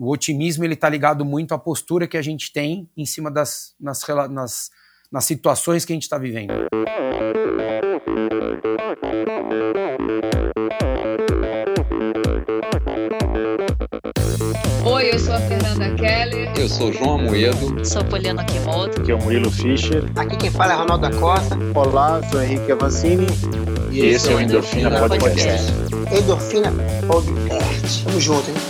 o otimismo ele está ligado muito à postura que a gente tem em cima das nas, nas, nas situações que a gente está vivendo. Oi, eu sou a Fernanda Keller. Eu sou João Amoedo. Sou Poliana Kimoto. Aqui é o Murilo Fischer. Aqui quem fala é Ronaldo da Costa. Olá, sou Henrique Avancini. E, esse, esse é o Endorfina, Endorfina Podcast. Podcast. Endorfina Podcast. Tamo junto, hein?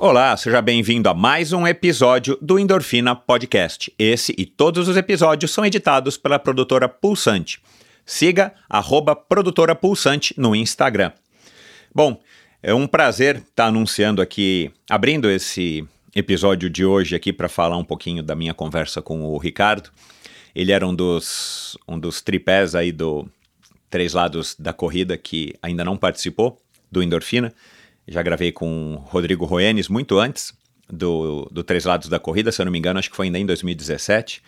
Olá, seja bem-vindo a mais um episódio do Endorfina Podcast. Esse e todos os episódios são editados pela produtora Pulsante. Siga arroba produtora Pulsante no Instagram. Bom, é um prazer estar anunciando aqui, abrindo esse episódio de hoje aqui para falar um pouquinho da minha conversa com o Ricardo. Ele era um dos, um dos tripés aí do Três Lados da Corrida que ainda não participou do Endorfina. Já gravei com Rodrigo Roenes muito antes do, do Três Lados da Corrida, se eu não me engano, acho que foi ainda em 2017,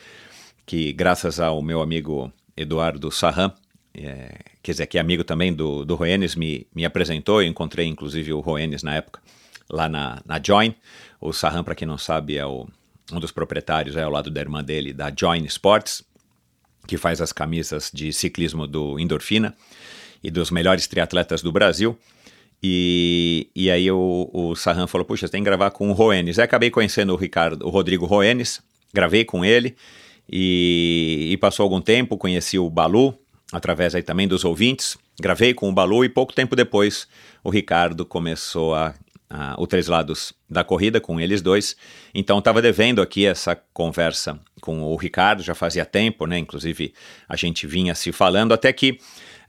que graças ao meu amigo Eduardo Sarran, é, quer dizer, que é amigo também do, do Roenes, me, me apresentou, eu encontrei inclusive o Roenes na época, lá na, na Join. O Sarran, para quem não sabe, é o, um dos proprietários, é ao lado da irmã dele, da Join Sports, que faz as camisas de ciclismo do Endorfina e dos melhores triatletas do Brasil. E, e aí o, o Sarran falou, puxa, você tem que gravar com o Roenes. Aí acabei conhecendo o Ricardo, o Rodrigo Roenes, gravei com ele e, e passou algum tempo, conheci o Balu, através aí também dos ouvintes, gravei com o Balu e pouco tempo depois o Ricardo começou a uh, o Três Lados da Corrida com eles dois. Então estava devendo aqui essa conversa com o Ricardo, já fazia tempo, né? Inclusive a gente vinha se falando até que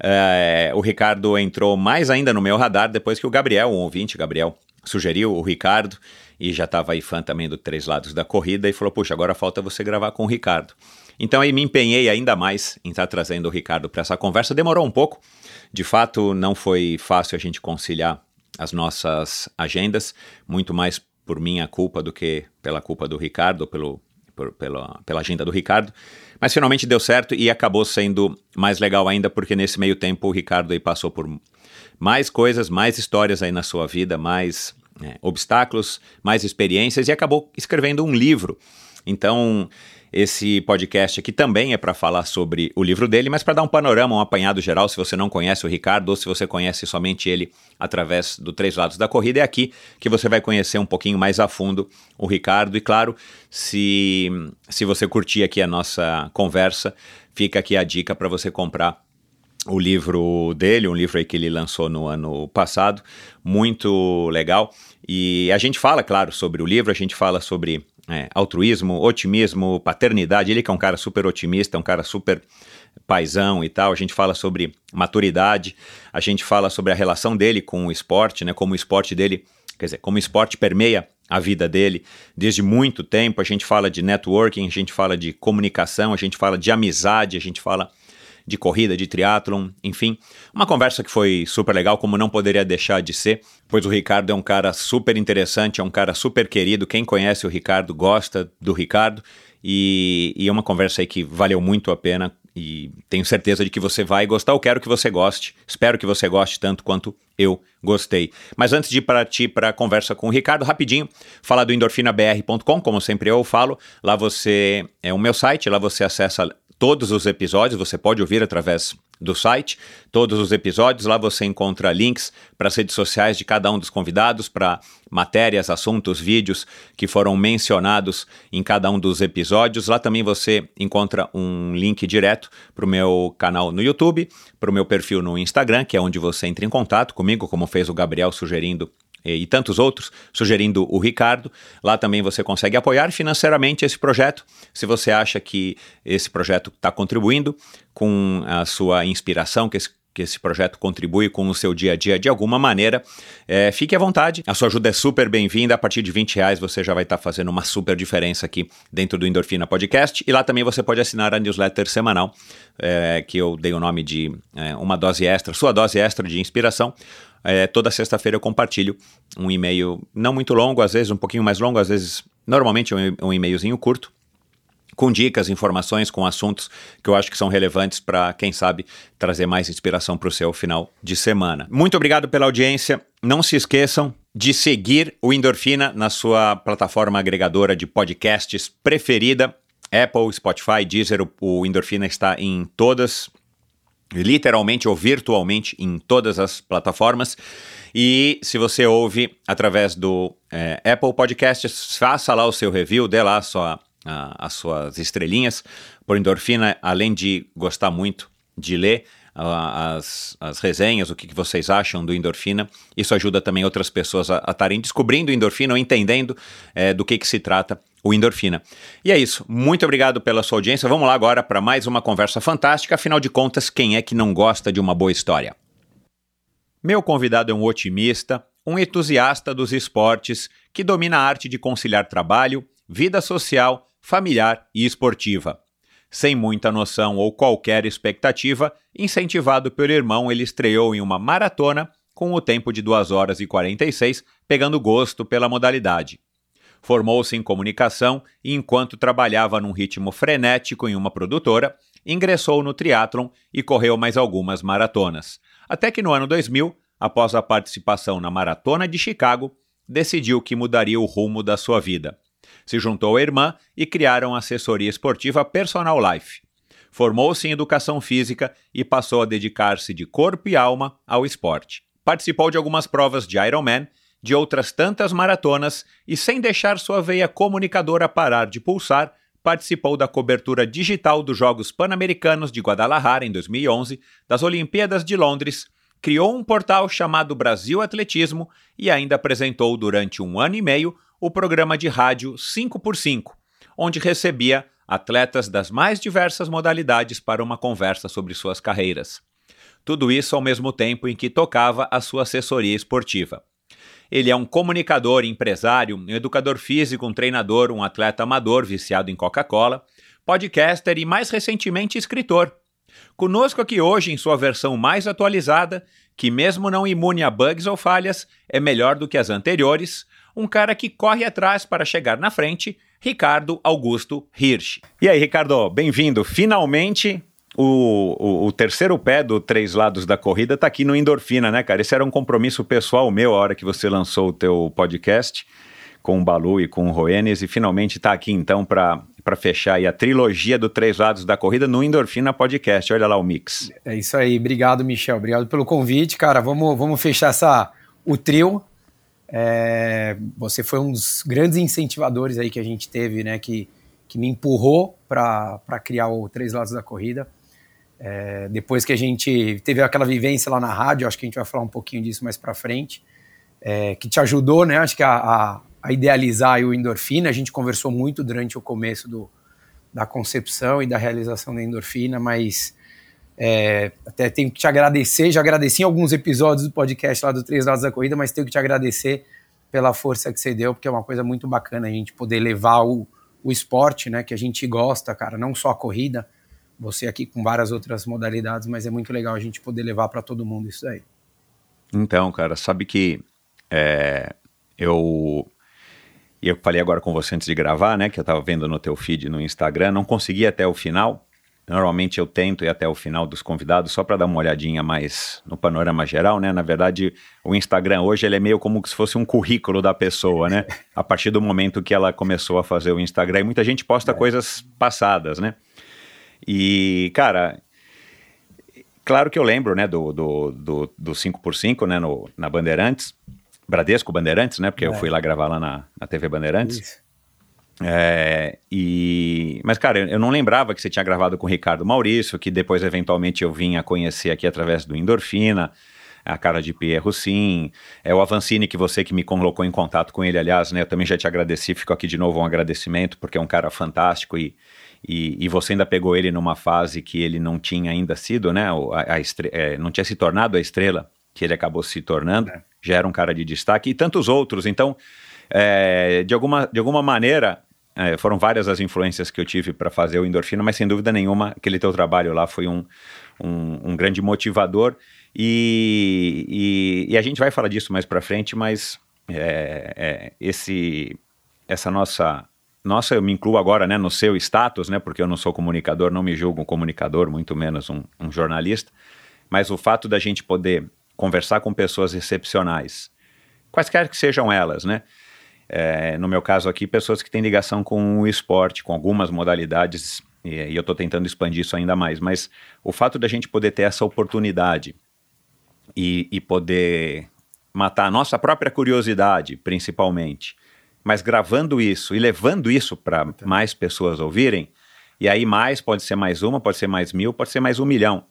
uh, o Ricardo entrou mais ainda no meu radar depois que o Gabriel, um ouvinte, Gabriel, sugeriu o Ricardo e já estava aí fã também do Três Lados da Corrida e falou: Puxa, agora falta você gravar com o Ricardo. Então aí me empenhei ainda mais em estar trazendo o Ricardo para essa conversa. Demorou um pouco, de fato não foi fácil a gente conciliar as nossas agendas, muito mais por minha culpa do que pela culpa do Ricardo, pelo, por, pela, pela agenda do Ricardo. Mas finalmente deu certo e acabou sendo mais legal ainda, porque nesse meio tempo o Ricardo aí passou por mais coisas, mais histórias aí na sua vida, mais é, obstáculos, mais experiências e acabou escrevendo um livro. Então, esse podcast aqui também é para falar sobre o livro dele, mas para dar um panorama, um apanhado geral, se você não conhece o Ricardo ou se você conhece somente ele através do Três Lados da Corrida, é aqui que você vai conhecer um pouquinho mais a fundo o Ricardo. E claro, se, se você curtir aqui a nossa conversa, fica aqui a dica para você comprar o livro dele, um livro aí que ele lançou no ano passado, muito legal. E a gente fala, claro, sobre o livro, a gente fala sobre é, altruísmo, otimismo, paternidade. Ele que é um cara super otimista, um cara super paisão e tal. A gente fala sobre maturidade, a gente fala sobre a relação dele com o esporte, né? Como o esporte dele, quer dizer, como o esporte permeia a vida dele desde muito tempo. A gente fala de networking, a gente fala de comunicação, a gente fala de amizade, a gente fala de corrida, de triatlon, enfim. Uma conversa que foi super legal, como não poderia deixar de ser, pois o Ricardo é um cara super interessante, é um cara super querido. Quem conhece o Ricardo gosta do Ricardo. E, e é uma conversa aí que valeu muito a pena e tenho certeza de que você vai gostar. Eu quero que você goste, espero que você goste tanto quanto eu gostei. Mas antes de partir para a conversa com o Ricardo, rapidinho, falar do endorfinabr.com, como sempre eu falo. Lá você é o meu site, lá você acessa todos os episódios, você pode ouvir através do site, todos os episódios. Lá você encontra links para as redes sociais de cada um dos convidados, para matérias, assuntos, vídeos que foram mencionados em cada um dos episódios. Lá também você encontra um link direto para o meu canal no YouTube, para o meu perfil no Instagram, que é onde você entra em contato comigo, como fez o Gabriel sugerindo e tantos outros, sugerindo o Ricardo. Lá também você consegue apoiar financeiramente esse projeto. Se você acha que esse projeto está contribuindo com a sua inspiração, que esse que esse projeto contribui com o seu dia a dia de alguma maneira, é, fique à vontade. A sua ajuda é super bem-vinda. A partir de 20 reais você já vai estar fazendo uma super diferença aqui dentro do Endorfina Podcast. E lá também você pode assinar a newsletter semanal, é, que eu dei o nome de é, uma dose extra, sua dose extra de inspiração. É, toda sexta-feira eu compartilho um e-mail não muito longo, às vezes um pouquinho mais longo, às vezes normalmente um, um e-mailzinho curto com dicas, informações, com assuntos que eu acho que são relevantes para, quem sabe, trazer mais inspiração para o seu final de semana. Muito obrigado pela audiência. Não se esqueçam de seguir o Endorfina na sua plataforma agregadora de podcasts preferida. Apple, Spotify, Deezer, o Endorfina está em todas, literalmente ou virtualmente em todas as plataformas. E se você ouve através do é, Apple Podcasts, faça lá o seu review, dê lá a sua as suas estrelinhas. Por endorfina, além de gostar muito de ler as, as resenhas, o que, que, vocês acham do endorfina, isso ajuda também outras pessoas a estarem descobrindo endorfina ou entendendo é, do que, que se trata o endorfina. E é isso. Muito obrigado pela sua audiência. Vamos lá agora para mais uma conversa fantástica. Afinal de contas, quem é que não gosta de uma boa história? Meu convidado é um otimista, um entusiasta dos esportes que domina a arte de conciliar trabalho, vida social familiar e esportiva. Sem muita noção ou qualquer expectativa, incentivado pelo irmão, ele estreou em uma maratona com o tempo de 2 horas e 46, pegando gosto pela modalidade. Formou-se em comunicação e, enquanto trabalhava num ritmo frenético em uma produtora, ingressou no triatlon e correu mais algumas maratonas. Até que no ano 2000, após a participação na Maratona de Chicago, decidiu que mudaria o rumo da sua vida se juntou à irmã e criaram a assessoria esportiva Personal Life. Formou-se em educação física e passou a dedicar-se de corpo e alma ao esporte. Participou de algumas provas de Ironman, de outras tantas maratonas e, sem deixar sua veia comunicadora parar de pulsar, participou da cobertura digital dos Jogos Pan-Americanos de Guadalajara em 2011, das Olimpíadas de Londres, criou um portal chamado Brasil Atletismo e ainda apresentou durante um ano e meio o programa de rádio 5x5, onde recebia atletas das mais diversas modalidades para uma conversa sobre suas carreiras. Tudo isso ao mesmo tempo em que tocava a sua assessoria esportiva. Ele é um comunicador, empresário, um educador físico, um treinador, um atleta amador viciado em Coca-Cola, podcaster e, mais recentemente, escritor. Conosco aqui hoje, em sua versão mais atualizada, que, mesmo não imune a bugs ou falhas, é melhor do que as anteriores, um cara que corre atrás para chegar na frente, Ricardo Augusto Hirsch. E aí, Ricardo, bem-vindo. Finalmente, o, o, o, terceiro pé do Três Lados da Corrida está aqui no Endorfina, né, cara? Esse era um compromisso pessoal meu a hora que você lançou o teu podcast com o Balu e com o Roenes e finalmente está aqui então para para fechar aí a trilogia do Três Lados da Corrida no Endorfina Podcast. Olha lá o mix. É isso aí. Obrigado, Michel. Obrigado pelo convite, cara. Vamos, vamos fechar essa, o trio é, você foi um dos grandes incentivadores aí que a gente teve, né? Que, que me empurrou para criar o Três Lados da Corrida. É, depois que a gente teve aquela vivência lá na rádio, acho que a gente vai falar um pouquinho disso mais para frente, é, que te ajudou, né? Acho que a, a, a idealizar o endorfina. A gente conversou muito durante o começo do, da concepção e da realização da endorfina, mas é, até tenho que te agradecer, já agradeci em alguns episódios do podcast lá do Três Lados da Corrida, mas tenho que te agradecer pela força que você deu, porque é uma coisa muito bacana a gente poder levar o, o esporte, né, que a gente gosta, cara, não só a corrida, você aqui com várias outras modalidades, mas é muito legal a gente poder levar para todo mundo isso aí. Então, cara, sabe que é, eu eu falei agora com você antes de gravar, né, que eu estava vendo no teu feed no Instagram, não consegui até o final, Normalmente eu tento ir até o final dos convidados só para dar uma olhadinha mais no panorama geral, né? Na verdade, o Instagram hoje ele é meio como se fosse um currículo da pessoa, né? A partir do momento que ela começou a fazer o Instagram, e muita gente posta é. coisas passadas, né? E, cara, claro que eu lembro, né, do, do, do, do 5x5, né, no, na Bandeirantes, Bradesco Bandeirantes, né? Porque é. eu fui lá gravar lá na, na TV Bandeirantes. Isso. É, e, mas, cara, eu não lembrava que você tinha gravado com o Ricardo Maurício, que depois, eventualmente, eu vim a conhecer aqui através do Endorfina, a cara de Pierre sim, é o Avancini, que você que me colocou em contato com ele, aliás, né, eu também já te agradeci, fico aqui de novo um agradecimento, porque é um cara fantástico e, e, e, você ainda pegou ele numa fase que ele não tinha ainda sido, né? A, a estre- é, não tinha se tornado a estrela que ele acabou se tornando, É. já era um cara de destaque, e tantos outros. Então, é, de, alguma, de alguma maneira, é, foram várias as influências que eu tive para fazer o endorfina, mas sem dúvida nenhuma, aquele teu trabalho lá foi um, um, um grande motivador. E, e, e, a gente vai falar disso mais para frente, mas é, é, esse, essa nossa nossa, eu me incluo agora né, no seu status, né, porque eu não sou comunicador, não me julgo um comunicador, muito menos um, um jornalista, mas o fato da gente poder conversar com pessoas excepcionais, quaisquer que sejam elas, né? É, no meu caso aqui, pessoas que têm ligação com o esporte, com algumas modalidades, e, e eu estou tentando expandir isso ainda mais, mas o fato da gente poder ter essa oportunidade e, e poder matar a nossa própria curiosidade, principalmente, mas gravando isso e levando isso para mais pessoas ouvirem, e aí mais pode ser mais uma, pode ser mais mil, pode ser mais um milhão.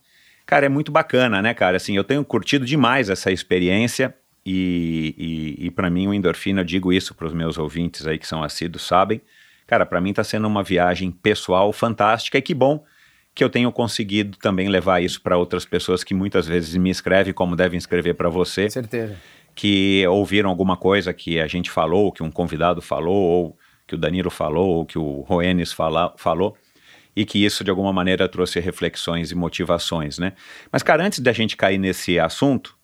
Cara, é muito bacana, né, cara? Assim, eu tenho curtido demais essa experiência e, e, e para mim o endorfina, eu digo isso para os meus ouvintes aí que são assíduos, sabem. Cara, para mim está sendo uma viagem pessoal fantástica e que bom que eu tenho conseguido também levar isso para outras pessoas que muitas vezes me escrevem como devem escrever para você. Com certeza que ouviram alguma coisa que a gente falou, que um convidado falou, ou que o Danilo falou, ou que o Roenes fala, falou, e que isso de alguma maneira trouxe reflexões e motivações, né? Mas, cara, antes da gente cair nesse assunto,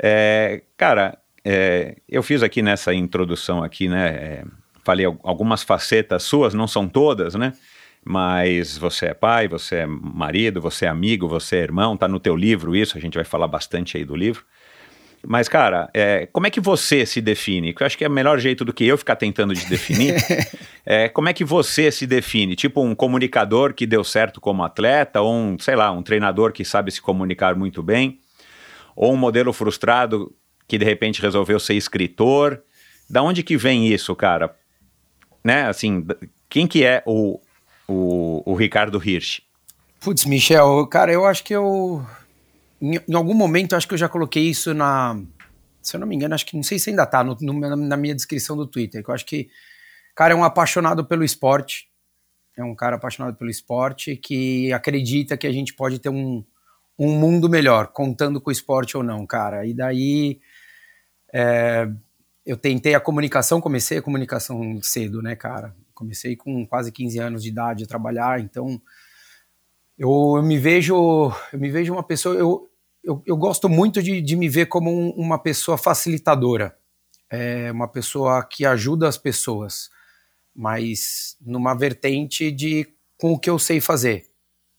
é, cara, é, eu fiz aqui nessa introdução aqui, né? É, falei algumas facetas suas, não são todas, né? Mas você é pai, você é marido, você é amigo, você é irmão, tá no teu livro isso, a gente vai falar bastante aí do livro. Mas, cara, é, como é que você se define? Que eu acho que é o melhor jeito do que eu ficar tentando te definir. é, como é que você se define? Tipo um comunicador que deu certo como atleta, ou um, sei lá, um treinador que sabe se comunicar muito bem, ou um modelo frustrado que de repente resolveu ser escritor. Da onde que vem isso, cara? Né, assim, quem que é o, o, o Ricardo Hirsch? Putz, Michel, cara, eu acho que eu em, em, algum momento, acho que eu já coloquei isso na. Se eu não me engano, acho que não sei se ainda tá no, no, na minha descrição do Twitter. Que eu acho que cara é um apaixonado pelo esporte. É um cara apaixonado pelo esporte que acredita que a gente pode ter um, um mundo melhor, contando com o esporte ou não, cara. E daí é, eu tentei a comunicação, comecei a comunicação cedo, né, cara? Comecei com quase 15 anos de idade a trabalhar, então eu, eu, me vejo eu me vejo uma pessoa eu, eu, eu gosto muito de, de, me ver como um, uma pessoa facilitadora é, uma pessoa que ajuda as pessoas mas numa vertente de com o que eu sei fazer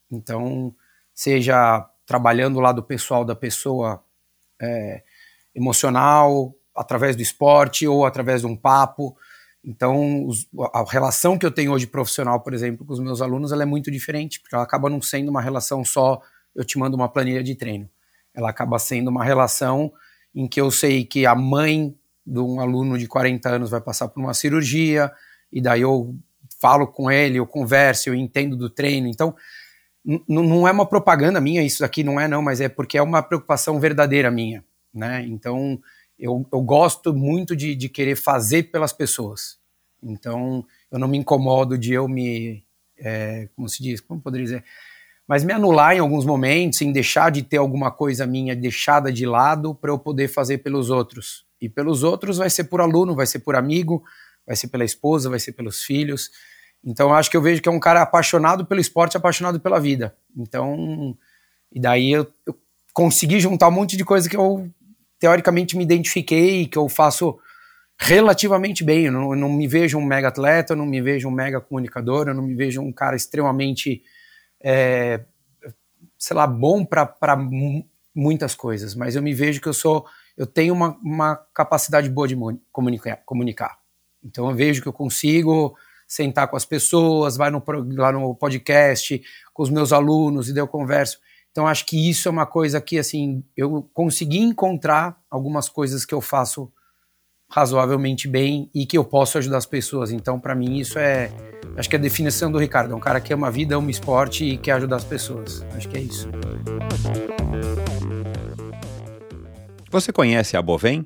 então seja trabalhando o lado pessoal da pessoa é, emocional através do esporte ou através de um papo então, os, a relação que eu tenho hoje profissional, por exemplo, com os meus alunos, ela é muito diferente, porque ela acaba não sendo uma relação só eu te mando uma planilha de treino. Ela acaba sendo uma relação em que eu sei que a mãe de um aluno de 40 anos vai passar por uma cirurgia, e daí eu falo com ele, eu converso, eu entendo do treino. Então, não é uma propaganda minha, isso aqui não é não, mas é porque é uma preocupação verdadeira minha, né? Então, eu, eu gosto muito de, de, querer fazer pelas pessoas. Então, eu não me incomodo de eu me. É, como se diz? Como poderia dizer? Mas me anular em alguns momentos, em deixar de ter alguma coisa minha deixada de lado para eu poder fazer pelos outros. E pelos outros vai ser por aluno, vai ser por amigo, vai ser pela esposa, vai ser pelos filhos. Então, acho que eu vejo que é um cara apaixonado pelo esporte, apaixonado pela vida. Então, e daí eu, eu consegui juntar um monte de coisa que eu teoricamente me identifiquei, que eu faço relativamente bem. Eu não, eu não, me vejo um mega atleta, eu não me vejo um mega comunicador, eu não me vejo um cara extremamente, é, sei lá, bom para muitas coisas, mas eu me vejo que eu sou, eu tenho uma, uma capacidade boa de comunicar. Então eu vejo que eu consigo sentar com as pessoas, vai no, lá no podcast com os meus alunos e daí eu converso. Então acho que isso é uma coisa que assim eu consegui encontrar algumas coisas que eu faço razoavelmente bem e que eu posso ajudar as pessoas. Então para mim isso é acho que é a definição do Ricardo, é um cara que ama a vida, ama esporte e quer ajudar as pessoas. Acho que é isso. Você conhece a Bovem?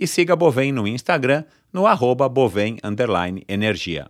e siga a Bovem no Instagram no arroba bovem energia.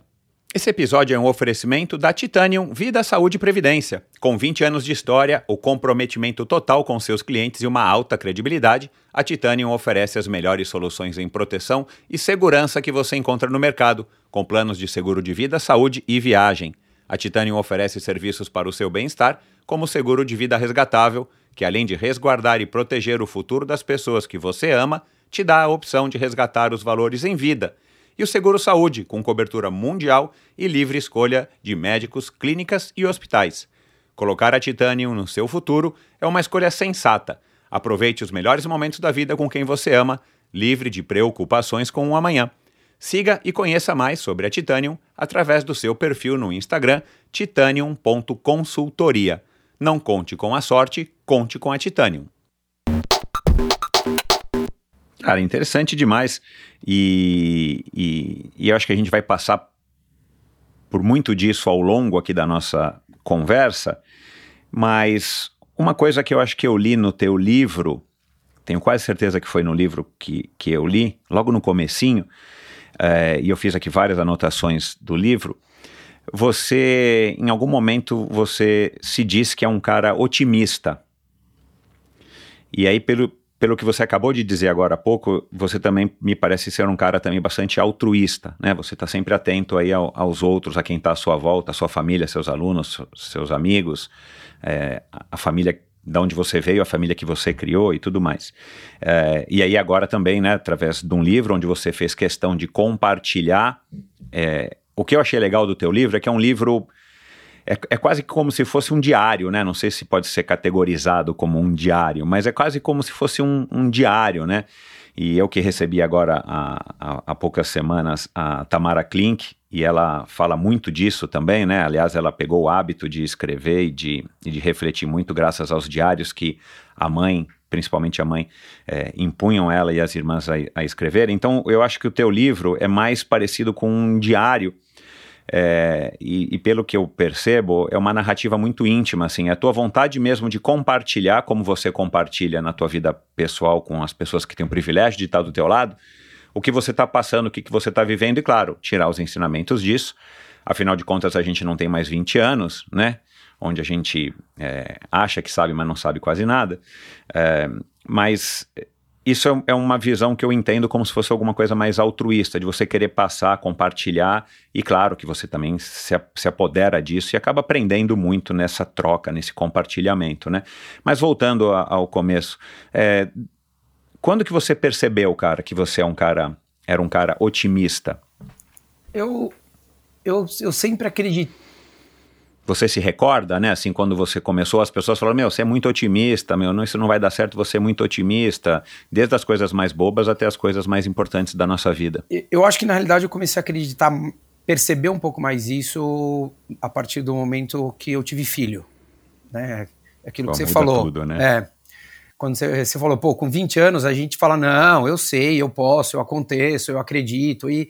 Esse episódio é um oferecimento da Titanium Vida, Saúde e Previdência. Com 20 anos de história, o comprometimento total com seus clientes e uma alta credibilidade, a Titanium oferece as melhores soluções em proteção e segurança que você encontra no mercado, com planos de seguro de vida, saúde e viagem. A Titanium oferece serviços para o seu bem-estar, como seguro de vida resgatável, que além de resguardar e proteger o futuro das pessoas que você ama, te dá a opção de resgatar os valores em vida e o Seguro Saúde, com cobertura mundial e livre escolha de médicos, clínicas e hospitais. Colocar a Titanium no seu futuro é uma escolha sensata. Aproveite os melhores momentos da vida com quem você ama, livre de preocupações com o amanhã. Siga e conheça mais sobre a Titanium através do seu perfil no Instagram titanium.consultoria. Não conte com a sorte, conte com a Titanium. Cara, interessante demais. E, e, e eu acho que a gente vai passar por muito disso ao longo aqui da nossa conversa, mas uma coisa que eu acho que eu li no teu livro, tenho quase certeza que foi no livro que, que eu li, logo no comecinho, é, e eu fiz aqui várias anotações do livro, você, em algum momento, você se diz que é um cara otimista. E aí, pelo, pelo que você acabou de dizer agora há pouco, você também me parece ser um cara também bastante altruísta, né? Você está sempre atento aí ao, aos outros, a quem está à sua volta, a sua família, seus alunos, seus amigos, é, a família da onde você veio, a família que você criou e tudo mais. É, e aí agora também, né, através de um livro onde você fez questão de compartilhar, é, o que eu achei legal do teu livro é que é um livro é, é quase como se fosse um diário, né? Não sei se pode ser categorizado como um diário, mas é quase como se fosse um, um diário, né? E eu que recebi agora há, há, há, poucas semanas a Tamara Klink, e ela fala muito disso também, né? Aliás, ela pegou o hábito de escrever e de, de refletir muito graças aos diários que a mãe, principalmente a mãe, é, impunham ela e as irmãs a, a escrever. Então, eu acho que o teu livro é mais parecido com um diário é, e, e, pelo que eu percebo, é uma narrativa muito íntima, assim, é a tua vontade mesmo de compartilhar como você compartilha na tua vida pessoal com as pessoas que têm o privilégio de estar do teu lado, o que você está passando, o que, que você está vivendo e, claro, tirar os ensinamentos disso. Afinal de contas, a gente não tem mais 20 anos, né? Onde a gente é, acha que sabe, mas não sabe quase nada. É, mas isso é, é, uma visão que eu entendo como se fosse alguma coisa mais altruísta, de você querer passar, compartilhar, e claro que você também se, se apodera disso e acaba aprendendo muito nessa troca, nesse compartilhamento, né? Mas voltando a, ao começo, é, quando que você percebeu, cara, que você é um cara, era um cara otimista? Eu, eu, eu sempre acreditei você se recorda, né? Assim, quando você começou, as pessoas falaram: Meu, você é muito otimista, meu, não, isso não vai dar certo, você é muito otimista, desde as coisas mais bobas até as coisas mais importantes da nossa vida. Eu acho que na realidade eu comecei a acreditar, perceber um pouco mais isso a partir do momento que eu tive filho, né? Aquilo Pô, que você falou. Tudo, né? É. Quando você, você falou, pô, com 20 anos a gente fala: Não, eu sei, eu posso, eu aconteço, eu acredito. E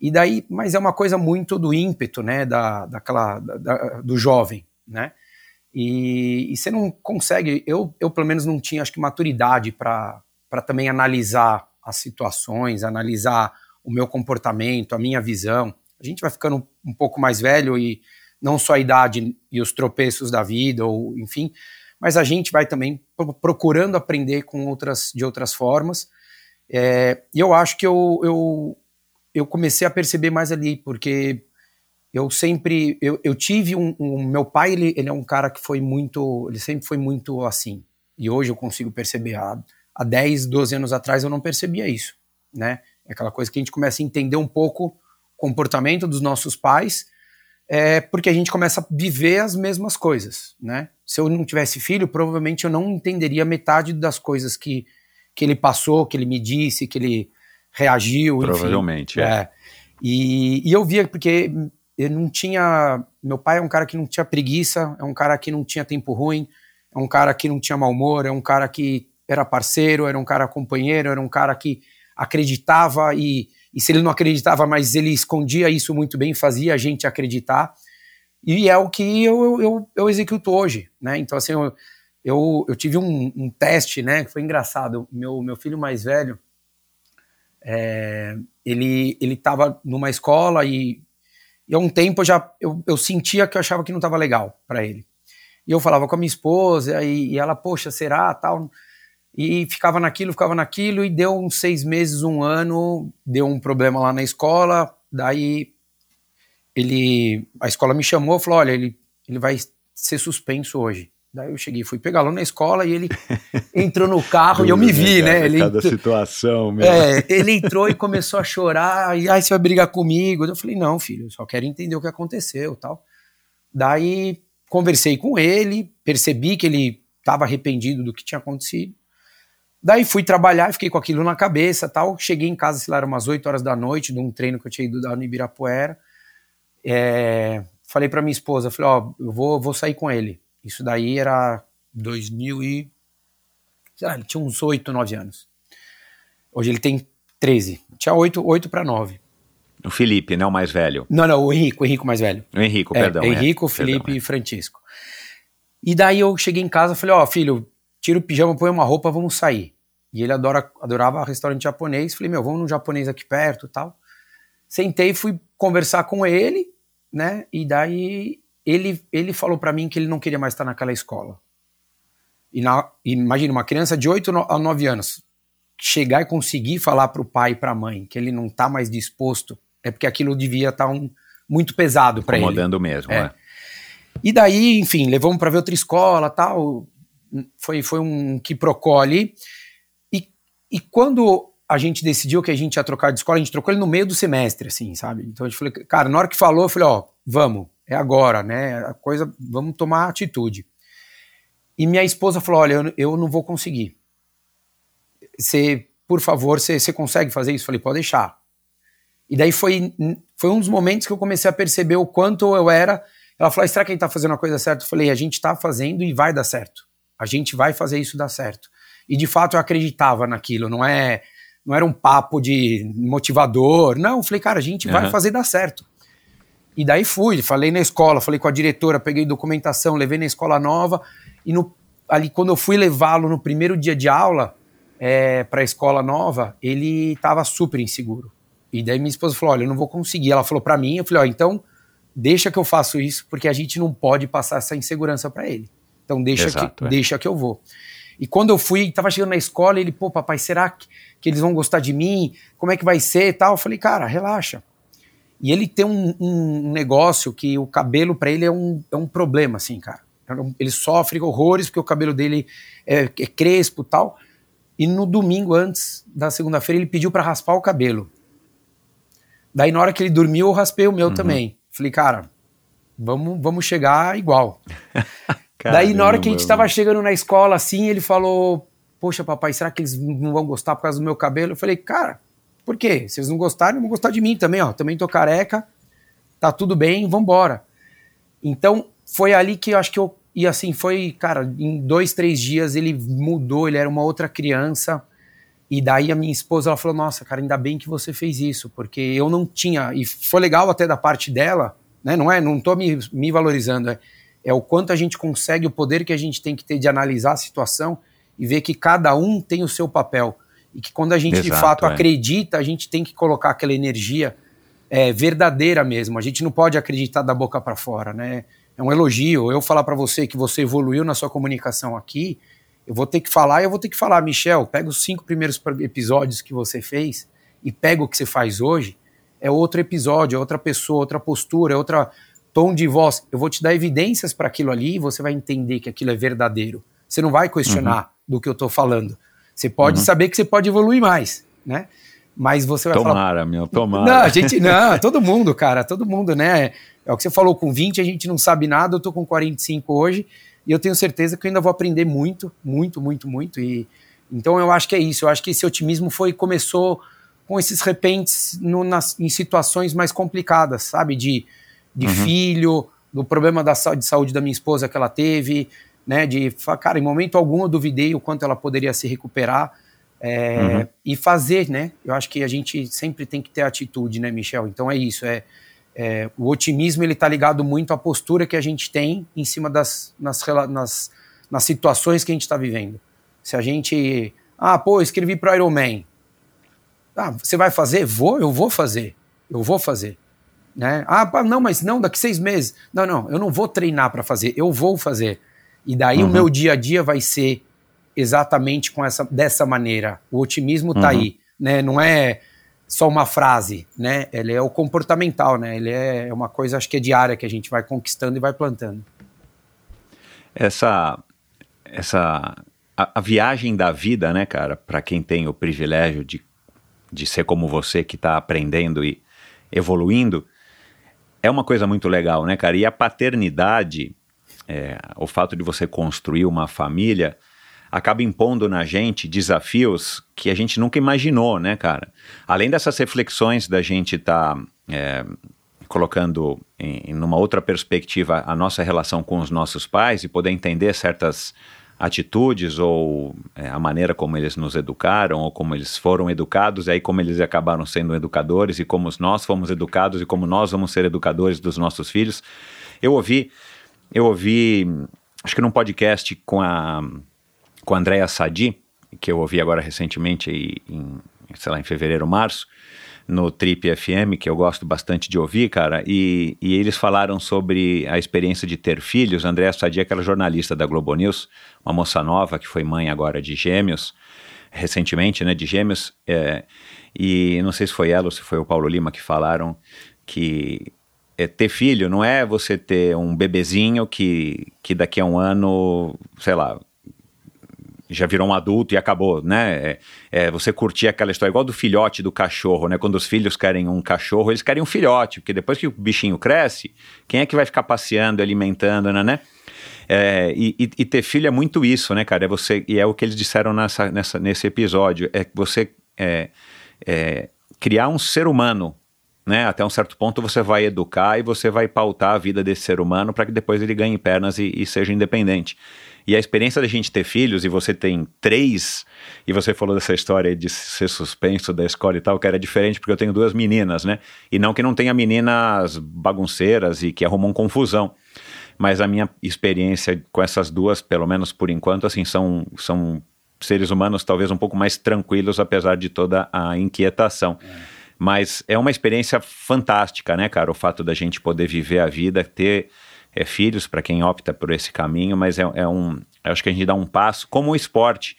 e daí, mas é uma coisa muito do ímpeto, né, da, daquela, da, do jovem, né? E, e, você não consegue, eu, eu pelo menos não tinha, acho que, maturidade para também analisar as situações, analisar o meu comportamento, a minha visão. A gente vai ficando um pouco mais velho e não só a idade e os tropeços da vida, ou enfim, mas a gente vai também procurando aprender com outras, de outras formas. É, e eu acho que eu, eu, eu comecei a perceber mais ali, porque eu sempre, eu, eu tive um, um, meu pai, ele, ele é um cara que foi muito, ele sempre foi muito assim, e hoje eu consigo perceber, há, há 10, 12 anos atrás eu não percebia isso, né, é aquela coisa que a gente começa a entender um pouco o comportamento dos nossos pais, é porque a gente começa a viver as mesmas coisas, né, se eu não tivesse filho, provavelmente eu não entenderia metade das coisas que, que ele passou, que ele me disse, que ele reagiu. Provavelmente, enfim, é. é. E, e eu via, porque ele não tinha. Meu pai é um cara que não tinha preguiça, é um cara que não tinha tempo ruim. é um cara que não tinha mau humor, é um cara que era parceiro, era um cara companheiro, era um cara que acreditava e, e se ele não acreditava, mas ele escondia isso muito bem, fazia a gente acreditar. E é o que eu, eu, eu executo hoje, né? Então, assim, eu, eu, eu tive um, um, teste, né? Que foi engraçado. Meu, meu filho mais velho, é, ele ele estava numa escola e, e há um tempo eu já eu, eu sentia que eu achava que não estava legal para ele. E eu falava com a minha esposa e, e ela, poxa, será tal? E ficava naquilo, ficava naquilo, e deu uns seis meses, um ano, deu um problema lá na escola, daí ele, a escola me chamou falou, olha, ele, ele vai ser suspenso hoje. Daí eu cheguei, fui pegá-lo na escola e ele entrou no carro e eu me vi, né? Ele, Cada situação mesmo. É, ele entrou e começou a chorar, e aí você vai brigar comigo. Eu falei, não, filho, eu só quero entender o que aconteceu tal. Daí conversei com ele, percebi que ele estava arrependido do que tinha acontecido. Daí fui trabalhar, fiquei com aquilo na cabeça tal. Cheguei em casa, sei lá, eram umas 8 horas da noite, de um treino que eu tinha ido dar no Ibirapuera. É, falei para minha esposa, falei, ó, eu vou, vou sair com ele. Isso daí era 2000 e... Sei lá, ele tinha uns 8, 9 anos. Hoje ele tem 13. Tinha 8, 8 para 9. O Felipe, né? O mais velho. Não, não, o Henrico, o Henrico mais velho. O Henrico, é, perdão. Henrico, é, Felipe perdão, e Francisco. E daí eu cheguei em casa e falei, ó, oh, filho, tira o pijama, põe uma roupa, vamos sair. E ele adora, adorava restaurante japonês. Falei, meu, vamos num japonês aqui perto tal. Sentei, fui conversar com ele, né? E daí ele, ele falou para mim que ele não queria mais estar naquela escola. E na, imagina, uma criança de 8 a 9 anos chegar e conseguir falar para o pai e para a mãe que ele não está mais disposto, é porque aquilo devia estar tá um, muito pesado para ele. Incomodando mesmo, é. é. E daí, enfim, levamos para ver outra escola tal. Foi, foi um quiprocó ali. E, e quando a gente decidiu que a gente ia trocar de escola, a gente trocou ele no meio do semestre, assim, sabe? Então a gente falou, cara, na hora que falou, eu falei, ó, vamos é agora, né? A coisa, vamos tomar atitude. E minha esposa falou: olha, eu, eu não vou conseguir. Você, por favor, você, você consegue fazer isso? Eu falei: pode deixar. E daí foi, foi um dos momentos que eu comecei a perceber o quanto eu era. Ela falou: será que a gente está fazendo a coisa certa? Eu falei: a gente está fazendo e vai dar certo. A gente vai fazer isso dar certo. E de fato eu acreditava naquilo, não é não era um papo de motivador. Não, eu falei, cara, a gente uhum. vai fazer dar certo. E daí fui, falei na escola, falei com a diretora, peguei documentação, levei na escola nova. E no, ali, quando eu fui levá-lo no primeiro dia de aula é, para a escola nova, ele estava super inseguro. E daí minha esposa falou: Olha, eu não vou conseguir. Ela falou para mim, eu falei: Ó, então deixa que eu faço isso, porque a gente não pode passar essa insegurança para ele. Então deixa, Exato, que, é. deixa que eu vou. E quando eu fui, tava chegando na escola, ele, pô, papai, será que, que eles vão gostar de mim? Como é que vai ser e tal? Eu falei, cara, relaxa. E ele tem um, um negócio que o cabelo para ele é um, é um problema, assim, cara. Ele sofre horrores porque o cabelo dele é, é crespo e tal. E no domingo antes da segunda-feira ele pediu para raspar o cabelo. Daí na hora que ele dormiu eu raspei o meu uhum. também. Falei, cara, vamos, vamos chegar igual. Daí na hora que a gente tava chegando na escola assim, ele falou: Poxa, papai, será que eles não vão gostar por causa do meu cabelo? Eu falei, cara, por quê? Se eles não gostarem, vão gostar de mim também, ó. Também tô careca, tá tudo bem, vambora. Então, foi ali que eu acho que eu. E assim, foi, cara, em dois, três dias ele mudou, ele era uma outra criança. E daí a minha esposa ela falou: Nossa, cara, ainda bem que você fez isso, porque eu não tinha. E foi legal até da parte dela, né? Não é, não tô me, me valorizando, é, é o quanto a gente consegue, o poder que a gente tem que ter de analisar a situação e ver que cada um tem o seu papel e que quando a gente Exato, de fato é. acredita, a gente tem que colocar aquela energia é, verdadeira mesmo. A gente não pode acreditar da boca para fora, né? É um elogio. Eu falar para você que você evoluiu na sua comunicação aqui, eu vou ter que falar e eu vou ter que falar, Michel, pega os cinco primeiros episódios que você fez e pega o que você faz hoje, é outro episódio, é outra pessoa, outra postura, é outra tom de voz. Eu vou te dar evidências para aquilo ali e você vai entender que aquilo é verdadeiro. Você não vai questionar uhum. do que eu estou falando. Você pode uhum. saber que você pode evoluir mais, né? Mas você vai tomara, falar. Tomara, meu, tomara. Não, a gente, não, todo mundo, cara, todo mundo, né? É o que você falou, com 20 a gente não sabe nada, eu tô com 45 hoje, e eu tenho certeza que eu ainda vou aprender muito, muito, muito, muito. E então eu acho que é isso. Eu acho que esse otimismo foi começou com esses repentes no, nas, em situações mais complicadas, sabe? De, de uhum. filho, do problema da, de saúde da minha esposa que ela teve, né? De falar, cara, em momento algum eu duvidei o quanto ela poderia se recuperar é, uhum. e fazer, né? Eu acho que a gente sempre tem que ter atitude, né, Michel? Então é isso, é, é o otimismo ele está ligado muito à postura que a gente tem em cima das nas, nas, nas situações que a gente está vivendo. Se a gente, ah, pô, escrevi para Iron Man, ah, você vai fazer? Vou, eu vou fazer, eu vou fazer. Né? Ah, não, mas não, daqui seis meses. Não, não, eu não vou treinar para fazer, eu vou fazer. E daí uhum. o meu dia a dia vai ser exatamente com essa, dessa maneira. O otimismo está uhum. aí, né? Não é só uma frase, né? Ele é o comportamental, né? Ele é uma coisa, acho que é diária que a gente vai conquistando e vai plantando. Essa, essa, a, a viagem da vida, né, cara? Para quem tem o privilégio de, de ser como você que está aprendendo e evoluindo, é uma coisa muito legal, né, cara? E a paternidade, é, o fato de você construir uma família, acaba impondo na gente desafios que a gente nunca imaginou, né, cara? Além dessas reflexões da gente estar tá, é, colocando em, em uma outra perspectiva a nossa relação com os nossos pais e poder entender certas atitudes ou é, a maneira como eles nos educaram ou como eles foram educados, e aí como eles acabaram sendo educadores e como nós fomos educados e como nós vamos ser educadores dos nossos filhos. Eu ouvi, eu ouvi, acho que num podcast com a com a Andrea Sadi, que eu ouvi agora recentemente em, sei lá, em fevereiro, março, no Trip FM, que eu gosto bastante de ouvir, cara, e, e eles falaram sobre a experiência de ter filhos. Andréa Sadia, aquela jornalista da Globo News, uma moça nova que foi mãe agora de gêmeos, recentemente, né, de gêmeos, é, e não sei se foi ela ou se foi o Paulo Lima que falaram que é, ter filho não é você ter um bebezinho que, que daqui a um ano, sei lá, já virou um adulto e acabou, né? É, é, você curtir aquela história, igual do filhote do cachorro, né? Quando os filhos querem um cachorro, eles querem um filhote, porque depois que o bichinho cresce, quem é que vai ficar passeando, alimentando, né? né? É, e, e, ter filho é muito isso, né, cara? É você, e é o que eles disseram nessa, nessa, nesse episódio, é você é, é, criar um ser humano, né? Até um certo ponto você vai educar e você vai pautar a vida desse ser humano para que depois ele ganhe pernas e, e seja independente. E a experiência da gente ter filhos, e você tem três, e você falou dessa história de ser suspenso da escola e tal, que era diferente porque eu tenho duas meninas, né? E não que não tenha meninas bagunceiras e que arrumam confusão. Mas a minha experiência com essas duas, pelo menos por enquanto, assim, são, são seres humanos talvez um pouco mais tranquilos, apesar de toda a inquietação. É. Mas é uma experiência fantástica, né, cara? O fato da gente poder viver a vida, ter é, filhos, para quem opta por esse caminho, mas é, é um. Acho que a gente dá um passo, como o esporte.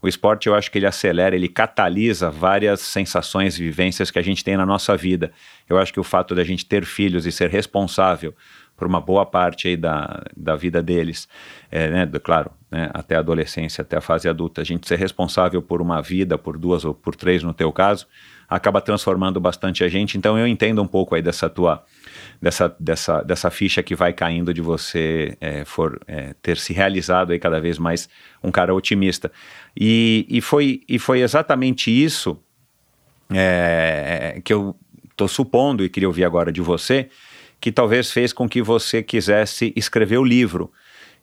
O esporte eu acho que ele acelera, ele catalisa várias sensações e vivências que a gente tem na nossa vida. Eu acho que o fato da gente ter filhos e ser responsável por uma boa parte aí da, da vida deles, é, né, do, claro, né, até a adolescência, até a fase adulta, a gente ser responsável por uma vida, por duas ou por três no teu caso, acaba transformando bastante a gente. Então eu entendo um pouco aí dessa tua dessa, dessa, dessa ficha que vai caindo de você é, for, é, ter se realizado aí cada vez mais um cara otimista. E, e, foi, e foi exatamente isso é, que eu estou supondo e queria ouvir agora de você, que talvez fez com que você quisesse escrever o livro.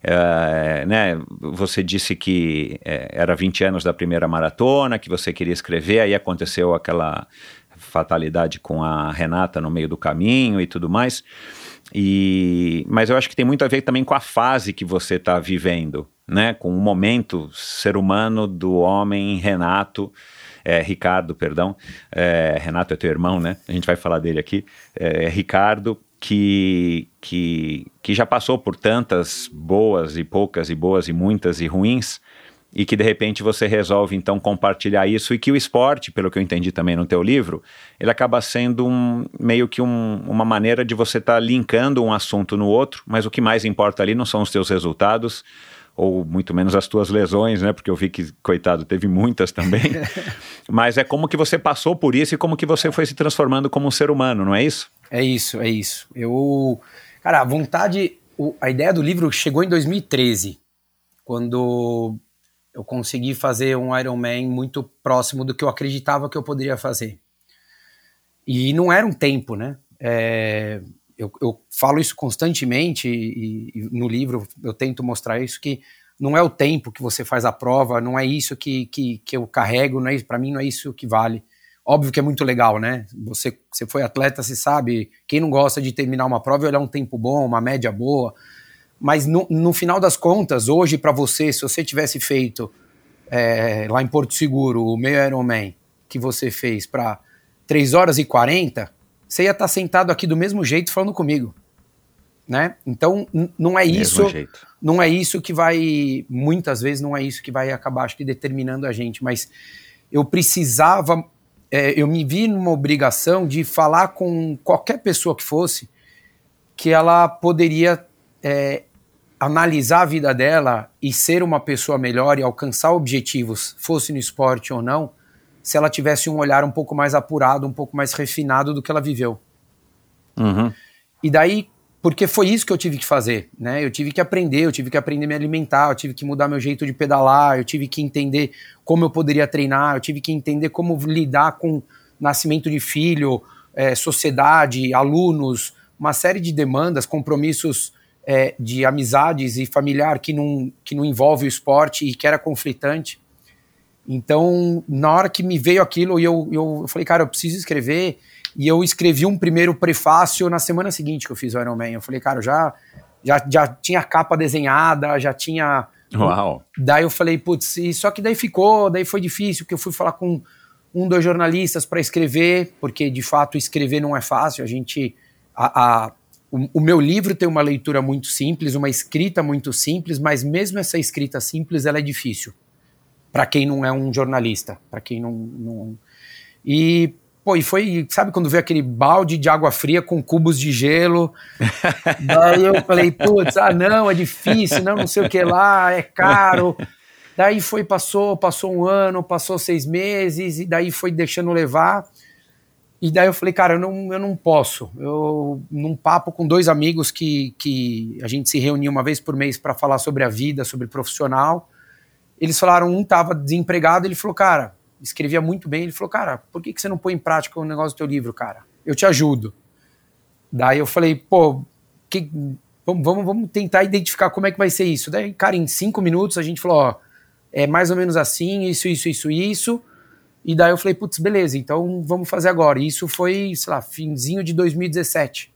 É, né, você disse que é, era 20 anos da primeira maratona, que você queria escrever, aí aconteceu aquela fatalidade com a Renata no meio do caminho e tudo mais. E, mas eu acho que tem muito a ver também com a fase que você está vivendo, né? Com o momento ser humano do homem Renato, é, Ricardo, perdão. É, Renato é teu irmão, né? A gente vai falar dele aqui. É, Ricardo, que, que, que já passou por tantas boas e poucas e boas e muitas e ruins e que de repente você resolve então compartilhar isso e que o esporte, pelo que eu entendi também no teu livro, ele acaba sendo um, meio que um, uma maneira de você estar tá linkando um assunto no outro, mas o que mais importa ali não são os teus resultados ou muito menos as tuas lesões, né? Porque eu vi que coitado teve muitas também. mas é como que você passou por isso e como que você foi se transformando como um ser humano, não é isso? É isso, é isso. Eu, cara, a vontade, a ideia do livro chegou em 2013, quando eu consegui fazer um Ironman muito próximo do que eu acreditava que eu poderia fazer. E não era um tempo, né? É, eu, eu falo isso constantemente e, e, no livro eu tento mostrar isso que não é o tempo que você faz a prova, não é isso que, que, que eu carrego, não é para mim não é isso que vale. Óbvio que é muito legal, né? Você, você foi atleta, você sabe. Quem não gosta de terminar uma prova e olhar um tempo bom, uma média boa. Mas no, no final das contas, hoje para você, se você tivesse feito é, lá em Porto Seguro o meio Ironman que você fez para 3 horas e 40, você ia estar tá sentado aqui do mesmo jeito falando comigo. Né? Então não é isso, não é isso que vai muitas vezes não é isso que vai acabar acho que determinando a gente, mas eu precisava é, eu me vi numa obrigação de falar com qualquer pessoa que fosse que ela poderia é, analisar a vida dela e ser uma pessoa melhor e alcançar objetivos, fosse no esporte ou não, se ela tivesse um olhar um pouco mais apurado, um pouco mais refinado do que ela viveu. Uhum. E daí, porque foi isso que eu tive que fazer, né? Eu tive que aprender, eu tive que aprender a me alimentar, eu tive que mudar meu jeito de pedalar, eu tive que entender como eu poderia treinar, eu tive que entender como lidar com nascimento de filho, é, sociedade, alunos, uma série de demandas, compromissos é, de amizades e familiar que não, que não envolve o esporte e que era conflitante. Então, na hora que me veio aquilo, eu, eu, eu falei, cara, eu preciso escrever e eu escrevi um primeiro prefácio na semana seguinte que eu fiz o Iron Man. Eu falei, cara, já, já, já tinha capa desenhada, já tinha. Uau! Daí eu falei, putz, só que daí ficou, daí foi difícil, porque eu fui falar com um dos jornalistas para escrever, porque de fato escrever não é fácil. A gente. A, a, o, o, meu livro tem uma leitura muito simples, uma escrita muito simples, mas mesmo essa escrita simples, ela é difícil para quem não é um jornalista, para quem não, não. E Pô, e foi, sabe quando veio aquele balde de água fria com cubos de gelo? Daí eu falei, putz, ah não, é difícil, não, não sei o que lá, é caro. Daí foi, passou, passou um ano, passou seis meses, e daí foi deixando levar. E daí eu falei, cara, eu não, eu não posso. Eu, num papo com dois amigos que, que a gente se reunia uma vez por mês para falar sobre a vida, sobre profissional, eles falaram, um tava desempregado, ele falou, cara, escrevia muito bem. Ele falou, cara, por que, que você não põe em prática o negócio do teu livro, cara? Eu te ajudo. Daí eu falei, pô, que, vamos, vamos, vamos tentar identificar como é que vai ser isso. Daí, cara, em cinco minutos a gente falou, ó, é mais ou menos assim, isso, isso, isso, isso. E daí eu falei, putz, beleza, então vamos fazer agora. E isso foi, sei lá, finzinho de 2017.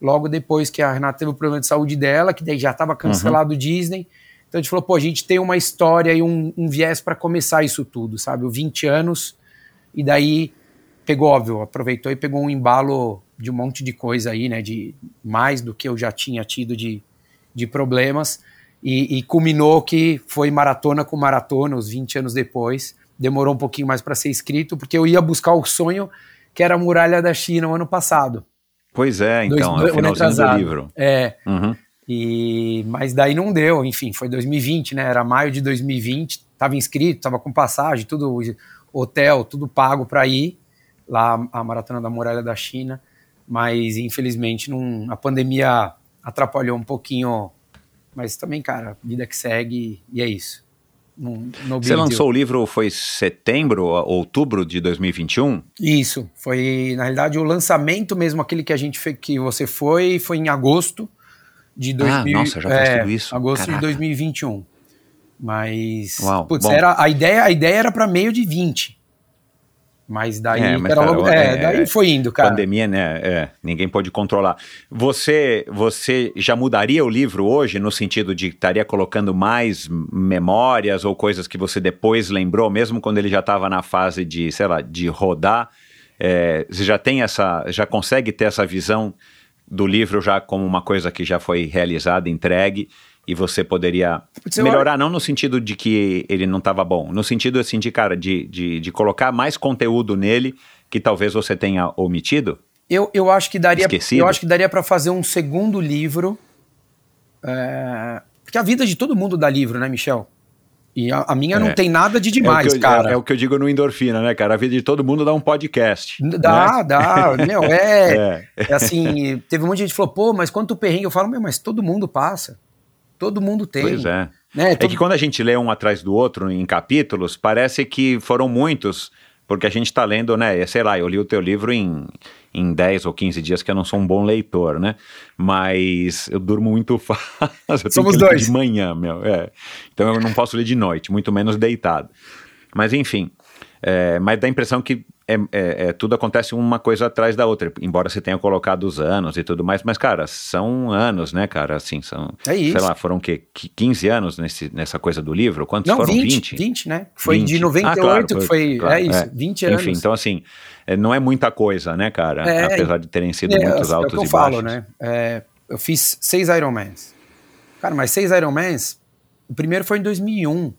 Logo depois que a Renata teve o problema de saúde dela, que daí já estava cancelado o uhum. Disney. Então a gente falou, pô, a gente tem uma história e um, um viés para começar isso tudo, sabe? O 20 anos, e daí pegou, óbvio, aproveitou e pegou um embalo de um monte de coisa aí, né? De mais do que eu já tinha tido de, de problemas. E, e culminou que foi maratona com maratona, os 20 anos depois. Demorou um pouquinho mais para ser escrito, porque eu ia buscar o sonho que era a muralha da China no ano passado. Pois é, então, Dois, é o finalzinho do livro. É. Uhum. E, mas daí não deu, enfim, foi 2020, né? Era maio de 2020, estava inscrito, estava com passagem, tudo hotel, tudo pago para ir lá a maratona da muralha da China, mas infelizmente não, a pandemia atrapalhou um pouquinho, mas também, cara, vida que segue e é isso. No, no Você lançou o livro foi setembro, outubro de 2021? Isso, foi na realidade o lançamento mesmo, aquele que a gente fez, que você foi, foi em agosto de 2000, ah, nossa, já faz é, tudo isso. Agosto Caraca. de 2021. Mas Uau, putz, era, a ideia a ideia era para meio de 20. Mas daí, é, mas, cara, logo, é, é, daí foi indo, cara. Pandemia, né? É, ninguém pode controlar. Você, você já mudaria o livro hoje no sentido de estaria colocando mais memórias ou coisas que você depois lembrou, mesmo quando ele já estava na fase de, sei lá, de rodar? É, você já tem essa, já consegue ter essa visão do livro já como uma coisa que já foi realizada, entregue, e você poderia você melhorar, não no sentido de que ele não estava bom, no sentido assim de, cara, de, de, de, colocar mais conteúdo nele que talvez você tenha omitido? Eu, eu acho que daria, Esquecido. eu acho que daria para fazer um segundo livro, é... porque a vida de todo mundo dá livro, né, Michel? E a, a minha é. não tem nada de demais, é eu, cara. É, é, o que eu digo no Endorfina, né, cara? A vida de todo mundo dá um podcast. Dá, né? dá. Meu, é, é, é. assim, teve um monte de gente que falou, pô, mas quanto perrengue? Eu falo, meu, mas todo mundo passa. Todo mundo tem. Pois é. Né? Todo... É que quando a gente lê um atrás do outro em capítulos, parece que foram muitos, porque a gente está lendo, né? Sei lá, eu li o teu livro em, em 10 ou 15 dias, que eu não sou um bom leitor, né? Mas eu durmo muito fácil. Somos dois. de manhã, meu. É. Então eu não posso ler de noite, muito menos deitado. Mas enfim. é, mas dá a impressão que é, é- é- tudo acontece uma coisa atrás da outra, embora você tenha colocado os anos e tudo mais, mas, cara, são anos, né, cara? Assim, são. É isso. Sei lá, foram o quê? Qui- 15 anos nesse, nessa coisa do livro? Quantos Não, foram? 20, 20, né? Foi 20. de 98 Ah, claro, que foi. claro, é isso, 20 anos. Enfim, então assim, é, não é muita coisa, né, cara? É, Apesar de terem sido É, muitos é o altos que eu e falo, baixos. né? É, eu fiz seis Ironmans. Cara, mas seis Ironmans, o primeiro foi em 2001.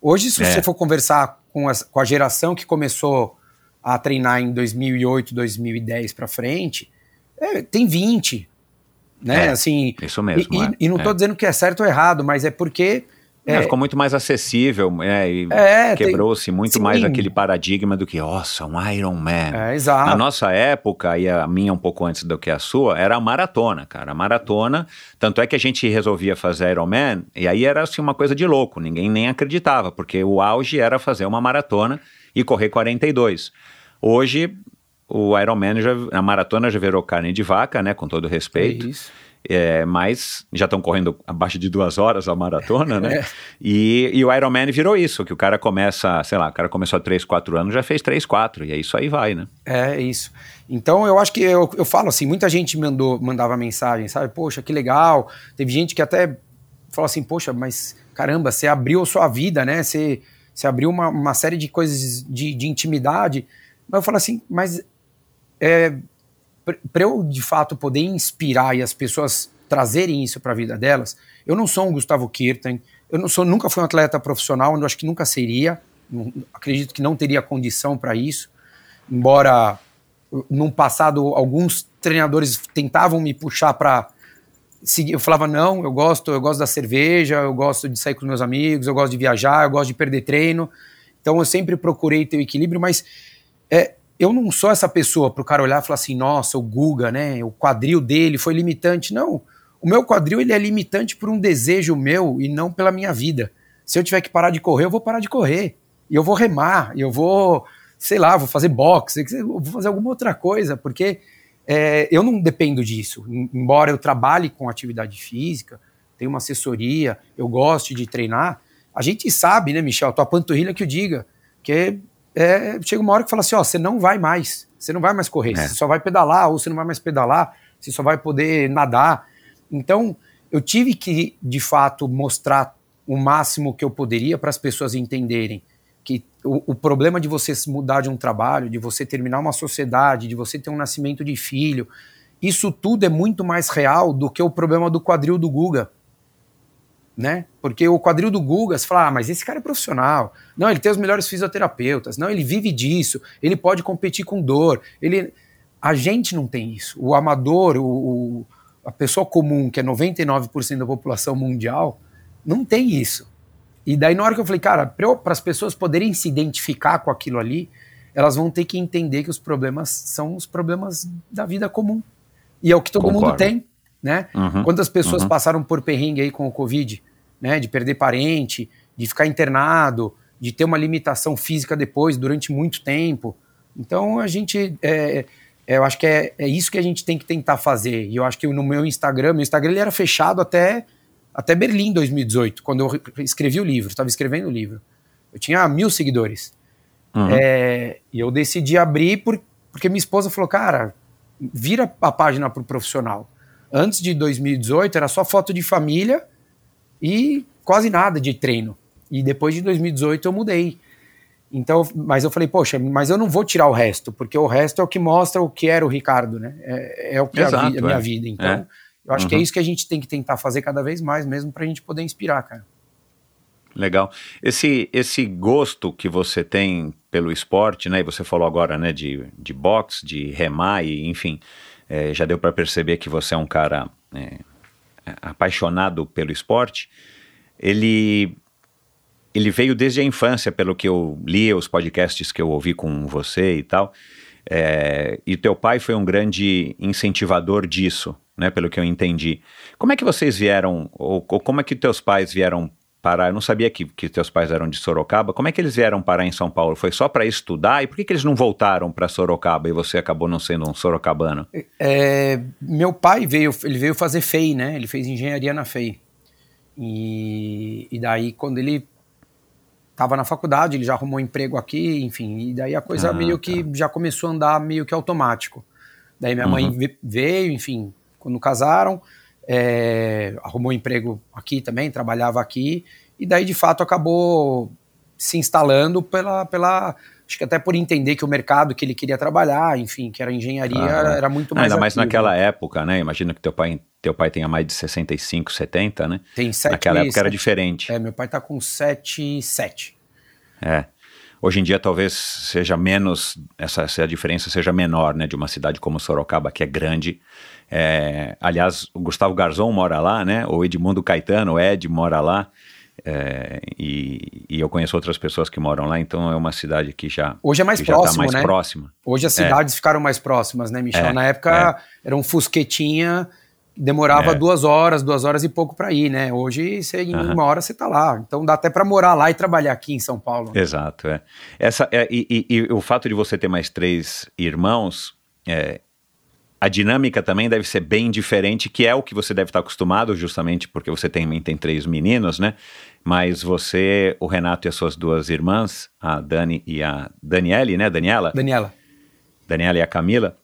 Hoje, se É. você for conversar com, as- com a geração que começou a treinar em 2008, 2010 pra frente, é, tem 20, né? É, assim, isso mesmo, E, é, e não tô é. dizendo que é certo ou errado, mas é porque É, É. ficou muito mais acessível, é, quebrou-se muito sim. mais aquele paradigma do que, nossa, um Iron Man. exato. Na nossa época, e a minha um pouco antes do que a sua, era a maratona, cara. A maratona, tanto é que a gente resolvia fazer Ironman, e aí era assim uma coisa de louco, ninguém nem acreditava, porque o auge era fazer uma maratona e correr 42. Hoje, o Ironman, já, a maratona já virou carne de vaca, né, com todo respeito. É isso. É, mas já estão correndo abaixo de duas horas a maratona, né? É. E, e o Ironman virou isso, que o cara começa, sei lá, o cara começou há 3, 4 anos, já fez 3, 4, e é isso aí vai, né? É isso. Então eu acho que eu, eu falo assim, muita gente mandou, mandava mensagem, sabe? Poxa, que legal. Teve gente que até falou assim, poxa, mas caramba, você abriu a sua vida, né? Você, você abriu uma, uma série de coisas de, de intimidade. Mas eu falo assim, mas é, para eu de fato poder inspirar e as pessoas trazerem isso para a vida delas, eu não sou um Gustavo Kirten, eu não sou, nunca fui um atleta profissional, eu acho que nunca seria, não- acredito que não teria condição para isso, embora num passado alguns treinadores tentavam me puxar para eu falava não, eu gosto, eu gosto da cerveja, eu gosto de sair com meus amigos, eu gosto de viajar, eu gosto de perder treino, então eu sempre procurei ter o equilíbrio, mas é, eu não sou essa pessoa para o cara olhar e falar assim, nossa, o Guga, né, o quadril dele foi limitante. Não, o meu quadril ele é limitante por um desejo meu e não pela minha vida. Se eu tiver que parar de correr, eu vou parar de correr. E eu vou remar, e eu vou, sei lá, vou fazer boxe, vou fazer alguma outra coisa, porque é, eu não dependo disso. Em- Embora eu trabalhe com atividade física, tenho uma assessoria, eu gosto de treinar, a gente sabe, né, Michel, tua panturrilha que o diga, que é, chega uma hora que fala assim, ó, você não vai mais, você não vai mais correr, É. você só vai pedalar, ou você não vai mais pedalar, você só vai poder nadar. Então, eu tive que, de fato, mostrar o máximo que eu poderia para as pessoas entenderem que o, o problema de você mudar de um trabalho, de você terminar uma sociedade, de você ter um nascimento de filho, isso tudo é muito mais real do que o problema do quadril do Guga. Né? Porque o quadril do Guga, você fala, ah, mas esse cara é profissional. Não, ele tem os melhores fisioterapeutas. Não, ele vive disso. Ele pode competir com dor. Ele... A gente não tem isso. O amador, o, o- a pessoa comum, que é 99% da população mundial, não tem isso. E daí, na hora que eu falei, cara, para as pessoas poderem se identificar com aquilo ali, elas vão ter que entender que os problemas são os problemas da vida comum. E é o que todo Concordo. mundo tem, né? Uhum, Quantas pessoas uhum. passaram por perrengue aí com o Covid, né? De perder parente, de ficar internado, de ter uma limitação física depois, durante muito tempo. Então, a gente... é, é, eu acho que é, é isso que a gente tem que tentar fazer. E eu acho que no meu Instagram, meu Instagram ele era fechado até, até Berlim 2018, quando eu re- escrevi o livro, estava escrevendo o livro. Eu tinha mil seguidores. Uhum. É, e eu decidi abrir por, porque minha esposa falou, cara, vira a página pro profissional. Antes de 2018 era só foto de família e quase nada de treino. E depois de 2018 eu mudei. Então, mas eu falei, poxa, mas eu não vou tirar o resto, porque o resto é o que mostra o que era o Ricardo, né? É, é o que é a, Exato, vi- a minha é. vida. Então, É. eu acho que é Uhum. isso que a gente tem que tentar fazer cada vez mais, mesmo pra gente poder inspirar, cara. Legal. Esse, esse gosto que você tem pelo esporte, né? E você falou agora, né, de, de boxe, de remar, e, enfim, é, já deu para perceber que você é um cara é, apaixonado pelo esporte. Ele, ele veio desde a infância, pelo que eu li, os podcasts que eu ouvi com você e tal. É, e teu pai foi um grande incentivador disso, né? Pelo que eu entendi. Como é que vocês vieram, ou, ou como é que teus pais vieram parar? Eu não sabia que, que teus pais eram de Sorocaba. Como é que eles vieram parar em São Paulo? Foi só para estudar? E por que, que eles não voltaram para Sorocaba e você acabou não sendo um sorocabano? É, meu pai veio, ele veio fazer FEI, né? Ele fez engenharia na FEI. E, e daí, quando ele estava na faculdade, ele já arrumou um emprego aqui, enfim, e daí a coisa Ah, meio tá. que já começou a andar meio que automático. Daí minha Uhum. mãe ve- veio, enfim, quando casaram, é, arrumou um emprego aqui também, trabalhava aqui, e daí de fato acabou se instalando pela, pela acho que até por entender que o mercado que ele queria trabalhar, enfim, que era engenharia, Ah, era, era muito mais ainda mais ativo. naquela época, né? Imagina que teu pai, teu pai tenha mais de 65, 70, né? Tem sete Naquela época era diferente. É, meu pai tá com 7 7. É. Hoje em dia talvez seja menos, essa, essa diferença seja menor, né, de uma cidade como Sorocaba, que é grande. É, aliás, o Gustavo Garzon mora lá, né, o Edmundo Caetano, o Ed mora lá, é, e, e eu conheço outras pessoas que moram lá, então é uma cidade que já, Hoje é mais tá próximo, mais né? próxima. Hoje as cidades ficaram mais próximas, né, Michel? É, Na época era um fusquetinha, demorava É. duas horas, duas horas e pouco para ir, né? Hoje você, em Aham. uma hora você tá lá. Então dá até para morar lá e trabalhar aqui em São Paulo. Exato, é. Essa, é, e, e- e o fato de você ter mais três irmãos, é, a dinâmica também deve ser bem diferente, que é o que você deve estar acostumado, justamente porque você tem, tem três meninos, né? Mas você, o Renato e as suas duas irmãs, a Dani e a Daniele, né? Daniela? Daniela. Daniela e a Camila,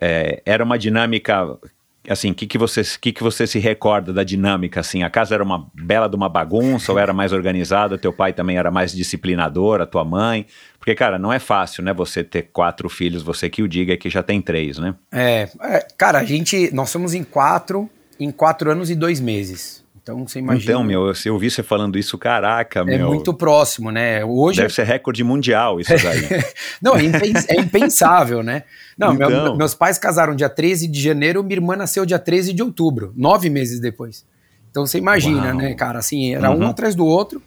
é, era uma dinâmica assim, o que, que, você, que, que você se recorda da dinâmica, assim, a casa era uma bela de uma bagunça ou era mais organizada, teu pai também era mais disciplinador, a tua mãe, porque, cara, não é fácil, né, você ter quatro filhos, você que o diga que já tem três, né? É, é, cara, a gente, nós somos em quatro, em quatro anos e dois meses. Então você imagina. Então, meu, eu, eu ouvi você falando isso, caraca, é meu. muito próximo, né? Hoje Deve ser recorde mundial isso daí. Não, é, impens- é impensável, né? Não, meu- Então. meus pais casaram dia 13 de janeiro, minha irmã nasceu dia 13 de outubro, nove meses depois. Então você imagina, Uau. né, cara? Assim, era um Uhum. atrás do outro.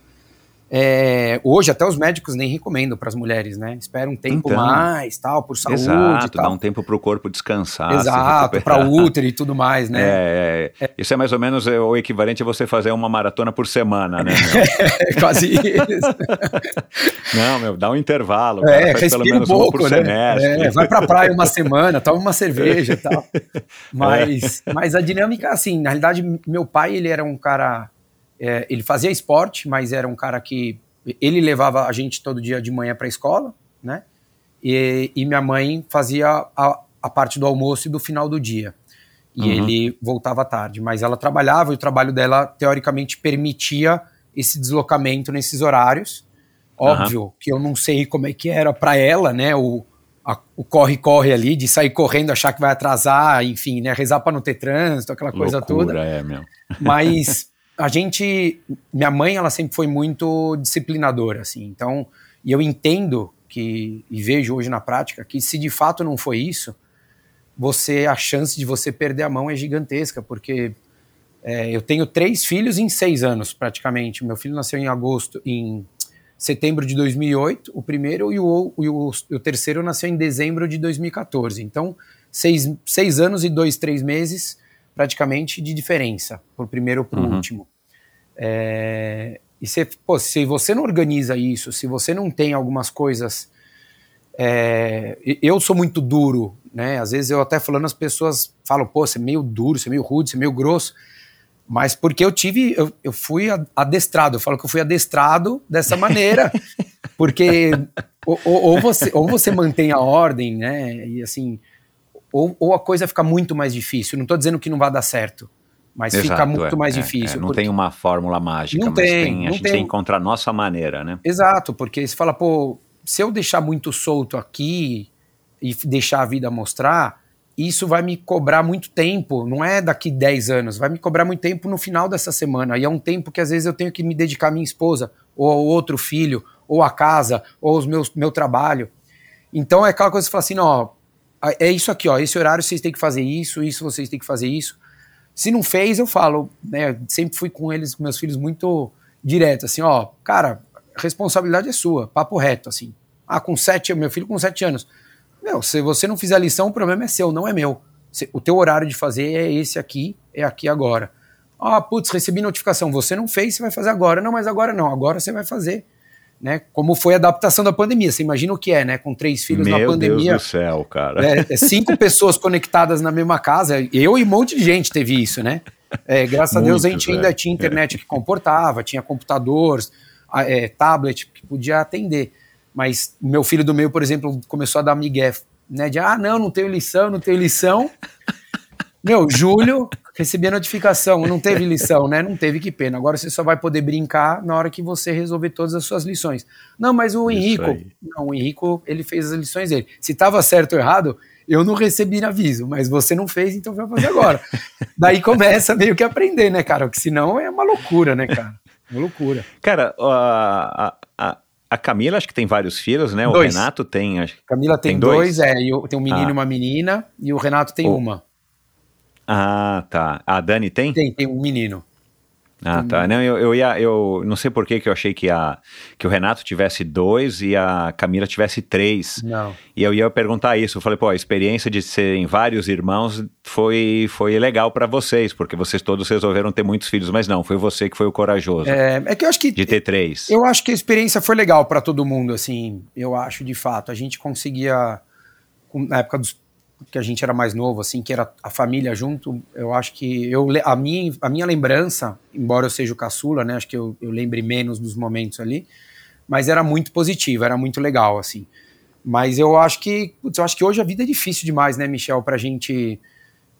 É, hoje até os médicos nem recomendam para as mulheres, né? Espera um tempo Então. mais, tal, por saúde, Exato, tal. dá um tempo pro corpo descansar. Exato, para útero e tudo mais, né? É, é, isso é mais ou menos é, o equivalente a você fazer uma maratona por semana, né? É quase isso. Não, meu, dá um intervalo. cara, É, faz pelo um menos uma pouco, por né? semestre. É, vai pra praia uma semana, toma uma cerveja e tal. Mas, mas a dinâmica, assim, na realidade, meu pai, ele era um cara. É, ele fazia esporte, mas era um cara que. Ele levava a gente todo dia de manhã pra escola, né? E, e minha mãe fazia a, a parte do almoço e do final do dia. E Uhum. ele voltava tarde. Mas ela trabalhava e o trabalho dela, teoricamente, permitia esse deslocamento nesses horários. Óbvio que eu não sei como é que era para ela, né? O a- o corre-corre ali, de sair correndo, achar que vai atrasar, enfim, né? Rezar para não ter trânsito, aquela coisa Loucura, toda. é, meu. Mas a gente. Minha mãe, ela sempre foi muito disciplinadora, assim. Então, e eu entendo que, e vejo hoje na prática, que se de fato não foi isso, você, a chance de você perder a mão é gigantesca, porque é, eu tenho três filhos em seis anos, praticamente. Meu filho nasceu em agosto, em setembro de 2008, o primeiro, e o, e o, o terceiro nasceu em dezembro de 2014. Então, seis, seis anos e dois, três meses, praticamente, de diferença, pro primeiro pro Uhum. último. É, e se, pô, se você não organiza isso, se você não tem algumas coisas. é, eu sou muito duro, né? Às vezes eu até falando, as pessoas falam, pô, você é meio duro, você é meio rude, você é meio grosso. Mas porque eu tive, eu, eu fui adestrado, eu falo que eu fui adestrado dessa maneira, porque ou, ou- ou você, ou você mantém a ordem, né? E assim, ou, ou a coisa fica muito mais difícil. Não estou dizendo que não vai dar certo, mas fica Exato, muito é, mais é, difícil. é, não porque- tem uma fórmula mágica, Não mas tem, tem, a não gente tem. tem que encontrar a nossa maneira, né? Exato, porque você fala, pô, se eu deixar muito solto aqui e deixar a vida mostrar, isso vai me cobrar muito tempo, não é daqui 10 anos, vai me cobrar muito tempo no final dessa semana. E é um tempo que às vezes eu tenho que me dedicar à minha esposa, ou ao outro filho, ou à casa, ou aos meus meu trabalho. Então é aquela coisa que você fala assim, ó, é isso aqui, ó, esse horário vocês têm que fazer isso, isso vocês têm que fazer isso. Se não fez, eu falo, né? Sempre fui com eles, com meus filhos, muito direto, assim, ó, cara, responsabilidade é sua, papo reto, assim. Ah, com sete, meu filho com sete anos. Meu, se você não fizer a lição, o problema é seu, não é meu. O teu horário de fazer é esse aqui, é aqui agora. Ah, putz, recebi notificação, você não fez, você vai fazer agora. Não, mas agora não, agora você vai fazer. Né? Como foi a adaptação da pandemia. Você imagina o que é, né? Com três filhos Meu na pandemia. Deus do céu, cara. É, é cinco pessoas conectadas na mesma casa. Eu e um monte de gente teve isso, né? É, graças a Deus a gente Muito, ainda é. tinha internet que comportava, tinha computadores, é, tablet que podia atender. Mas meu filho do meio, por exemplo, começou a dar migué, né? De, ah, não, não tenho lição, não tenho lição. Meu, Júlio, recebi a notificação, não teve lição, né? Não teve, que pena. Agora você só vai poder brincar na hora que você resolver todas as suas lições. Não, mas o Henrico, não, o Henrico, ele fez as lições dele. Se estava certo ou errado, eu não recebi aviso, mas você não fez, então vai fazer agora. Daí começa meio que aprender, né, cara? Porque senão é uma loucura, né, cara? Uma loucura. Cara, a, a, a Camila acho que tem vários filhos, né? O Dois. Renato tem. acho- Camila tem, Tem dois, dois? é, e tem um menino Ah. e uma menina, e o Renato tem Oh. uma. Ah, tá. A Dani tem? Tem, tem um menino. Ah, tá. Não, eu, eu ia. Eu não sei por que que eu achei que, a, que o Renato tivesse dois e a Camila tivesse três. Não. E eu ia perguntar isso. Eu falei, pô, a experiência de serem vários irmãos foi, foi legal pra vocês, porque vocês todos resolveram ter muitos filhos, mas não, foi você que foi o corajoso É, é que eu acho que de ter três. Eu acho que a experiência foi legal para todo mundo, assim, eu acho de fato. A gente conseguia, na época dos, que a gente era mais novo, assim, que era a família junto, eu acho que eu, a, minha, a minha lembrança, embora eu seja o caçula, né, acho que eu, eu lembre menos dos momentos ali, mas era muito positivo, era muito legal, assim. Mas eu acho que, putz, eu acho que hoje a vida é difícil demais, né, Michel, pra gente.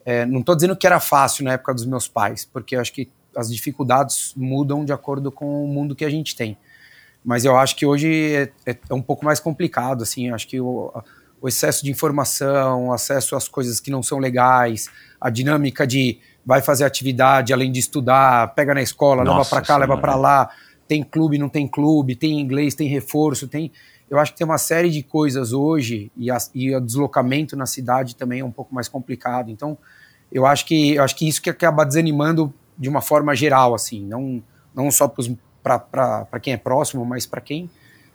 é, não tô dizendo que era fácil na época dos meus pais, porque eu acho que as dificuldades mudam de acordo com o mundo que a gente tem. Mas eu acho que hoje é, é- é um pouco mais complicado, assim, acho que o, o excesso de informação, o acesso às coisas que não são legais, a dinâmica de vai fazer atividade além de estudar, pega na escola, leva Nossa para cá, leva para lá, tem clube, não tem clube, tem inglês, tem reforço, tem. Eu acho que tem uma série de coisas hoje e, as- e o deslocamento na cidade também é um pouco mais complicado. Então, eu acho que eu acho que isso que acaba desanimando de uma forma geral, assim, não não só para quem é próximo, mas para quem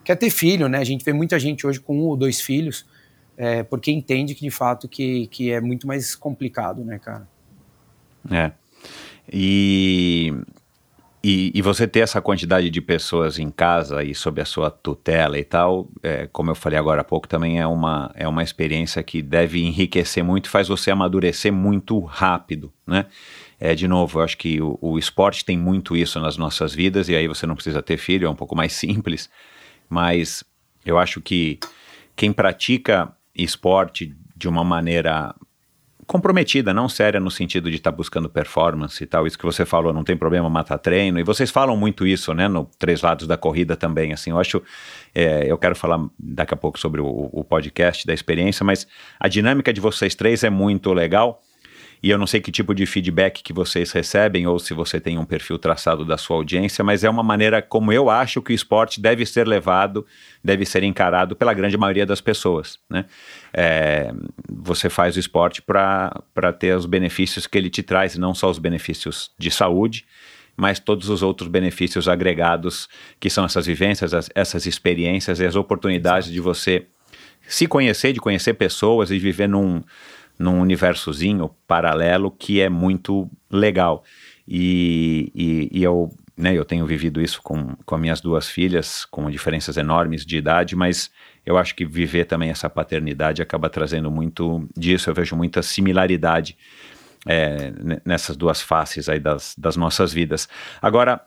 quer ter filho, né? A gente vê muita gente hoje com um ou dois filhos, é, porque entende que de fato que, que é muito mais complicado, né, cara? É. E, e, e você ter essa quantidade de pessoas em casa e sob a sua tutela e tal, é, como eu falei agora há pouco, também é uma, é uma experiência que deve enriquecer muito, faz você amadurecer muito rápido, né? É, de novo, eu acho que o, o esporte tem muito isso nas nossas vidas, e aí você não precisa ter filho, é um pouco mais simples, mas eu acho que quem pratica esporte de uma maneira comprometida, não séria no sentido de estar buscando performance e tal, isso que você falou, não tem problema matar treino, e vocês falam muito isso, né, no Três Lados da Corrida também, assim, eu acho, é, eu quero falar daqui a pouco sobre o, o podcast da experiência, mas a dinâmica de vocês três é muito legal, e eu não sei que tipo de feedback que vocês recebem ou se você tem um perfil traçado da sua audiência, mas é uma maneira como eu acho que o esporte deve ser levado, deve ser encarado pela grande maioria das pessoas. Né? É, você faz o esporte para ter os benefícios que ele te traz, não só os benefícios de saúde, mas todos os outros benefícios agregados, que são essas vivências, as- essas experiências e as oportunidades de você se conhecer, de conhecer pessoas e viver num, num universozinho paralelo que é muito legal. E, e, e eu, né, eu tenho vivido isso com, com as minhas duas filhas, com diferenças enormes de idade, mas eu acho que viver também essa paternidade acaba trazendo muito disso. Eu vejo muita similaridade é, ne- nessas duas faces aí das, das nossas vidas. Agora,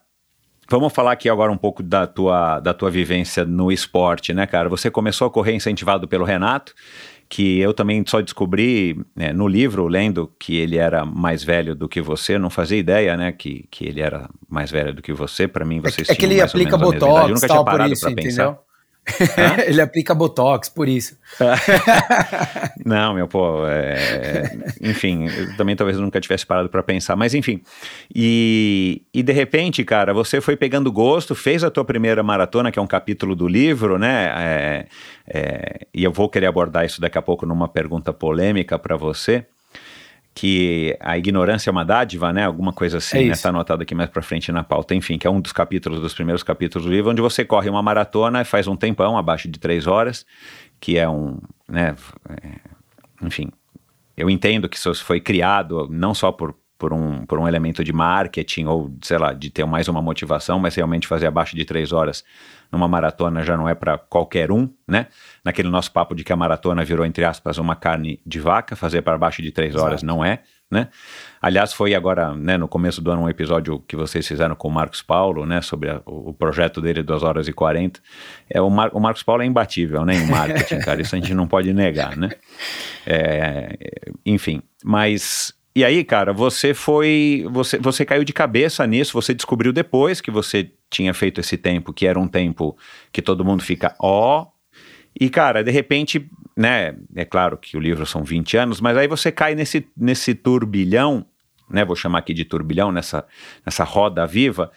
Vamos falar aqui agora um pouco da tua, da tua vivência no esporte, né, cara? Você começou a correr incentivado pelo Renato, que eu também só descobri né, no livro, lendo, que ele era mais velho do que você. Não fazia ideia, né, que, que ele era mais velho do que você. Para mim, É, vocês que- é que ele aplica mesma idade. Eu botox nunca tinha tal por parado isso, pra pensar. ele aplica botox por isso. Não, meu, pô, é, enfim, eu também talvez nunca tivesse parado para pensar, mas enfim. E, e de repente, cara, você foi pegando gosto, fez a tua primeira maratona, que é um capítulo do livro, né? É, é, e eu vou querer abordar isso daqui a pouco numa pergunta polêmica para você. Que a ignorância é uma dádiva, né? Alguma coisa assim, É né? Tá anotado aqui mais pra frente na pauta. Enfim, que é um dos capítulos, dos primeiros capítulos do livro, onde você corre uma maratona e faz um tempão, abaixo de três horas, que é um, né? é, enfim, eu entendo que isso foi criado não só por, por um, por um elemento de marketing ou, sei lá, de ter mais uma motivação, mas realmente fazer abaixo de três horas numa maratona já não é para qualquer um, né? Naquele nosso papo de que a maratona virou, entre aspas, uma carne de vaca, fazer para abaixo de três horas não é, né? Aliás, foi agora, né, no começo do ano, um episódio que vocês fizeram com o Marcos Paulo, né, sobre a, o, projeto dele, 2 horas e 40. É, o, Mar, o Marcos Paulo é imbatível, né, em marketing, cara, isso a gente não pode negar, né? É, enfim, mas e aí, cara, você foi. Você, você caiu de cabeça nisso, você descobriu depois que você tinha feito esse tempo, que era um tempo que todo mundo fica, ó. Oh, e, cara, de repente, né? É claro que o livro são 20 anos, mas aí você cai nesse, nesse turbilhão, né? Vou chamar aqui de turbilhão, nessa, nessa roda viva,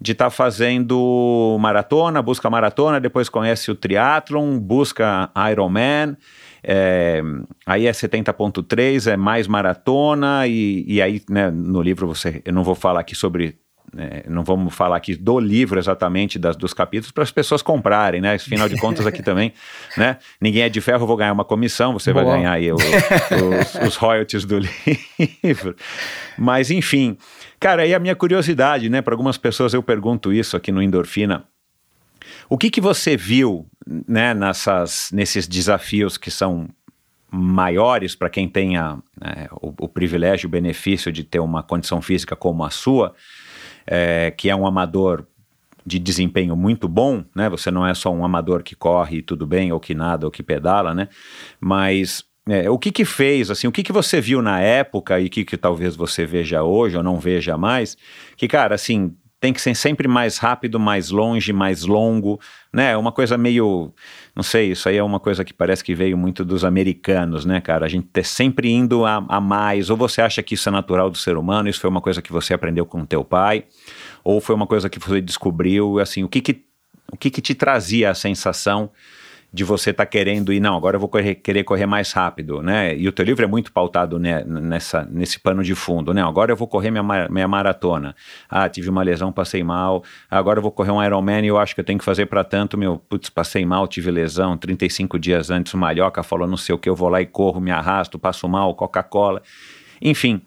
de estar tá fazendo maratona, busca maratona, depois conhece o triatlon, busca Ironman. É, aí é 70.3, é mais maratona, e, e aí né, no livro você, eu não vou falar aqui sobre é, não vamos falar aqui do livro exatamente das, dos capítulos para as pessoas comprarem, né? Afinal de contas aqui também, né? Ninguém é de ferro, vou ganhar uma comissão, você Boa. vai ganhar aí o, os, os royalties do livro. Mas enfim, cara, aí a minha curiosidade, né? Para algumas pessoas eu pergunto isso aqui no Endorfina. O que que você viu né, nessas, nesses desafios que são maiores para quem tenha né, o, o, privilégio, o benefício de ter uma condição física como a sua, é, que é um amador de desempenho muito bom, né? Você não é só um amador que corre tudo bem, ou que nada, ou que pedala, né? Mas é, o que que fez, assim, o que que você viu na época e que que talvez você veja hoje ou não veja mais, que, cara, assim, tem que ser sempre mais rápido, mais longe, mais longo, né? Uma coisa meio, não sei, isso aí é uma coisa que parece que veio muito dos americanos, né, cara? A gente ter sempre indo a, a mais, ou você acha que isso é natural do ser humano, isso foi uma coisa que você aprendeu com teu pai, ou foi uma coisa que você descobriu, assim, o que que, o que, que te trazia a sensação de você estar tá querendo ir, não, agora eu vou correr, querer correr mais rápido, né? E o teu livro é muito pautado né, nessa, nesse pano de fundo, né? Agora eu vou correr minha, minha maratona. Ah, tive uma lesão, passei mal. Agora eu vou correr um Ironman e eu acho que eu tenho que fazer para tanto, meu, putz, passei mal, tive lesão, 35 dias antes o Malhoca falou não sei o que, eu vou lá e corro, me arrasto, passo mal, Coca-Cola. Enfim,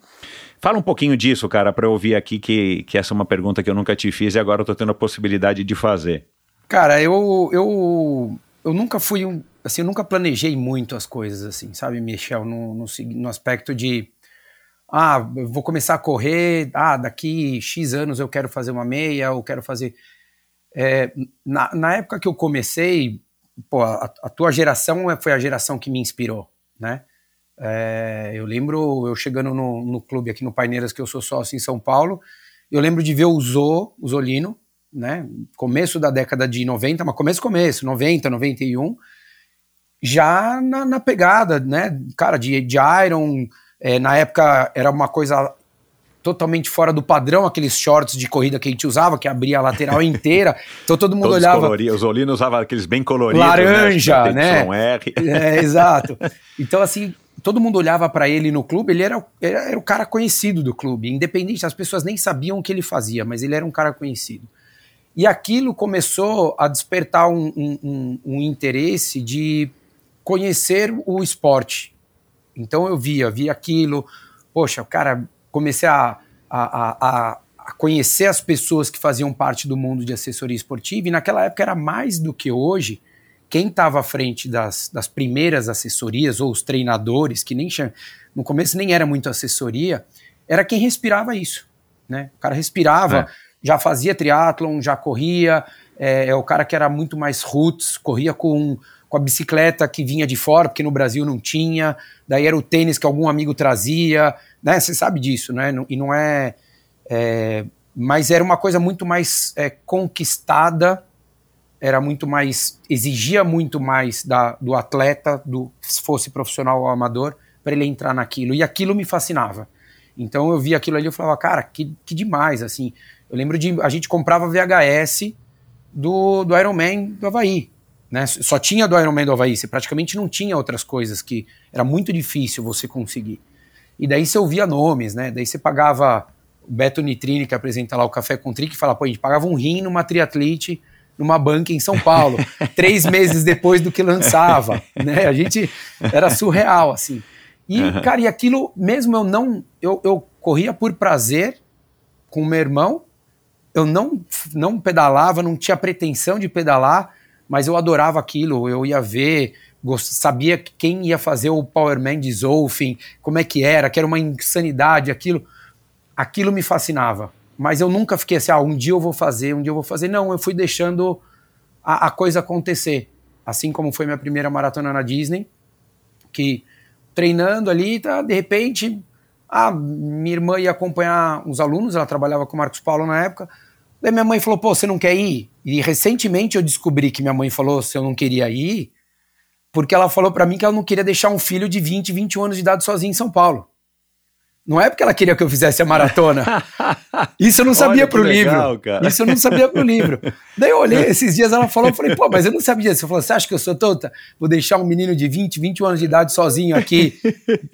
Fala um pouquinho disso, cara, para eu ouvir aqui que, que essa é uma pergunta que eu nunca te fiz e agora eu tô tendo a possibilidade de fazer. Cara, eu, eu eu nunca fui um. Assim, eu nunca planejei muito as coisas, assim, sabe, Michel? No, no, no aspecto de. Ah, vou começar a correr. Ah, daqui X anos eu quero fazer uma meia, ou quero fazer. É, na, na época que eu comecei, pô, a, a, tua geração foi a geração que me inspirou, né? É, eu lembro eu chegando no, no clube aqui no Paineiras, que eu sou sócio em São Paulo, eu lembro de ver o Zô, o Zolino, né, começo da década de 90, mas começo, começo, 90, 91, já na, na pegada, né, cara, de, de Iron, é, na época era uma coisa totalmente fora do padrão, aqueles shorts de corrida que a gente usava, que abria a lateral inteira, então todo mundo Todos olhava... Os Olinos usavam aqueles bem coloridos, né, Laranja, né? né? É, exato. Então, assim, todo mundo olhava para ele no clube, ele era, era, era o cara conhecido do clube, independente, as pessoas nem sabiam o que ele fazia, mas ele era um cara conhecido. E aquilo começou a despertar um, um, um, interesse de conhecer o esporte. Então eu via, via aquilo, poxa, cara, comecei a, a, a, a conhecer as pessoas que faziam parte do mundo de assessoria esportiva, e naquela época era mais do que hoje, quem estava à frente das, das primeiras assessorias, ou os treinadores, que nem no começo nem era muito assessoria, era quem respirava isso. Né? O cara respirava, é já fazia triatlon, já corria, é, é, o cara que era muito mais roots, corria com, com a bicicleta que vinha de fora, porque no Brasil não tinha, daí era o tênis que algum amigo trazia, né? Você sabe disso, né? E não é, é mas era uma coisa muito mais é, conquistada, era muito mais, exigia muito mais da, do atleta, do se fosse profissional ou amador, para ele entrar naquilo. E aquilo me fascinava. Então eu vi aquilo ali e falava, cara, que, que demais, assim. Eu lembro de a gente comprava VHS do, do Iron Man do Havaí. Né? Só tinha do Iron Man do Havaí, você praticamente não tinha outras coisas que era muito difícil você conseguir. E daí você ouvia nomes, né? Daí você pagava o Beto Nitrine, que apresenta lá o Café com Tri, que fala, pô, a gente pagava um rim numa triatlete numa banca em São Paulo, três meses depois do que lançava, né? A gente era surreal, assim. E, Aham. cara, e aquilo, mesmo eu não. Eu, eu corria por prazer com o meu irmão, eu não, não pedalava, não tinha pretensão de pedalar, mas eu adorava aquilo. Eu ia ver, gost- sabia quem ia fazer o Powerman de Zolfin, como é que era, que era uma insanidade, aquilo. Aquilo me fascinava. Mas eu nunca fiquei assim, ah, um dia eu vou fazer, um dia eu vou fazer. Não, eu fui deixando a, a coisa acontecer. Assim como foi minha primeira maratona na Disney, que treinando ali, tá, de repente, a minha irmã ia acompanhar uns alunos, ela trabalhava com o Marcos Paulo na época. Daí minha mãe falou: pô, você não quer ir? E recentemente eu descobri que minha mãe falou se eu não queria ir, porque ela falou pra mim que ela não queria deixar um filho de 20, 21 anos de idade sozinho em São Paulo. Não é porque ela queria que eu fizesse a maratona. Isso eu não sabia pro legal, livro. cara. Isso eu não sabia pro livro. Daí eu olhei, esses dias ela falou, eu falei, pô, mas eu não sabia disso. Você falou, você acha que eu sou tonta? Vou deixar um menino de 20, 21 anos de idade sozinho aqui,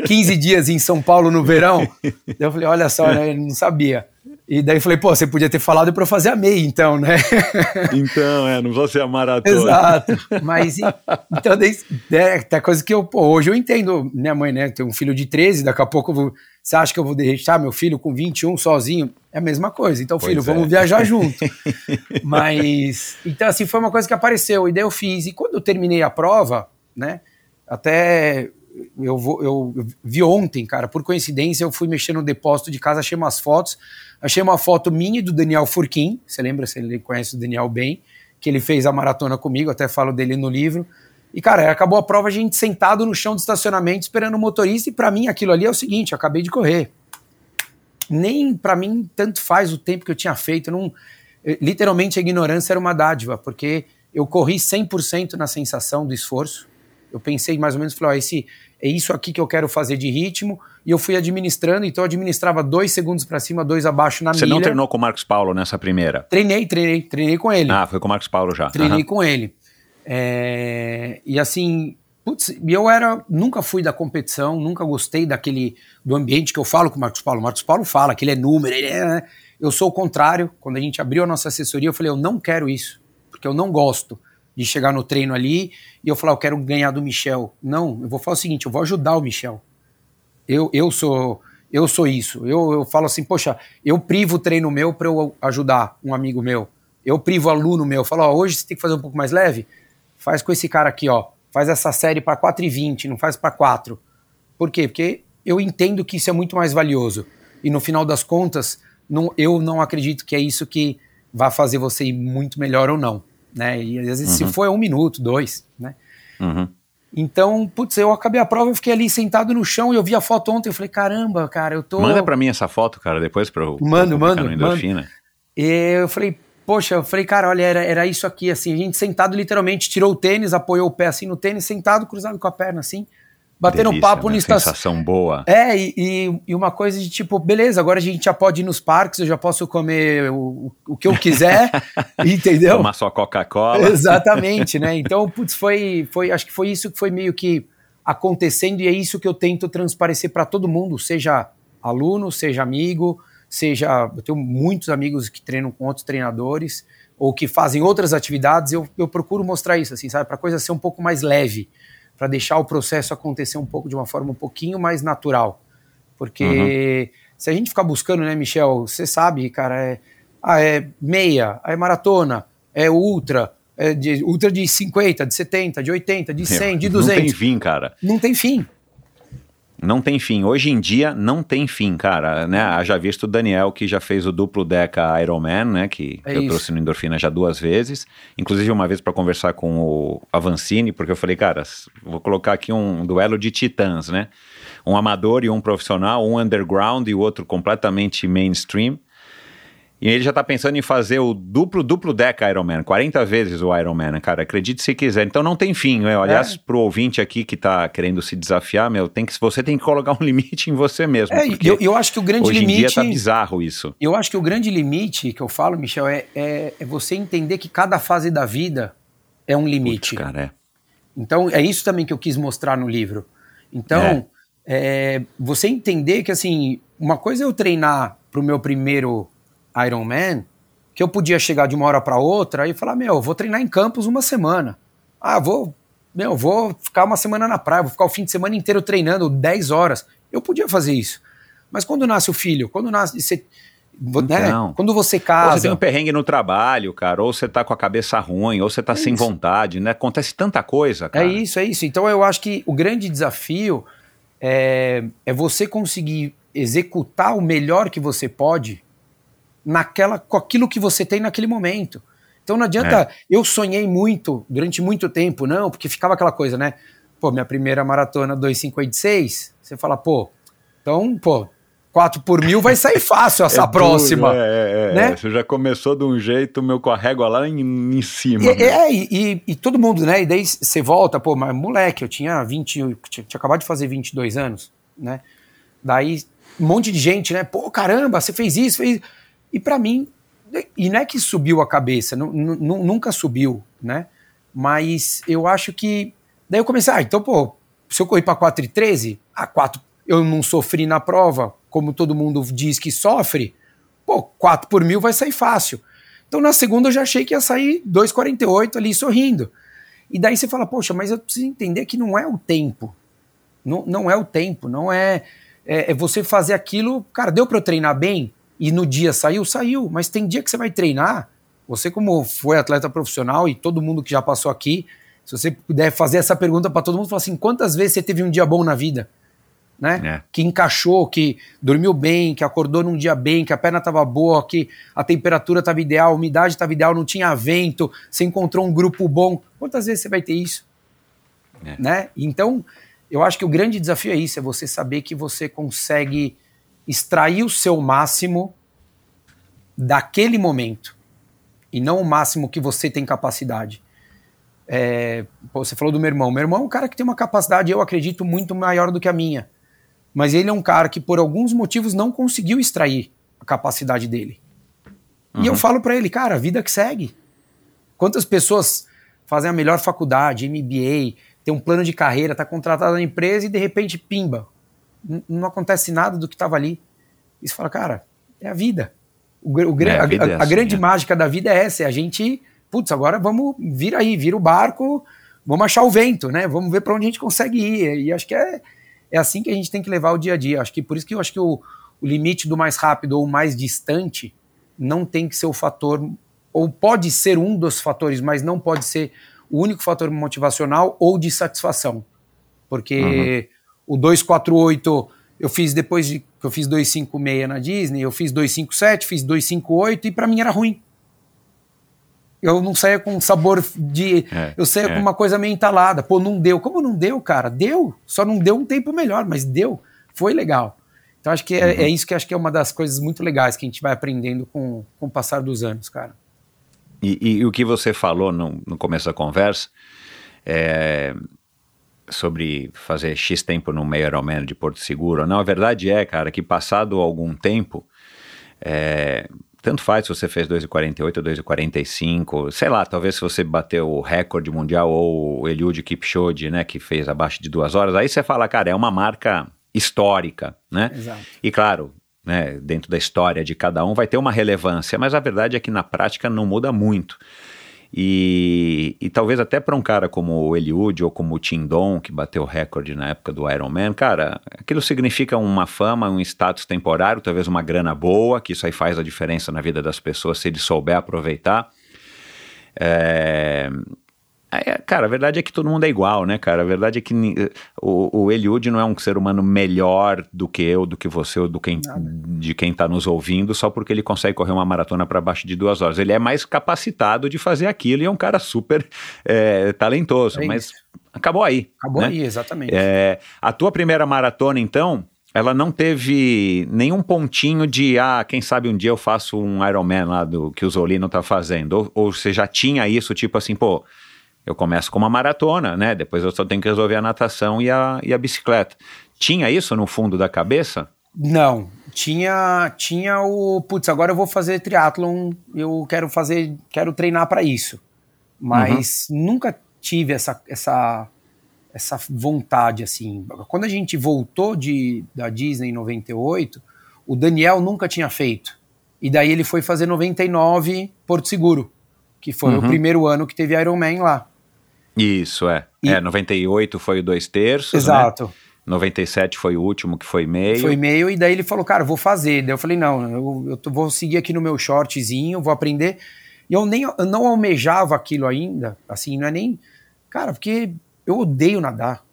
15 dias em São Paulo no verão? Daí eu falei, olha só, né? Eu não sabia. E daí eu falei, pô, você podia ter falado pra eu fazer a meia, então, né? Então, é, não vou ser a maratona. Exato. Mas então, daí, é, tem coisa que eu, pô, hoje eu entendo, minha mãe, né? Tem um filho de 13, daqui a pouco eu vou. Você acha que eu vou deixar meu filho com 21 sozinho? É a mesma coisa. Então, Pois filho, é. vamos viajar junto. Mas. Então, assim, foi uma coisa que apareceu, e daí eu fiz. E quando eu terminei a prova, né? Até. Eu, vou, eu vi ontem, cara, por coincidência, eu fui mexer no depósito de casa, achei umas fotos. Achei uma foto minha do Daniel Furquim. Você lembra? Se ele conhece o Daniel bem, que ele fez a maratona comigo, até falo dele no livro. E, cara, acabou a prova, a gente sentado no chão do estacionamento esperando o motorista, e pra mim aquilo ali é o seguinte: eu acabei de correr. Nem pra mim tanto faz o tempo que eu tinha feito. Não, eh, literalmente a ignorância era uma dádiva, porque eu corri 100% na sensação do esforço. Eu pensei mais ou menos, falei, ó, esse, é isso aqui que eu quero fazer de ritmo, e eu fui administrando, então eu administrava dois segundos pra cima, dois abaixo na Você milha. não treinou com o Marcos Paulo nessa primeira? Treinei, treinei, treinei com ele. Ah, foi com o Marcos Paulo já. Treinei Aham. com ele. É, e assim, putz, eu era, nunca fui da competição, nunca gostei daquele, do ambiente que eu falo com o Marcos Paulo. O Marcos Paulo fala que ele é número, ele é, né? eu sou o contrário. Quando a gente abriu a nossa assessoria, eu falei, eu não quero isso, porque eu não gosto de chegar no treino ali e eu falar, eu quero ganhar do Michel. Não, eu vou falar o seguinte, eu vou ajudar o Michel. Eu, eu sou eu sou isso. Eu, eu falo assim, poxa, eu privo o treino meu para eu ajudar um amigo meu. Eu privo aluno meu. Eu falo, hoje você tem que fazer um pouco mais leve. Faz com esse cara aqui, ó. Faz essa série para 4,20, não faz para 4. Por quê? Porque eu entendo que isso é muito mais valioso. E no final das contas, não, eu não acredito que é isso que vai fazer você ir muito melhor ou não. Né? E às vezes, se for, é um minuto, dois. Né? Uhum. Então, putz, eu acabei a prova, eu fiquei ali sentado no chão e eu vi a foto ontem, eu falei, caramba, cara, eu tô... Manda pra mim essa foto, cara, depois pra eu Mando, mando, no. E eu falei, poxa, eu falei, cara, olha, era, era isso aqui, assim, a gente sentado literalmente, tirou o tênis, apoiou o pé assim no tênis, sentado, cruzado com a perna assim, batendo Delícia, papo né? no estação. Sensação boa. É, e, e, e uma coisa de tipo, beleza, agora a gente já pode ir nos parques, eu já posso comer o, o que eu quiser, entendeu? Tomar sua Coca-Cola. Exatamente, né? Então, putz, foi, foi, acho que foi isso que foi meio que acontecendo e é isso que eu tento transparecer para todo mundo, seja aluno, seja amigo, seja. Eu tenho muitos amigos que treinam com outros treinadores ou que fazem outras atividades, eu, eu procuro mostrar isso, assim, sabe? Para a coisa ser um pouco mais leve, para deixar o processo acontecer um pouco de uma forma um pouquinho mais natural. Porque se a gente ficar buscando, né, Michel, você sabe, cara, é, ah, é meia, é maratona, é ultra, é de, ultra de 50, de 70, de 80, de 100, de Não tem 200. fim, cara. Não tem fim. Não tem fim. Hoje em dia não tem fim, cara. Né? Haja visto o Daniel, que já fez o duplo Deca Ironman, né? Que É eu isso. trouxe no Endorfina já duas vezes. Inclusive uma vez para conversar com o Avancini, porque eu falei, cara, vou colocar aqui um duelo de titãs, né? Um amador e um profissional, um underground e o outro completamente mainstream. E ele já tá pensando em fazer o duplo, duplo deca Ironman, 40 vezes o Ironman, né, cara? Acredite se quiser. Então não tem fim, né? Aliás, É. pro ouvinte aqui que tá querendo se desafiar, meu, tem que, você tem que colocar um limite em você mesmo. É, eu, eu acho que o grande hoje em limite. dia tá bizarro isso. Eu acho que o grande limite que eu falo, Michel, é, é, é você entender que cada fase da vida é um limite. Putz, cara, é. Então, é isso também que eu quis mostrar no livro. Então, é, você entender que, assim, uma coisa é eu treinar pro meu primeiro Ironman, que eu podia chegar de uma hora para outra e falar, meu, eu vou treinar em campos uma semana. Ah, vou meu, vou ficar uma semana na praia, vou ficar o fim de semana inteiro treinando 10 horas. Eu podia fazer isso. Mas quando nasce o filho, quando nasce. Você, né? Então. Quando você Ou você casa. tem um perrengue no trabalho, cara, ou você tá com a cabeça ruim, ou você tá É sem isso. vontade, né? Acontece tanta coisa, cara. É isso, é isso. Então eu acho que o grande desafio é, é você conseguir executar o melhor que você pode naquela, com aquilo que você tem naquele momento. Então não adianta. Eu sonhei muito durante muito tempo, não, porque ficava aquela coisa, né? Pô, minha primeira maratona 2,56, você fala, pô, então, pô, 4 por mil vai sair fácil essa É duro, próxima. é, é, é. né? Você já começou de um jeito, meu régua lá em, em cima. E, meu. é, e, e- e todo mundo, né? E daí você volta, pô, mas moleque, eu tinha 20, eu tinha, tinha acabado de fazer 22 anos, né? Daí um monte de gente, né? Pô, caramba, você fez isso, fez. E pra mim, e não é que subiu a cabeça, nu- nu- nu- nunca subiu, né? Mas eu acho que. Daí eu comecei, ah, então, pô, se eu correr pra 4 e 13, a 4 eu não sofri na prova, como todo mundo diz que sofre, pô, 4 por mil vai sair fácil. Então na segunda eu já achei que ia sair 2,48 ali sorrindo. E daí você fala, poxa, mas eu preciso entender que não é o tempo. Não, não é o tempo, não é, é. é você fazer aquilo. Cara, deu para eu treinar bem e no dia saiu? Saiu. Mas tem dia que você vai treinar. Você, como foi atleta profissional e todo mundo que já passou aqui, se você puder fazer essa pergunta para todo mundo, fala assim: quantas vezes você teve um dia bom na vida? Né? É. Que encaixou, que dormiu bem, que acordou num dia bem, que a perna estava boa, que a temperatura estava ideal, a umidade estava ideal, não tinha vento, você encontrou um grupo bom. Quantas vezes você vai ter isso? É. Né? Então, eu acho que o grande desafio é isso, é você saber que você consegue extrair o seu máximo daquele momento e não o máximo que você tem capacidade. É, você falou do meu irmão. Meu irmão é um cara que tem uma capacidade, eu acredito, muito maior do que a minha. Mas ele é um cara que, por alguns motivos, não conseguiu extrair a capacidade dele. E eu falo pra ele, cara, a vida que segue. Quantas pessoas fazem a melhor faculdade, MBA, tem um plano de carreira, tá contratado na empresa e de repente, pimba, não acontece nada do que estava ali. E você fala, cara, é a vida. O, o É, a a, vida é a- a assim, grande é. mágica da vida é essa, é a gente, putz, agora vamos vir aí, vira o barco, vamos achar o vento, né? Vamos ver para onde a gente consegue ir. E acho que é, é assim que a gente tem que levar o dia a dia. Acho que por isso que eu acho que o, o limite do mais rápido ou mais distante não tem que ser o fator, ou pode ser um dos fatores, mas não pode ser o único fator motivacional ou de satisfação. Porque o 248 eu fiz depois de que eu fiz 256 na Disney, eu fiz 257, fiz 258 e para mim era ruim. Eu não saía com sabor de. É, eu saía é. com uma coisa meio entalada. Pô, não deu. Como não deu, cara? Deu. Só não deu um tempo melhor, mas deu. Foi legal. Então acho que é, Uhum. é isso que acho que é uma das coisas muito legais que a gente vai aprendendo com, com o passar dos anos, cara. E, e- e o que você falou no, no começo da conversa é, sobre fazer X tempo no meio Ironman de Porto Seguro. Não, a verdade é, cara, que passado algum tempo, é, tanto faz se você fez 2,48 ou 2,45, sei lá, talvez se você bateu o recorde mundial ou o Eliud Kipchoge, né, que fez abaixo de duas horas, aí você fala, cara, é uma marca histórica, né? Exato. E claro, né, dentro da história de cada um vai ter uma relevância, mas a verdade é que na prática não muda muito. E, e talvez até para um cara como o Eliud ou como o Tindon, que bateu o recorde na época do Ironman, cara, aquilo significa uma fama, um status temporário, talvez uma grana boa, que isso aí faz a diferença na vida das pessoas se ele souber aproveitar. É, Aí, cara, a verdade é que todo mundo é igual, né, cara? A verdade é que ni- o, o Eliud não é um ser humano melhor do que eu, do que você, ou do quem, de quem tá nos ouvindo, só porque ele consegue correr uma maratona para baixo de duas horas. Ele é mais capacitado de fazer aquilo e é um cara super é, talentoso, É mas acabou aí. Acabou né? aí, exatamente. É, a tua primeira maratona, então, ela não teve nenhum pontinho de, ah, quem sabe um dia eu faço um Ironman lá do que o Zolino tá fazendo. Ou, ou você já tinha isso, tipo assim, pô, eu começo com uma maratona, né? Depois eu só tenho que resolver a natação e a, e a bicicleta. Tinha isso no fundo da cabeça? Não, tinha tinha o putz, agora eu vou fazer triatlon, eu quero fazer, quero treinar para isso. Mas nunca tive essa essa essa vontade assim. Quando a gente voltou de da Disney em 98, o Daniel nunca tinha feito. E daí ele foi fazer 99 Porto Seguro, que foi o Uhum. primeiro ano que teve Ironman lá. Isso, é. E- É, 98 foi o dois terços, Exato. né? 97 foi o último, que foi meio. Foi meio, e daí ele falou, cara, vou fazer. Daí eu falei, não, eu, eu vou seguir aqui no meu shortzinho, vou aprender. E eu nem eu não almejava aquilo ainda, assim, não é nem. Cara, porque eu odeio nadar.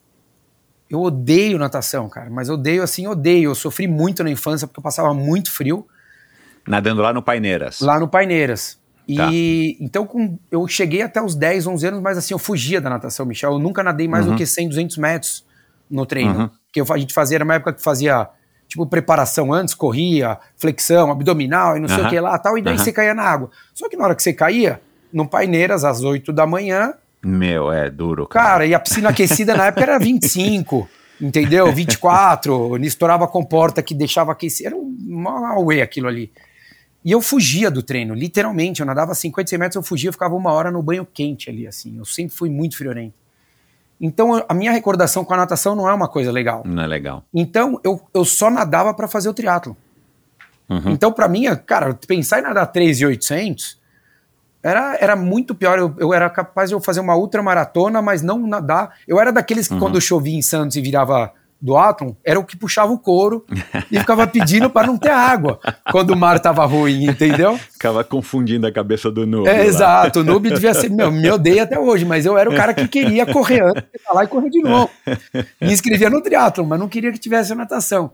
Eu odeio natação, cara, mas odeio assim, odeio. Eu sofri muito na infância porque eu passava muito frio Nadando lá no Paineiras. lá no Paineiras. E Tá. então com, eu cheguei até os 10, 11 anos, mas assim, eu fugia da natação, Michel. Eu nunca nadei mais do que 100, 200 metros no treino. Uhum. Porque eu- a gente fazia, era uma época que fazia, tipo, preparação antes, corria, flexão, abdominal e não sei Aham. o que lá tal, e daí Aham. você caía na água. Só que na hora que você caía, no Paineiras, às 8 da manhã, Meu, é duro, cara. cara, e a piscina aquecida na época era 25, entendeu? 24, estourava a comporta que deixava aquecer, era um uma auê aquilo ali. E eu fugia do treino, literalmente, eu nadava 50 metros, eu fugia, eu ficava uma hora no banho quente ali, assim, eu sempre fui muito friorento. Então, a minha recordação com a natação não é uma coisa legal. Não é legal. Então, eu, eu só nadava para fazer o triatlo. Uhum. Então, para mim, cara, pensar em nadar 3,800 era, era muito pior. Eu, eu era capaz de eu fazer uma ultramaratona, mas não nadar. Eu era daqueles que, quando chovia em Santos e virava do Atom, era o que puxava o couro e ficava pedindo para não ter água quando o mar tava ruim, entendeu? Ficava confundindo a cabeça do Noob. É, exato, o noob devia ser, meu, me odeia até hoje, mas eu era o cara que queria correr antes, lá e correr de novo. Me inscrevia no triatlon, mas não queria que tivesse a natação.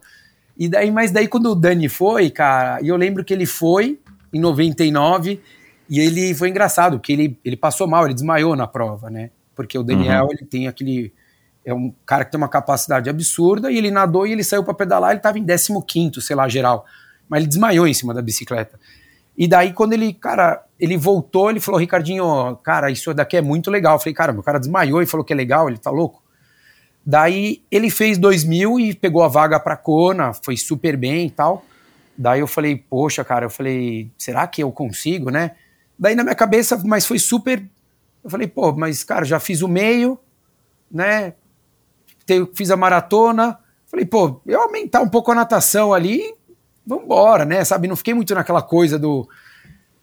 E daí, mas daí quando o Dani foi, cara, e eu lembro que ele foi em 99 e ele foi engraçado, porque ele, ele passou mal, ele desmaiou na prova, né? Porque o Daniel, ele tem aquele é um cara que tem uma capacidade absurda e ele nadou e ele saiu para pedalar, ele tava em 15º, sei lá, geral. Mas ele desmaiou em cima da bicicleta. E daí, quando ele, cara, ele voltou, ele falou, Ricardinho, cara, isso daqui é muito legal. Eu falei, cara, meu cara desmaiou e falou que é legal, ele tá louco. Daí ele fez 2000 e pegou a vaga pra Kona, foi super bem e tal. Daí eu falei, poxa, cara, eu falei, será que eu consigo, né? Daí na minha cabeça, mas foi super. Eu falei, pô, mas cara, já fiz o meio, né? Te- Fiz a maratona. Falei, pô, eu aumentar um pouco a natação ali, vambora, né? Sabe? Não fiquei muito naquela coisa do.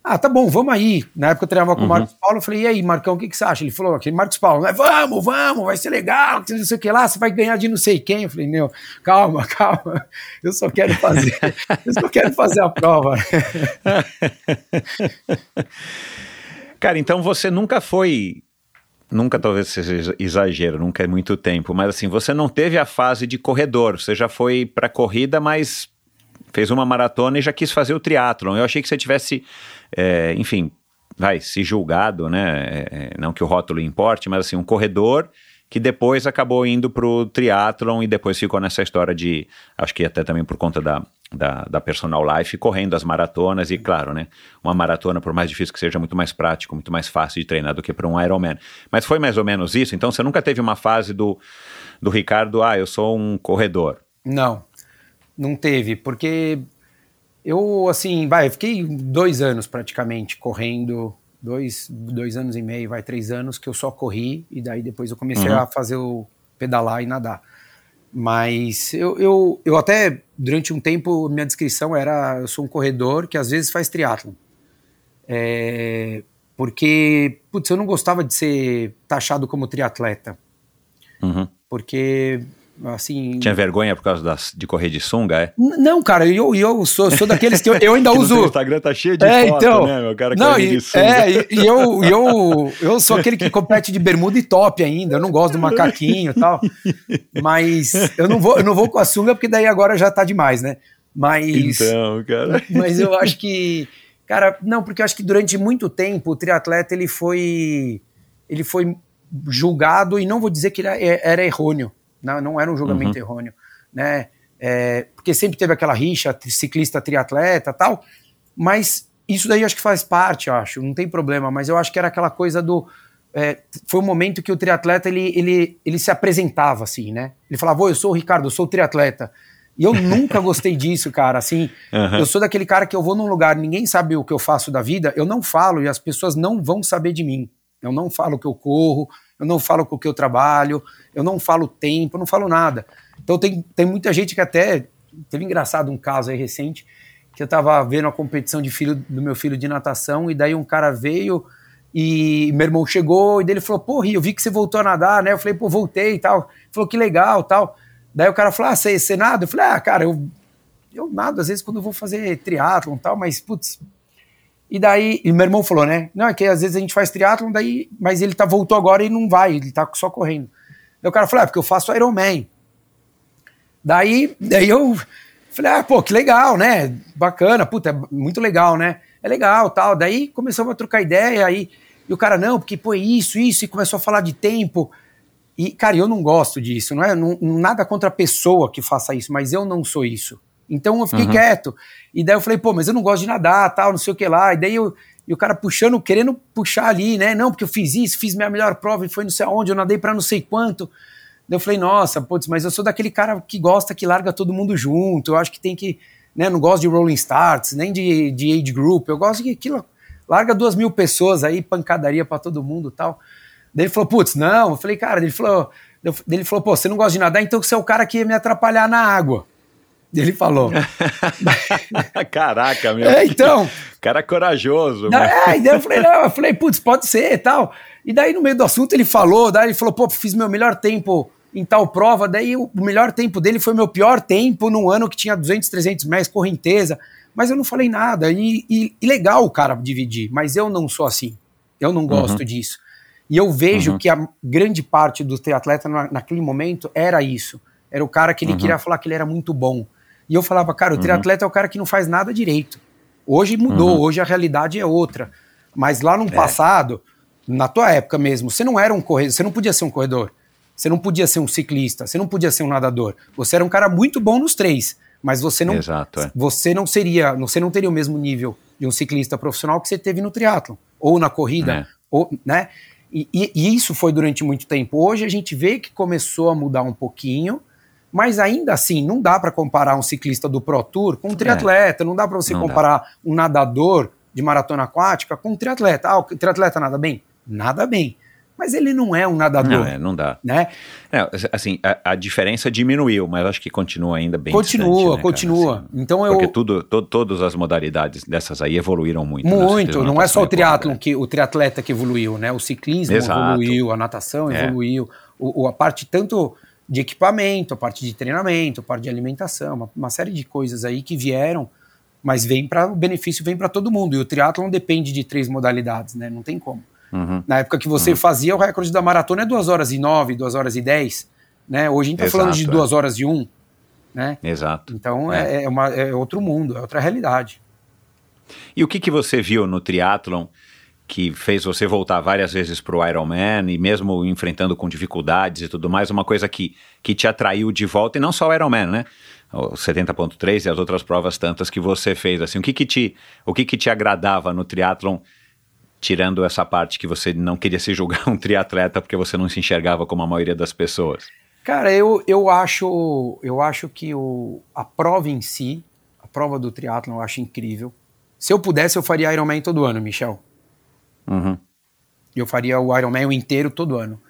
Ah, tá bom, vamos aí. Na época eu treinava com o Marcos Paulo, eu falei, e aí, Marcão, o que, que você acha? Ele falou, aquele Marcos Paulo, né? vamos, vamos, vai ser legal, não sei o que lá, você vai ganhar de não sei quem. Eu falei, meu, calma, calma, eu só quero fazer, eu só quero fazer a prova. Cara, então você nunca foi. Nunca talvez seja exagero, nunca é muito tempo, mas assim, você não teve a fase de corredor, você já foi pra corrida, mas fez uma maratona e já quis fazer o triatlon. Eu achei que você tivesse, é, enfim, vai, se julgado, né? É, não que o rótulo importe, mas assim, um corredor que depois acabou indo pro triatlon e depois ficou nessa história de, acho que até também por conta da, da, da personal life, correndo as maratonas e claro, né, uma maratona por mais difícil que seja, muito mais prático, muito mais fácil de treinar do que para um Ironman. Mas foi mais ou menos isso? Então você nunca teve uma fase do, do Ricardo, ah, eu sou um corredor. Não, não teve, porque eu, assim, vai, eu fiquei dois anos praticamente correndo, dois, dois anos e meio, vai, três anos que eu só corri, e daí depois eu comecei Uhum. a fazer o pedalar e nadar. Mas eu, eu, eu até, durante um tempo, minha descrição era, eu sou um corredor que às vezes faz triatlon. É, porque, putz, eu não gostava de ser taxado como triatleta, Uhum. porque, assim... Tinha vergonha por causa das, de correr de sunga, é? Não, cara, eu, eu sou, sou daqueles que eu, eu ainda uso. teu Instagram tá cheio de É, foto, então. né, meu cara Não, e, de sunga. é, e, e eu, eu, eu sou aquele que compete de bermuda e top ainda. Eu não gosto do macaquinho e tal. Mas eu não vou, eu não vou com a sunga porque daí agora já tá demais, né? Mas, Então, cara. mas eu acho que, cara, não, porque eu acho que durante muito tempo o triatleta ele foi, ele foi julgado e não vou dizer que era, era errôneo, não, não era um julgamento errôneo, né? É, porque sempre teve aquela rixa ciclista triatleta tal, mas isso daí acho que faz parte, acho, não tem problema, mas eu acho que era aquela coisa do é, foi um momento que o triatleta ele, ele, ele se apresentava assim, né? Ele falava, "Ô, eu sou o Ricardo, eu sou o triatleta. E eu nunca gostei disso, cara. Assim, Aham. eu sou daquele cara que eu vou num lugar, ninguém sabe o que eu faço da vida, eu não falo e as pessoas não vão saber de mim. Eu não falo que eu corro, eu não falo com o que eu trabalho, eu não falo tempo, eu não falo nada. Então tem, tem muita gente que até. Teve engraçado um caso aí recente, que eu tava vendo a competição de filho do meu filho de natação, e daí um cara veio E meu irmão chegou e dele falou: Pô, Rio, eu vi que você voltou a nadar, né? Eu falei: Pô, voltei e tal. Ele falou: Que legal tal. Daí o cara falou: Ah, você, você nada? Eu falei: Ah, cara, eu, eu nado às vezes quando eu vou fazer triatlon e tal, mas putz. E daí, e meu irmão falou, né? Não, é que às vezes a gente faz triatlon, daí, mas ele tá, voltou agora e não vai, ele tá só correndo. Daí o cara falou: É, porque eu faço Ironman. Daí, daí eu falei: Ah, pô, que legal, né? Bacana, puta, é muito legal, né? É legal tal. Daí começamos a trocar ideia aí. E o cara, não, porque pô, isso, isso, e começou a falar de tempo. E, cara, eu não gosto disso, não é não, nada contra a pessoa que faça isso, mas eu não sou isso. Então eu fiquei uhum. quieto. E daí eu falei, pô, mas eu não gosto de nadar, tal, não sei o que lá. E daí eu, e o cara puxando, querendo puxar ali, né? Não, porque eu fiz isso, fiz minha melhor prova e foi não sei aonde, eu nadei para não sei quanto. Daí eu falei, nossa, putz, mas eu sou daquele cara que gosta que larga todo mundo junto. Eu acho que tem que. Né, não gosto de rolling starts, nem de, de age group. Eu gosto que aquilo larga duas mil pessoas aí, pancadaria para todo mundo tal. Daí ele falou, putz, não. Eu falei, cara, ele falou, ele falou, pô, você não gosta de nadar, então você é o cara que ia me atrapalhar na água. Ele falou. Caraca, meu. É, então. Cara corajoso. Não, é, e daí eu falei, não, eu falei, putz, pode ser e tal. E daí no meio do assunto ele falou, daí ele falou, pô, fiz meu melhor tempo em tal prova, daí o melhor tempo dele foi meu pior tempo num ano que tinha 200, 300 metros, correnteza mas eu não falei nada. E, e, e, legal o cara dividir, mas eu não sou assim. Eu não gosto uhum. disso. E eu vejo uhum. que a grande parte do triatleta na, naquele momento era isso. Era o cara que ele uhum. queria falar que ele era muito bom. E eu falava, cara, o uhum. triatleta é o cara que não faz nada direito. Hoje mudou, uhum. hoje a realidade é outra. Mas lá no é. passado, na tua época mesmo, você não era um corredor, você não podia ser um corredor. Você não podia ser um ciclista, você não podia ser um nadador. Você era um cara muito bom nos três mas você não Exato, é. você não seria, você não teria o mesmo nível de um ciclista profissional que você teve no triatlo ou na corrida, é. ou, né? E, e, e, isso foi durante muito tempo. Hoje a gente vê que começou a mudar um pouquinho, mas ainda assim não dá para comparar um ciclista do Pro Tour com um triatleta, é. não dá para você não comparar dá. um nadador de maratona aquática com um triatleta. Ah, o triatleta nada bem? Nada bem mas ele não é um nadador. Não, é, não dá. Né? É, assim, a, a, diferença diminuiu, mas acho que continua ainda bem Continua, distante, né, continua. Assim, então eu... Porque tudo, to, todas as modalidades dessas aí evoluíram muito. Né? Muito, não é só o triatlon, que, o triatleta que evoluiu, né? O ciclismo Exato. evoluiu, a natação é. evoluiu, o, o, a parte tanto de equipamento, a parte de treinamento, a parte de alimentação, uma, uma série de coisas aí que vieram, mas vem para o benefício vem para todo mundo. E o triatlon depende de três modalidades, né? Não tem como. Uhum. Na época que você uhum. fazia, o recorde da maratona é 2 horas e 9, 2 horas e 10. Né? Hoje a gente está falando de 2 é. horas e 1. Né? Exato. Então é. É, é, uma, é outro mundo, é outra realidade. E o que, que você viu no triatlon que fez você voltar várias vezes para o Ironman e mesmo enfrentando com dificuldades e tudo mais, uma coisa que, que te atraiu de volta, e não só o Ironman, né? O 70.3 e as outras provas tantas que você fez, assim, o que que te, o que que te agradava no triatlon tirando essa parte que você não queria se julgar um triatleta porque você não se enxergava como a maioria das pessoas? Cara, eu, eu acho eu acho que o, a prova em si, a prova do triatlon eu acho incrível. Se eu pudesse, eu faria Ironman todo ano, Michel. Uhum. Eu faria o Ironman inteiro todo ano.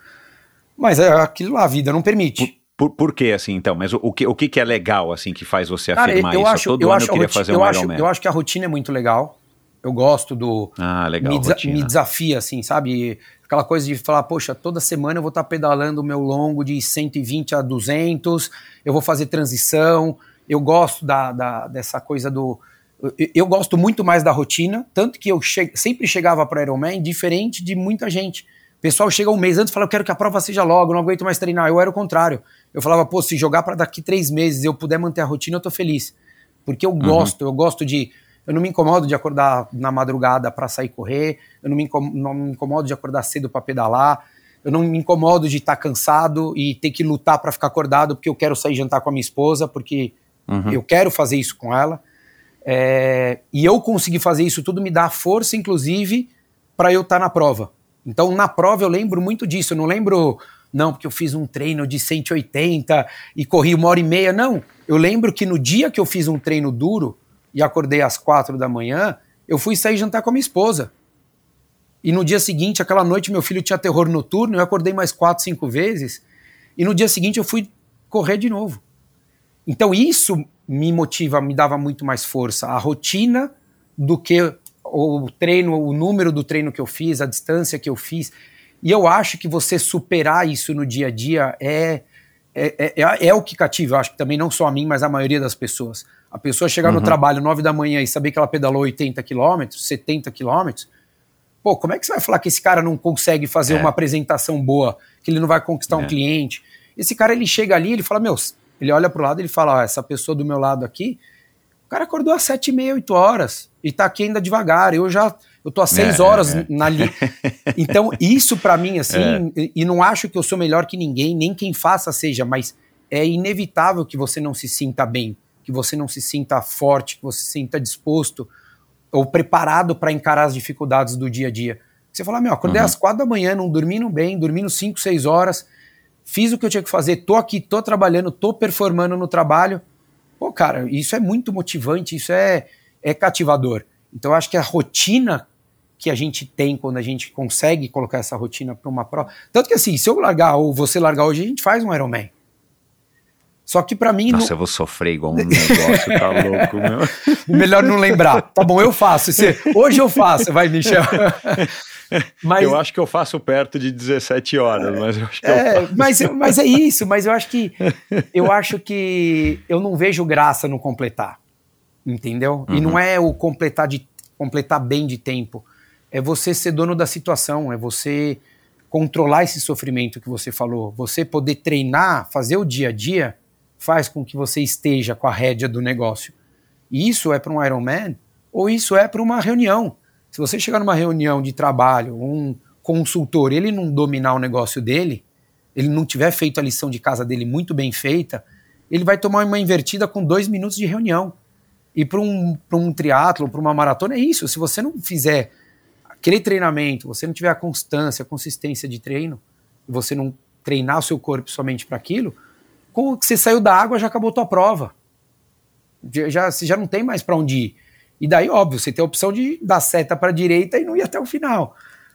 Mas é aquilo a vida não permite. Por, por, por que assim, então? Mas o, o, que, o que é legal, assim, que faz você Cara, afirmar eu isso? Acho, todo eu ano acho eu queria fazer um acho, Ironman. Eu acho que a rotina é muito legal eu gosto do. Ah, legal. Me, desa me, desafia, assim, sabe? Aquela coisa de falar, poxa, toda semana eu vou estar pedalando o meu longo de 120 a 200, eu vou fazer transição. Eu gosto da, da dessa coisa do. Eu, eu, gosto muito mais da rotina, tanto que eu che sempre chegava para Ironman diferente de muita gente. O pessoal chega um mês antes e fala, eu quero que a prova seja logo, não aguento mais treinar. Eu era o contrário. Eu falava, pô, se jogar para daqui três meses eu puder manter a rotina, eu tô feliz. Porque eu uhum. gosto, eu gosto de eu não me incomodo de acordar na madrugada para sair correr, eu não me, incomodo, não me incomodo de acordar cedo para pedalar, eu não me incomodo de estar tá cansado e ter que lutar para ficar acordado porque eu quero sair jantar com a minha esposa, porque uhum. eu quero fazer isso com ela. É, e eu conseguir fazer isso tudo me dá força, inclusive, para eu estar tá na prova. Então, na prova, eu lembro muito disso. Eu não lembro, não, porque eu fiz um treino de 180 e corri uma hora e meia. Não. Eu lembro que no dia que eu fiz um treino duro, e acordei às quatro da manhã, eu fui sair jantar com a minha esposa. E no dia seguinte, aquela noite, meu filho tinha terror noturno, eu acordei mais quatro, cinco vezes, e no dia seguinte eu fui correr de novo. Então isso me motiva, me dava muito mais força, a rotina do que o treino, o número do treino que eu fiz, a distância que eu fiz. E eu acho que você superar isso no dia a dia é, é, é, é o que cativa. Eu acho que também não só a mim, mas a maioria das pessoas. A pessoa chegar uhum. no trabalho 9 da manhã e saber que ela pedalou 80 quilômetros, 70 quilômetros, pô, como é que você vai falar que esse cara não consegue fazer é. uma apresentação boa, que ele não vai conquistar um é. cliente? Esse cara, ele chega ali, ele fala, meu, ele olha pro lado e ele fala, ó, essa pessoa do meu lado aqui, o cara acordou às sete e meia, oito horas, e tá aqui ainda devagar, eu já, eu tô às seis é, horas é. na li... Então, isso para mim, assim, é. e não acho que eu sou melhor que ninguém, nem quem faça seja, mas é inevitável que você não se sinta bem, que você não se sinta forte, que você se sinta disposto ou preparado para encarar as dificuldades do dia a dia. Você fala, meu, acordei uhum. às quatro da manhã, não dormindo bem, dormindo cinco, seis horas, fiz o que eu tinha que fazer, tô aqui, tô trabalhando, tô performando no trabalho. Pô, cara, isso é muito motivante, isso é, é cativador. Então, eu acho que a rotina que a gente tem quando a gente consegue colocar essa rotina para uma prova. Tanto que assim, se eu largar ou você largar hoje, a gente faz um Ironman. Só que para mim. Nossa, não... eu vou sofrer igual um negócio, tá louco, meu. Melhor não lembrar. Tá bom, eu faço. Hoje eu faço, vai, Michel. Mas, eu acho que eu faço perto de 17 horas, mas eu acho que é, eu faço. Mas, mas é isso, mas eu acho que eu acho que eu não vejo graça no completar. Entendeu? Uhum. E não é o completar de completar bem de tempo. É você ser dono da situação, é você controlar esse sofrimento que você falou, você poder treinar, fazer o dia a dia, faz com que você esteja com a rédea do negócio. E isso é para um Ironman ou isso é para uma reunião. Se você chegar numa reunião de trabalho, um consultor, ele não dominar o negócio dele, ele não tiver feito a lição de casa dele muito bem feita, ele vai tomar uma invertida com dois minutos de reunião. E para um, um triatlo, para uma maratona, é isso. Se você não fizer aquele treinamento, você não tiver a constância, a consistência de treino, e você não treinar o seu corpo somente para aquilo, com que você saiu da água já acabou a tua prova. Já, você já não tem mais para onde ir. E daí, óbvio, você tem a opção de dar seta para a direita e não ir até o final.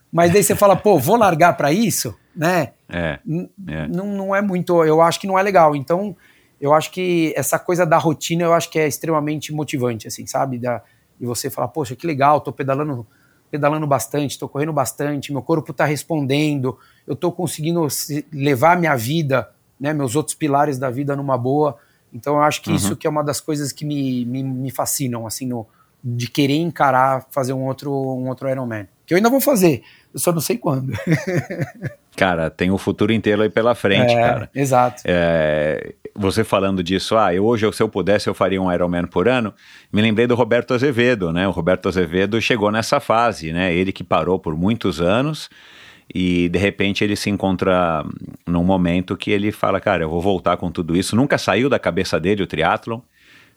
Mas daí você fala, pô, vou largar para isso, né? É, é. Não, não é muito, eu acho que não é legal. Então, eu acho que essa coisa da rotina, eu acho que é extremamente motivante, assim, sabe? Da, e você falar, poxa, que legal, tô pedalando, pedalando bastante, tô correndo bastante, meu corpo tá respondendo, eu tô conseguindo levar minha vida, né, meus outros pilares da vida numa boa. Então, eu acho que uhum. isso que é uma das coisas que me, me, me fascinam, assim, no, de querer encarar fazer um outro, um outro Ironman. Que eu ainda vou fazer, eu só não sei quando. cara, tem o futuro inteiro aí pela frente, é, cara. Exato. É, você falando disso, ah, eu, hoje, se eu pudesse, eu faria um Ironman por ano, me lembrei do Roberto Azevedo, né? O Roberto Azevedo chegou nessa fase, né? Ele que parou por muitos anos e de repente ele se encontra num momento que ele fala, cara, eu vou voltar com tudo isso. Nunca saiu da cabeça dele o triatlon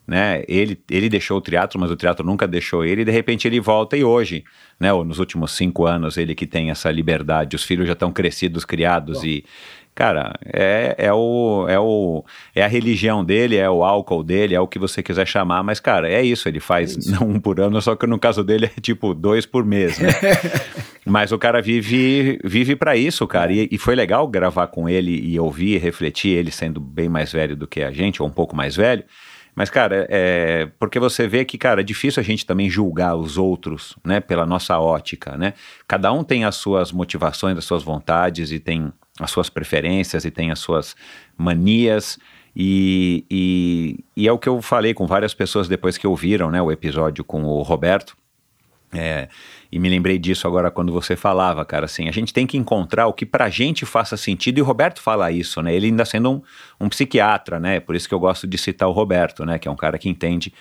né? Ele, ele deixou o teatro, mas o teatro nunca deixou ele, e de repente ele volta e hoje, né? Ou nos últimos cinco anos, ele que tem essa liberdade, os filhos já estão crescidos, criados Bom. e cara, é, é, o, é, o, é a religião dele, é o álcool dele, é o que você quiser chamar, mas, cara, é isso, ele faz é isso. um por ano, só que no caso dele é tipo dois por mês, né? mas o cara vive, vive para isso, cara, e, e, foi legal gravar com ele e ouvir, refletir, ele sendo bem mais velho do que a gente, ou um pouco mais velho, mas, cara, é, porque você vê que, cara, é difícil a gente também julgar os outros, né, pela nossa ótica, né? Cada um tem as suas motivações, as suas vontades e tem as suas preferências e tem as suas manias. E, e, e é o que eu falei com várias pessoas depois que ouviram né, o episódio com o Roberto. É, e me lembrei disso agora quando você falava, cara, assim, a gente tem que encontrar o que pra gente faça sentido, e o Roberto fala isso, né, ele ainda sendo um, um psiquiatra, né, por isso que eu gosto de citar o Roberto, né, que é um cara que entende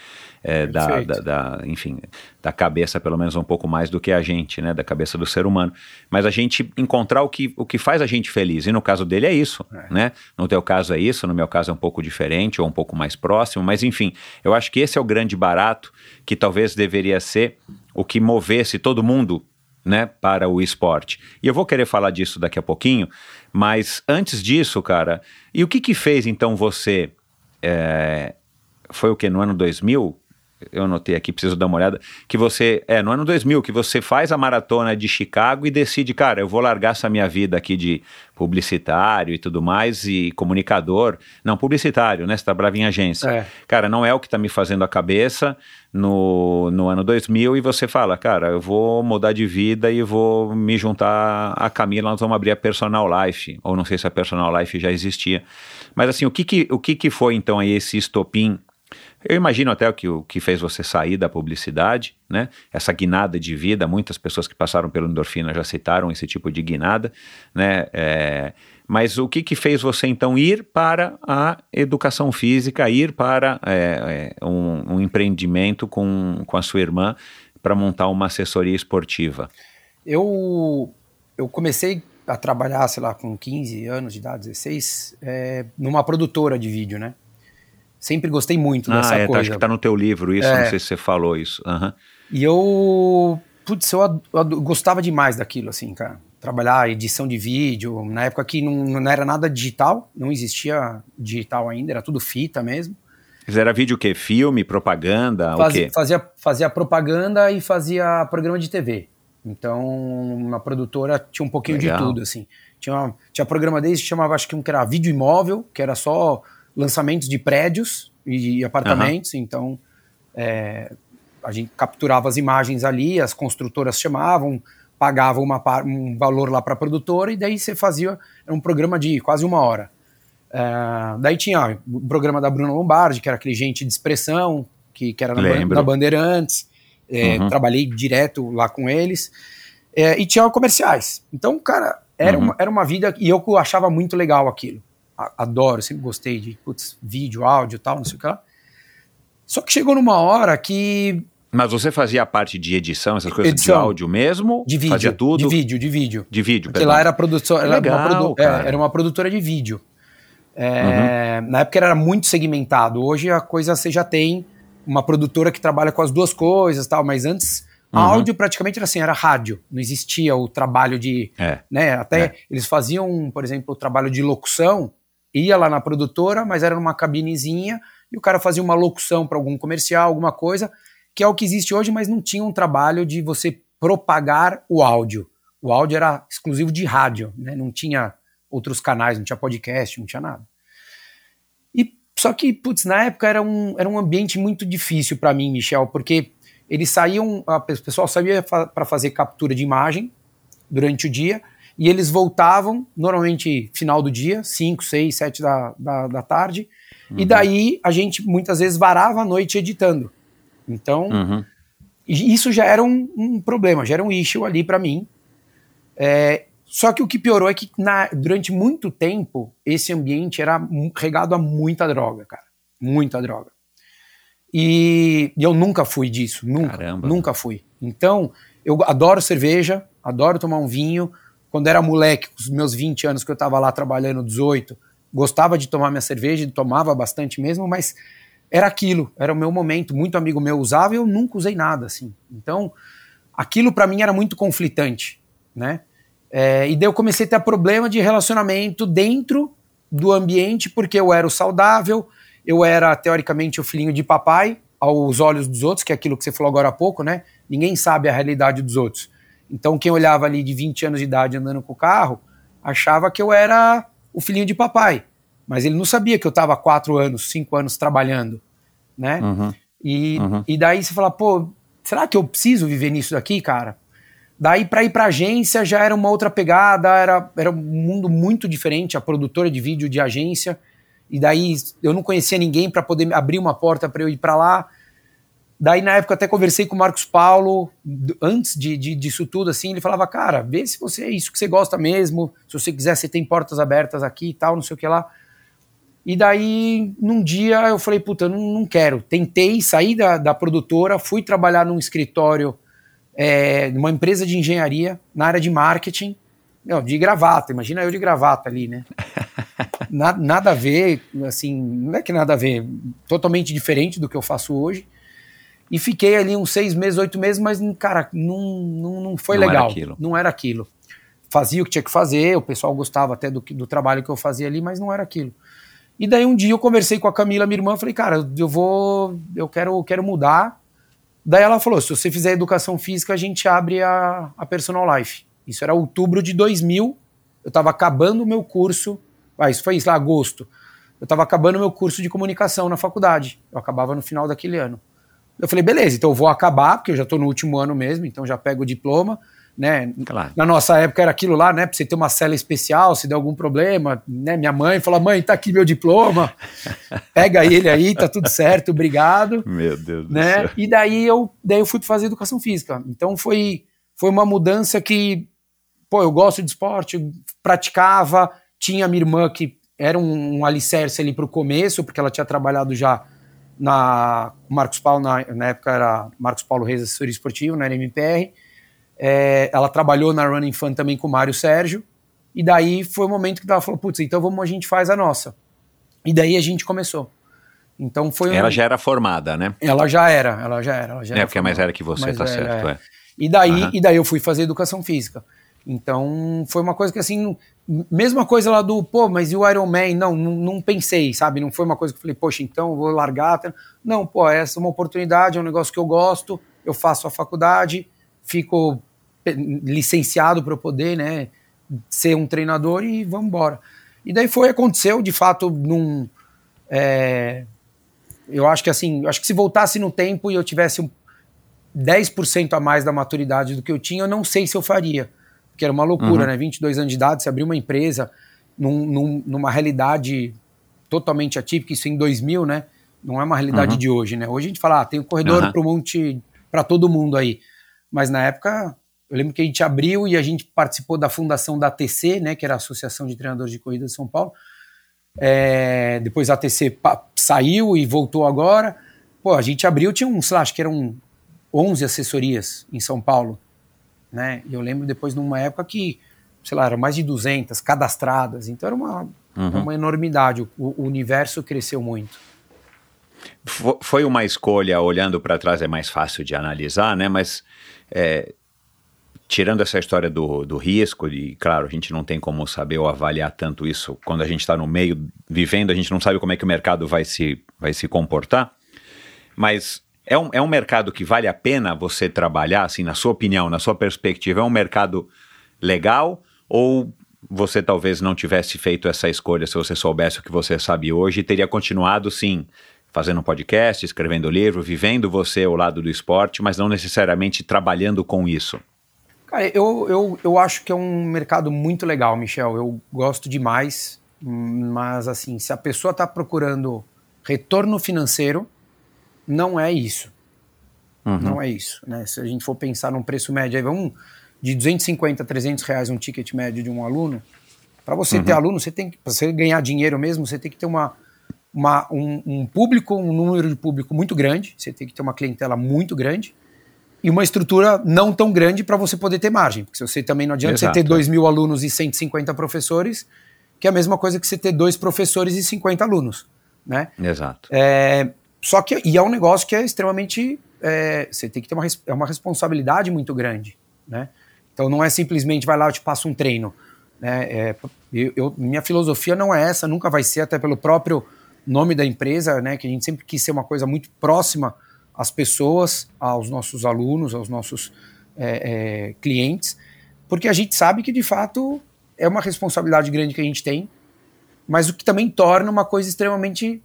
é, da, da, da, enfim, da cabeça pelo menos um pouco mais do que a gente, né, da cabeça do ser humano, mas a gente encontrar o que, o que faz a gente feliz, e no caso dele é isso, é. né, no teu caso é isso, no meu caso é um pouco diferente, ou um pouco mais próximo, mas enfim, eu acho que esse é o grande barato, que talvez deveria ser o que movesse todo mundo né, para o esporte. E eu vou querer falar disso daqui a pouquinho, mas antes disso, cara, e o que que fez então você, é, foi o que, no ano 2000, eu anotei aqui, preciso dar uma olhada, que você, é, no ano 2000, que você faz a maratona de Chicago e decide, cara, eu vou largar essa minha vida aqui de publicitário e tudo mais, e comunicador, não, publicitário, né, você trabalhava em agência. É. Cara, não é o que tá me fazendo a cabeça no, no ano 2000, e você fala, cara, eu vou mudar de vida e vou me juntar a Camila, nós vamos abrir a Personal Life, ou não sei se a Personal Life já existia, mas assim, o que que, o que, que foi então aí esse estopim eu imagino até o que, o que fez você sair da publicidade, né? Essa guinada de vida, muitas pessoas que passaram pelo endorfina já citaram esse tipo de guinada, né? É, mas o que, que fez você então ir para a educação física, ir para é, é, um, um, empreendimento com, com a sua irmã para montar uma assessoria esportiva? Eu, eu comecei a trabalhar, sei lá, com 15 anos de idade, 16, é, numa produtora de vídeo, né? Sempre gostei muito ah, dessa é, coisa. Tá, acho que tá no teu livro isso, é. não sei se você falou isso. Uhum. E eu, putz, eu, ad, eu, gostava demais daquilo, assim, cara. Trabalhar edição de vídeo, na época que não, não era nada digital, não existia digital ainda, era tudo fita mesmo. Mas era vídeo o quê? Filme, propaganda, Faz, o quê? Fazia, fazia propaganda e fazia programa de TV. Então, uma produtora tinha um pouquinho Legal. de tudo, assim. Tinha, tinha programa desde que chamava, acho que um que era vídeo imóvel, que era só lançamentos de prédios e apartamentos, uhum. então é, a gente capturava as imagens ali, as construtoras chamavam, pagavam uma, um valor lá para a produtora e daí você fazia um programa de quase uma hora. É, daí tinha o programa da Bruna Lombardi, que era aquele gente de expressão, que, que era na, na Bandeirantes, é, uhum. trabalhei direto lá com eles, é, e tinha comerciais. Então, cara, era, uhum. uma, era uma vida, e eu achava muito legal aquilo adoro, sempre gostei de putz, vídeo, áudio e tal, não sei o que lá. Só que chegou numa hora que. Mas você fazia a parte de edição, essas coisas edição, de áudio mesmo? De vídeo. Fazia tudo? De vídeo, de vídeo. De vídeo, Porque lá era, produção, era, Legal, uma produ é, era uma produtora de vídeo. É, uhum. Na época era muito segmentado. Hoje a coisa você já tem uma produtora que trabalha com as duas coisas tal, mas antes uhum. áudio praticamente era assim, era rádio. Não existia o trabalho de. É. Né, até é. eles faziam, por exemplo, o trabalho de locução ia lá na produtora, mas era numa cabinezinha e o cara fazia uma locução para algum comercial, alguma coisa, que é o que existe hoje, mas não tinha um trabalho de você propagar o áudio. O áudio era exclusivo de rádio, né? não tinha outros canais, não tinha podcast, não tinha nada. E só que, putz, na época era um, era um ambiente muito difícil para mim, Michel, porque eles saíam, o pessoal saía para fazer captura de imagem durante o dia, e eles voltavam, normalmente final do dia, 5, 6, 7 da, da, da tarde, uhum. e daí a gente muitas vezes varava a noite editando. Então, uhum. isso já era um, um, problema, já era um issue ali para mim. É, só que o que piorou é que na, durante muito tempo esse ambiente era regado a muita droga, cara. Muita droga. E, e eu nunca fui disso, nunca. Caramba. Nunca fui. Então, eu adoro cerveja, adoro tomar um vinho, quando era moleque, com os meus 20 anos que eu estava lá trabalhando, 18, gostava de tomar minha cerveja, tomava bastante mesmo, mas era aquilo, era o meu momento. Muito amigo meu usava e eu nunca usei nada assim. Então, aquilo para mim era muito conflitante, né? É, e daí eu comecei a ter problema de relacionamento dentro do ambiente, porque eu era o saudável, eu era teoricamente o filhinho de papai aos olhos dos outros, que é aquilo que você falou agora há pouco, né? Ninguém sabe a realidade dos outros. Então, quem olhava ali de 20 anos de idade andando com o carro, achava que eu era o filhinho de papai. Mas ele não sabia que eu estava 4 anos, 5 anos trabalhando, né? Uhum. E, uhum. e daí você fala, pô, será que eu preciso viver nisso daqui, cara? Daí para ir para agência já era uma outra pegada, era, era um mundo muito diferente, a produtora de vídeo de agência. E daí eu não conhecia ninguém para poder abrir uma porta para eu ir para lá. Daí, na época, até conversei com o Marcos Paulo, antes de, de, disso tudo, assim, ele falava, cara, vê se você é isso que você gosta mesmo, se você quiser, você tem portas abertas aqui e tal, não sei o que lá. E daí, num dia, eu falei, puta, eu não, não quero. Tentei sair da, da produtora, fui trabalhar num escritório, é, numa empresa de engenharia, na área de marketing, não, de gravata, imagina eu de gravata ali, né? nada, nada a ver, assim, não é que nada a ver, totalmente diferente do que eu faço hoje. E fiquei ali uns seis meses, oito meses, mas, cara, não, não, não foi não legal. Era não era aquilo. Fazia o que tinha que fazer, o pessoal gostava até do, do trabalho que eu fazia ali, mas não era aquilo. E daí um dia eu conversei com a Camila, minha irmã, falei, cara, eu vou, eu quero, eu quero mudar. Daí ela falou, se você fizer educação física, a gente abre a, a Personal Life. Isso era outubro de 2000, eu estava acabando o meu curso, ah, isso foi isso lá, agosto. Eu estava acabando o meu curso de comunicação na faculdade. Eu acabava no final daquele ano. Eu falei, beleza, então eu vou acabar, porque eu já estou no último ano mesmo, então já pego o diploma né? Claro. Na nossa época era aquilo lá, né? Pra você ter uma cela especial, se der algum problema, né? Minha mãe fala: mãe, tá aqui meu diploma, pega ele aí, tá tudo certo, obrigado. Meu Deus né? do céu. E daí eu, daí eu fui fazer educação física. Então foi, foi uma mudança que, pô, eu gosto de esporte, praticava, tinha minha irmã que era um, um alicerce ali pro começo, porque ela tinha trabalhado já na Marcos Paulo, na, na época era Marcos Paulo Reis, assessoria esportivo, na NMPR. É, ela trabalhou na Running Fun também com o Mário Sérgio. E daí foi o momento que ela falou: putz, então vamos, a gente faz a nossa. E daí a gente começou. Então foi Ela um... já era formada, né? Ela já era, ela já era. Ela já É, era porque é mais formada. velha que você, Mais tá certo. é. É. E daí, Aham. e daí eu fui fazer educação física. Então foi uma coisa que assim, mesma coisa lá do, pô, mas e o Iron Man? Não, não, não pensei, sabe? Não foi uma coisa que eu falei, poxa, então vou largar. Não, pô, essa é uma oportunidade, é um negócio que eu gosto, eu faço a faculdade, fico licenciado para eu poder, né, ser um treinador e vamos embora. E daí foi, aconteceu, de fato, num. é, eu acho que assim, eu acho que se voltasse no tempo e eu tivesse um 10% a mais da maturidade do que eu tinha, eu não sei se eu faria. Porque era uma loucura, Uhum. né? 22 anos de idade, você abrir uma empresa num- num- numa realidade totalmente atípica, isso em 2000, né? Não é uma realidade Uhum. de hoje, né? Hoje a gente fala, ah, tem um corredor Aham. para um monte, para todo mundo aí. Mas na época, eu lembro que a gente abriu e a gente participou da fundação da ATC, né? Que era a Associação de Treinadores de Corrida de São Paulo. É, depois a ATC saiu e voltou agora. Pô, a gente abriu, tinha um, sei lá, acho que eram 11 assessorias em São Paulo, né? E eu lembro depois numa época que, sei lá, eram mais de 200 cadastradas, então era uma, Uhum. uma enormidade, o, o universo cresceu muito. Fo- Foi uma escolha, olhando para trás é mais fácil de analisar, né? Mas é, tirando essa história do, do risco, e claro, a gente não tem como saber ou avaliar tanto isso quando a gente está no meio, vivendo, a gente não sabe como é que o mercado vai se, vai se comportar. Mas é um, é um mercado que vale a pena você trabalhar, assim, na sua opinião, na sua perspectiva, é um mercado legal ou você talvez não tivesse feito essa escolha se você soubesse o que você sabe hoje e teria continuado, sim, fazendo um podcast, escrevendo livro, vivendo você ao lado do esporte, mas não necessariamente trabalhando com isso? Cara, eu, eu, eu acho que é um mercado muito legal, Michel. Eu gosto demais, mas assim, se a pessoa está procurando retorno financeiro, não é isso. Não é isso. Né? Se a gente for pensar num preço médio, aí vamos de 250 a 300 reais um ticket médio de um aluno. Para você ter aluno, você tem que, para você ganhar dinheiro mesmo, você tem que ter uma, uma, um, um público, um número de público muito grande, você tem que ter uma clientela muito grande e uma estrutura não tão grande para você poder ter margem. Porque se você também não adianta Exato, você ter é. 2 mil alunos e 150 professores, que é a mesma coisa que você ter dois professores e 50 alunos. Né? Exato. É, só que e é um negócio que é extremamente é, você tem que ter uma, é uma responsabilidade muito grande, né? Então não é simplesmente vai lá eu te passo um treino, né? É, eu, eu- minha filosofia não é essa, nunca vai ser até pelo próprio nome da empresa, né? Que a gente sempre quis ser uma coisa muito próxima às pessoas, aos nossos alunos, aos nossos é, é, clientes, porque a gente sabe que de fato é uma responsabilidade grande que a gente tem, mas o que também torna uma coisa extremamente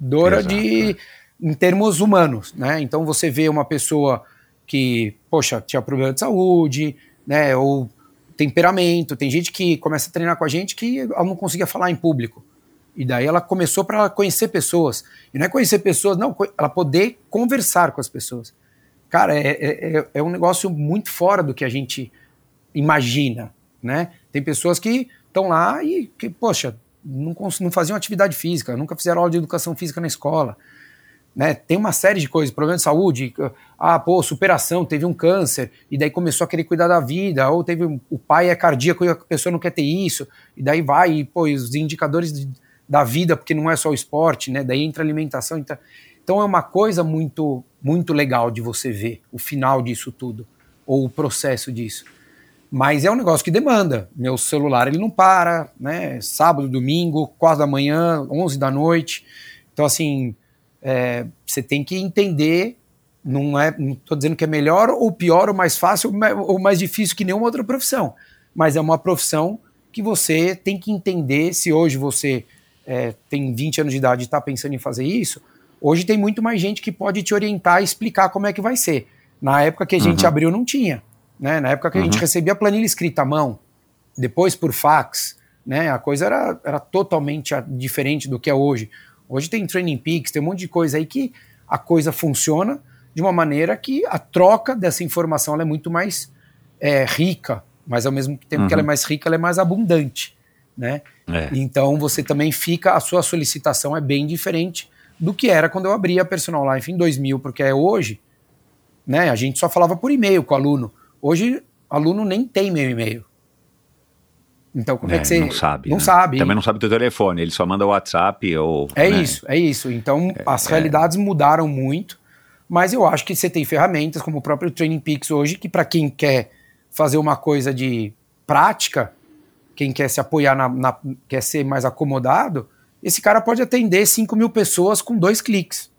recompensadora Exato, de em termos humanos, né? Então você vê uma pessoa que, poxa, tinha problema de saúde, né, ou temperamento, tem gente que começa a treinar com a gente que ela não conseguia falar em público. E daí ela começou para conhecer pessoas. E não é conhecer pessoas, não, ela poder conversar com as pessoas. Cara, é, é, é- é um negócio muito fora do que a gente imagina, né? Tem pessoas que estão lá e que, poxa, não, não faziam atividade física, nunca fizeram aula de educação física na escola. Né? Tem uma série de coisas, problema de saúde, ah, pô, superação, teve um câncer, e daí começou a querer cuidar da vida, ou teve o pai é cardíaco e a pessoa não quer ter isso, e daí vai, e, pô, os indicadores de- da vida, porque não é só o esporte, né? Daí entra alimentação, entra... então é uma coisa muito, muito legal de você ver o final disso tudo, ou o processo disso. Mas é um negócio que demanda. Meu celular ele não para, né? Sábado, domingo, quatro da manhã, onze da noite. Então, assim, é, você tem que entender. Não é, não estou dizendo que é melhor ou pior, ou mais fácil ou mais difícil que nenhuma outra profissão. Mas é uma profissão que você tem que entender. Se hoje você é, tem 20 anos de idade e está pensando em fazer isso, hoje tem muito mais gente que pode te orientar e explicar como é que vai ser. Na época que a gente uhum. abriu, não tinha. Né? Na época que uhum. a gente uhum. recebia a planilha escrita à mão, depois por fax, né? a coisa era, era totalmente diferente do que é hoje. Hoje tem Training Peaks, tem um monte de coisa aí que a coisa funciona de uma maneira que a troca dessa informação é muito mais é, rica, mas ao mesmo tempo uhum. que ela é uhum. mais rica, ela é mais abundante. Né? É. Então você também fica, a sua solicitação é bem diferente do que era quando eu abri a Personal Life em 2000, porque é hoje, né? A gente só falava por e-mail com o aluno. Hoje, aluno nem tem meu e-mail. Então, como é, é que você. Não sabe. Não né? sabe. Também não sabe o teu telefone, ele só manda WhatsApp ou. É né? isso, é isso. Então, é, as realidades é. mudaram muito, mas eu acho que você tem ferramentas como o próprio Training Peaks hoje, que para quem quer fazer uma coisa de prática, quem quer se apoiar, na, na, quer ser mais acomodado, esse cara pode atender 5 mil pessoas com dois cliques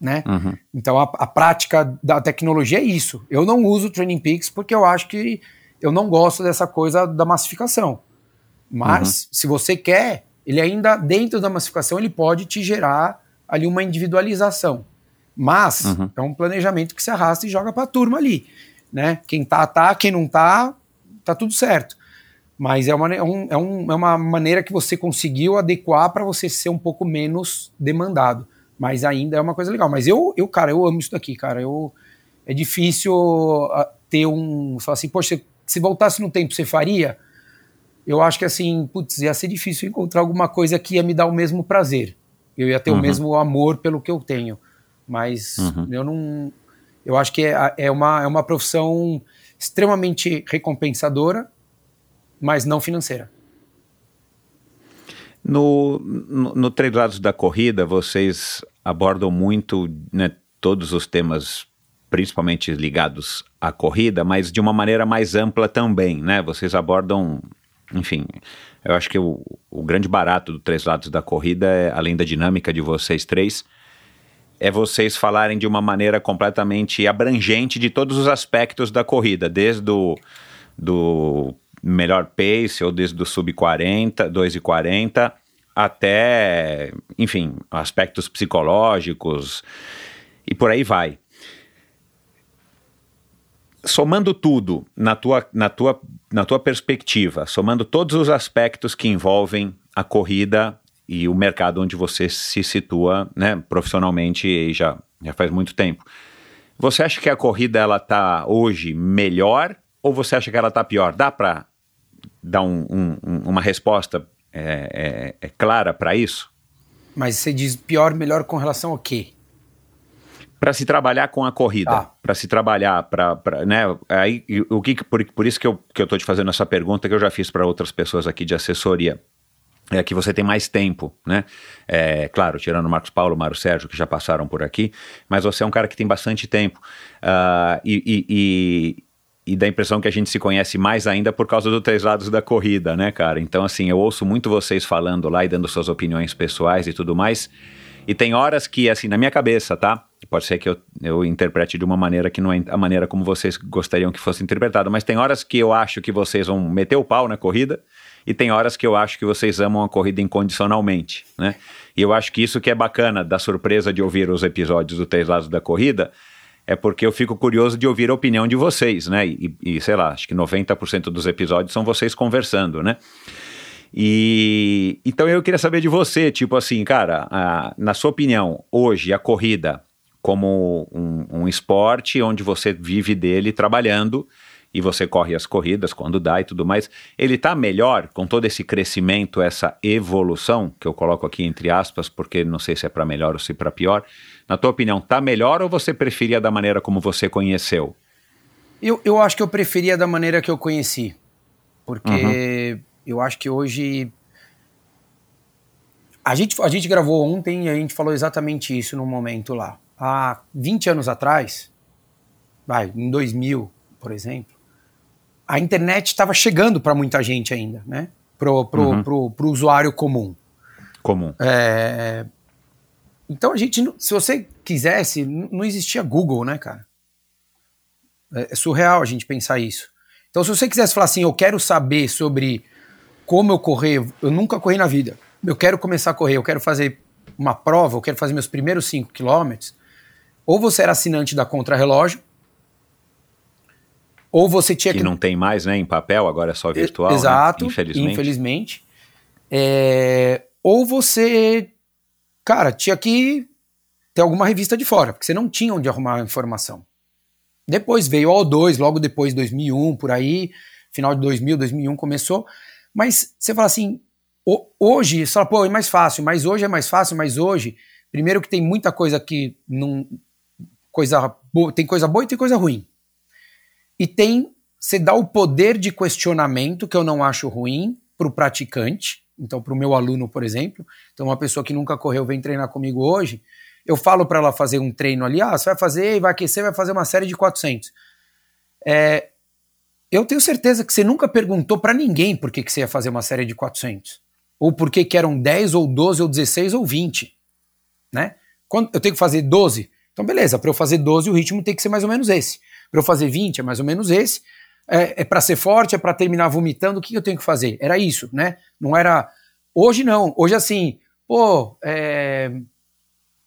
né? Uhum. Então a, a, prática da tecnologia é isso. Eu não uso o Training Peaks porque eu acho que eu não gosto dessa coisa da massificação. Mas uhum. se você quer, ele ainda dentro da massificação ele pode te gerar ali uma individualização. Mas uhum. é um planejamento que se arrasta e joga para a turma ali, né? Quem tá tá, quem não tá, tá tudo certo. Mas é uma, é, um, é, é uma maneira que você conseguiu adequar para você ser um pouco menos demandado mas ainda é uma coisa legal. Mas eu, eu cara, eu amo isso daqui, cara. Eu, é difícil uh, ter um. Falar assim, poxa, se voltasse no tempo, você faria? Eu acho que assim, putz, ia ser difícil encontrar alguma coisa que ia me dar o mesmo prazer. Eu ia ter uhum. o mesmo amor pelo que eu tenho. Mas uhum. eu não. Eu acho que é, é, uma, é uma profissão extremamente recompensadora, mas não financeira. No, no, no Três Lados da Corrida, vocês abordam muito né, todos os temas, principalmente ligados à corrida, mas de uma maneira mais ampla também, né? Vocês abordam, enfim, eu acho que o, o grande barato do Três Lados da Corrida, é, além da dinâmica de vocês três, é vocês falarem de uma maneira completamente abrangente de todos os aspectos da corrida, desde o do melhor pace ou desde o sub 40, 2 e 40 até, enfim, aspectos psicológicos e por aí vai. Somando tudo na tua, na, tua, na tua perspectiva, somando todos os aspectos que envolvem a corrida e o mercado onde você se situa né, profissionalmente e já, já faz muito tempo. Você acha que a corrida ela está hoje melhor ou você acha que ela está pior? Dá para dar um, um, uma resposta é, é, é clara para isso? Mas você diz pior, melhor com relação ao quê? Para se trabalhar com a corrida, ah. para se trabalhar, para, né? Aí, o que, por, por isso que eu, que eu tô te fazendo essa pergunta que eu já fiz para outras pessoas aqui de assessoria é que você tem mais tempo, né? É, claro, tirando o Marcos Paulo, o Mário Sérgio, que já passaram por aqui, mas você é um cara que tem bastante tempo. Uh, e, e, e dá a impressão que a gente se conhece mais ainda por causa dos três lados da corrida, né, cara? Então, assim, eu ouço muito vocês falando lá e dando suas opiniões pessoais e tudo mais. E tem horas que, assim, na minha cabeça, tá? Pode ser que eu, eu interprete de uma maneira que não é a maneira como vocês gostariam que fosse interpretado, mas tem horas que eu acho que vocês vão meter o pau na corrida e tem horas que eu acho que vocês amam a corrida incondicionalmente, né? E eu acho que isso que é bacana da surpresa de ouvir os episódios do Três Lados da Corrida é porque eu fico curioso de ouvir a opinião de vocês, né? E, e sei lá, acho que 90% dos episódios são vocês conversando, né? E então eu queria saber de você, tipo assim, cara, a, na sua opinião, hoje a corrida como um, um esporte onde você vive dele trabalhando e você corre as corridas quando dá e tudo mais, ele está melhor com todo esse crescimento, essa evolução, que eu coloco aqui entre aspas, porque não sei se é para melhor ou se para pior. Na tua opinião, está melhor ou você preferia da maneira como você conheceu? Eu, eu acho que eu preferia da maneira que eu conheci. Porque uhum. eu acho que hoje. A gente, a gente gravou ontem e a gente falou exatamente isso no momento lá. Há 20 anos atrás, vai, em 2000, por exemplo, a internet estava chegando para muita gente ainda, né? Pro, pro, Uhum. pro, pro usuário comum. Comum. É, Então a gente, se você quisesse, não existia Google, né, cara? É é surreal a gente pensar isso. Então, se você quisesse falar assim, eu quero saber sobre como eu correr, eu nunca corri na vida. Eu quero começar a correr, eu quero fazer uma prova, eu quero fazer meus primeiros 5 quilômetros. Ou você era assinante da Contrarrelógio, ou você tinha Que que não tem mais, né, em papel, agora é só virtual. né? Exato, Infelizmente. infelizmente. É, ou você, cara, tinha que ter alguma revista de fora, porque você não tinha onde arrumar a informação. Depois veio o O2, logo depois 2001, por aí, final de 2000, 2001 começou. Mas você fala assim, ho- hoje, você fala, pô, é mais fácil, mas hoje é mais fácil, mas hoje, primeiro que tem muita coisa que não. Coisa boa, tem coisa boa e tem coisa ruim. E tem, você dá o poder de questionamento, que eu não acho ruim, para o praticante. Então, para o meu aluno, por exemplo. Então, uma pessoa que nunca correu vem treinar comigo hoje. Eu falo para ela fazer um treino ali. Ah, você vai fazer, vai aquecer, vai fazer uma série de 400. É, eu tenho certeza que você nunca perguntou para ninguém por que, que você ia fazer uma série de 400. Ou por que, que eram 10, ou 12, ou 16, ou 20. Né? Quando eu tenho que fazer 12, então beleza, para eu fazer 12 o ritmo tem que ser mais ou menos esse. Para eu fazer 20 é mais ou menos esse. É, é para ser forte, é para terminar vomitando, o que eu tenho que fazer? Era isso, né? Não era. Hoje não. Hoje assim, pô, é...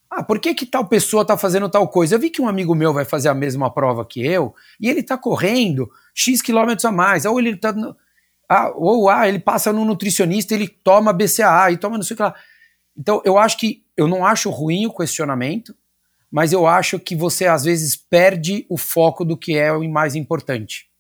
Ah, por que que tal pessoa tá fazendo tal coisa? Eu vi que um amigo meu vai fazer a mesma prova que eu e ele tá correndo X quilômetros a mais. Ou ele tá. Ah, ou ah, ele passa no nutricionista, ele toma BCAA e toma não sei o que lá. Então, eu acho que. Eu não acho ruim o questionamento, mas eu acho que você às vezes perde o foco do que é o mais importante.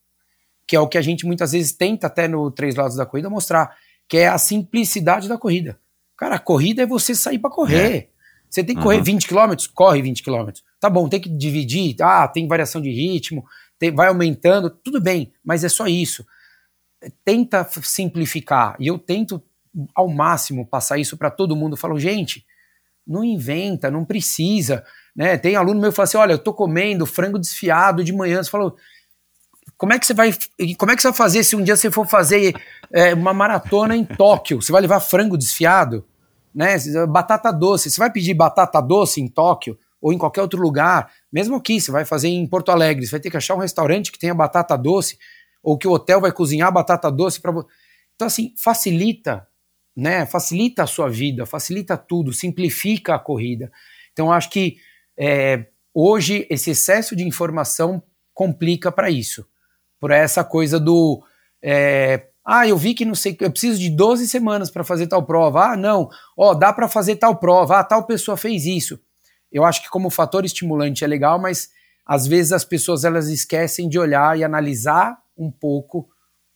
Que é o que a gente muitas vezes tenta até no Três Lados da Corrida mostrar, que é a simplicidade da corrida. Cara, a corrida é você sair para correr. Você tem que correr 20 km, corre 20 km. Tá bom, tem que dividir, ah, tem variação de ritmo, tem- vai aumentando, tudo bem, mas é só isso. Tenta simplificar, e eu tento ao máximo passar isso para todo mundo. Eu falo, gente, não inventa, não precisa. Né? Tem aluno meu que fala assim: olha, eu tô comendo frango desfiado de manhã. Você falou, como é que você vai. Como é que você vai fazer se um dia você for fazer é, uma maratona em Tóquio? Você vai levar frango desfiado? Né? Batata doce. Você vai pedir batata doce em Tóquio ou em qualquer outro lugar? Mesmo aqui, você vai fazer em Porto Alegre, você vai ter que achar um restaurante que tenha batata doce, ou que o hotel vai cozinhar batata doce para você. Então, assim, facilita, né? Facilita a sua vida, facilita tudo, simplifica a corrida. Então, acho que é, hoje esse excesso de informação complica para isso. Por essa coisa do. é, ah, eu vi que não sei, eu preciso de 12 semanas para fazer tal prova. Ah, não, ó, dá para fazer tal prova. Ah, tal pessoa fez isso. Eu acho que como fator estimulante é legal, mas às vezes as pessoas elas esquecem de olhar e analisar um pouco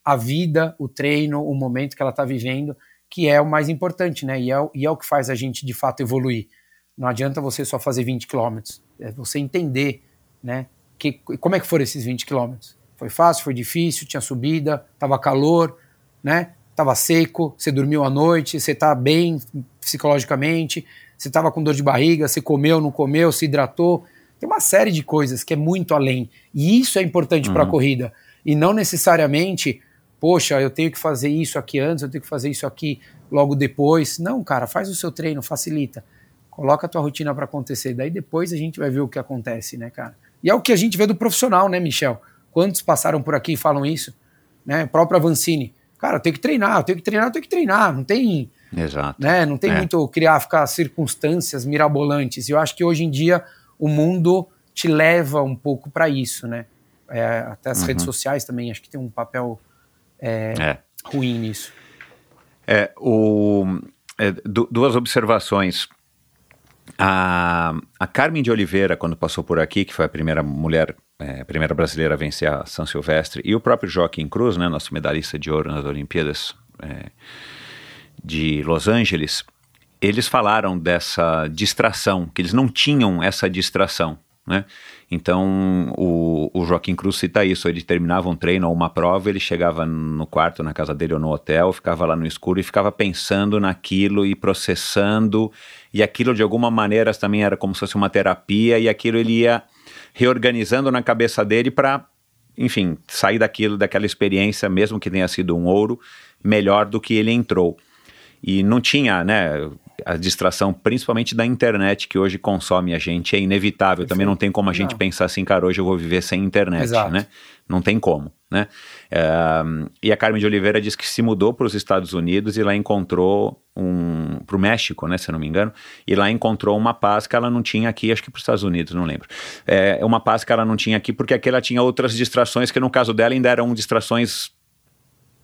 a vida, o treino, o momento que ela está vivendo, que é o mais importante, né? E é, e é o que faz a gente de fato evoluir. Não adianta você só fazer 20 quilômetros, é você entender, né? Que, como é que foram esses 20 quilômetros? Foi fácil, foi difícil, tinha subida, tava calor, né? Tava seco, você dormiu à noite, você tá bem psicologicamente, você tava com dor de barriga, você comeu, não comeu, se hidratou. Tem uma série de coisas que é muito além. E isso é importante para a corrida. E não necessariamente, poxa, eu tenho que fazer isso aqui antes, eu tenho que fazer isso aqui logo depois. Não, cara, faz o seu treino, facilita. Coloca a tua rotina para acontecer. Daí depois a gente vai ver o que acontece, né, cara? E é o que a gente vê do profissional, né, Michel? Quantos passaram por aqui e falam isso? Né? A própria Vancini. Cara, eu tenho que treinar, eu tenho que treinar, eu tenho que treinar. Não tem Exato. né? Não tem É. muito criar, ficar circunstâncias mirabolantes. E eu acho que hoje em dia o mundo te leva um pouco para isso, né? É, até as redes sociais também acho que tem um papel É. ruim nisso. É, o, é, du- duas observações. A, a Carmen de Oliveira, quando passou por aqui, que foi a primeira mulher, é, primeira brasileira a vencer a São Silvestre, e o próprio Joaquim Cruz, né, nosso medalhista de ouro nas Olimpíadas é, de Los Angeles, eles falaram dessa distração, que eles não tinham essa distração. Né? Então o, o Joaquim Cruz cita isso, ele terminava um treino ou uma prova, ele chegava no quarto, na casa dele ou no hotel, ficava lá no escuro e ficava pensando naquilo e processando, e aquilo de alguma maneira também era como se fosse uma terapia, e aquilo ele ia reorganizando na cabeça dele para enfim, sair daquilo, daquela experiência, mesmo que tenha sido um ouro, melhor do que ele entrou. E não tinha, né? A distração, principalmente da internet, que hoje consome a gente, é inevitável. Também não tem como a gente Não. pensar assim, cara, hoje eu vou viver sem internet, Exato. né? Não tem como, né? É, e a Carmen de Oliveira diz que se mudou para os Estados Unidos e lá encontrou um para o México, né, se eu não me engano, e lá encontrou uma paz que ela não tinha aqui, acho que para os Estados Unidos, não lembro. É uma paz que ela não tinha aqui porque aqui ela tinha outras distrações que no caso dela ainda eram distrações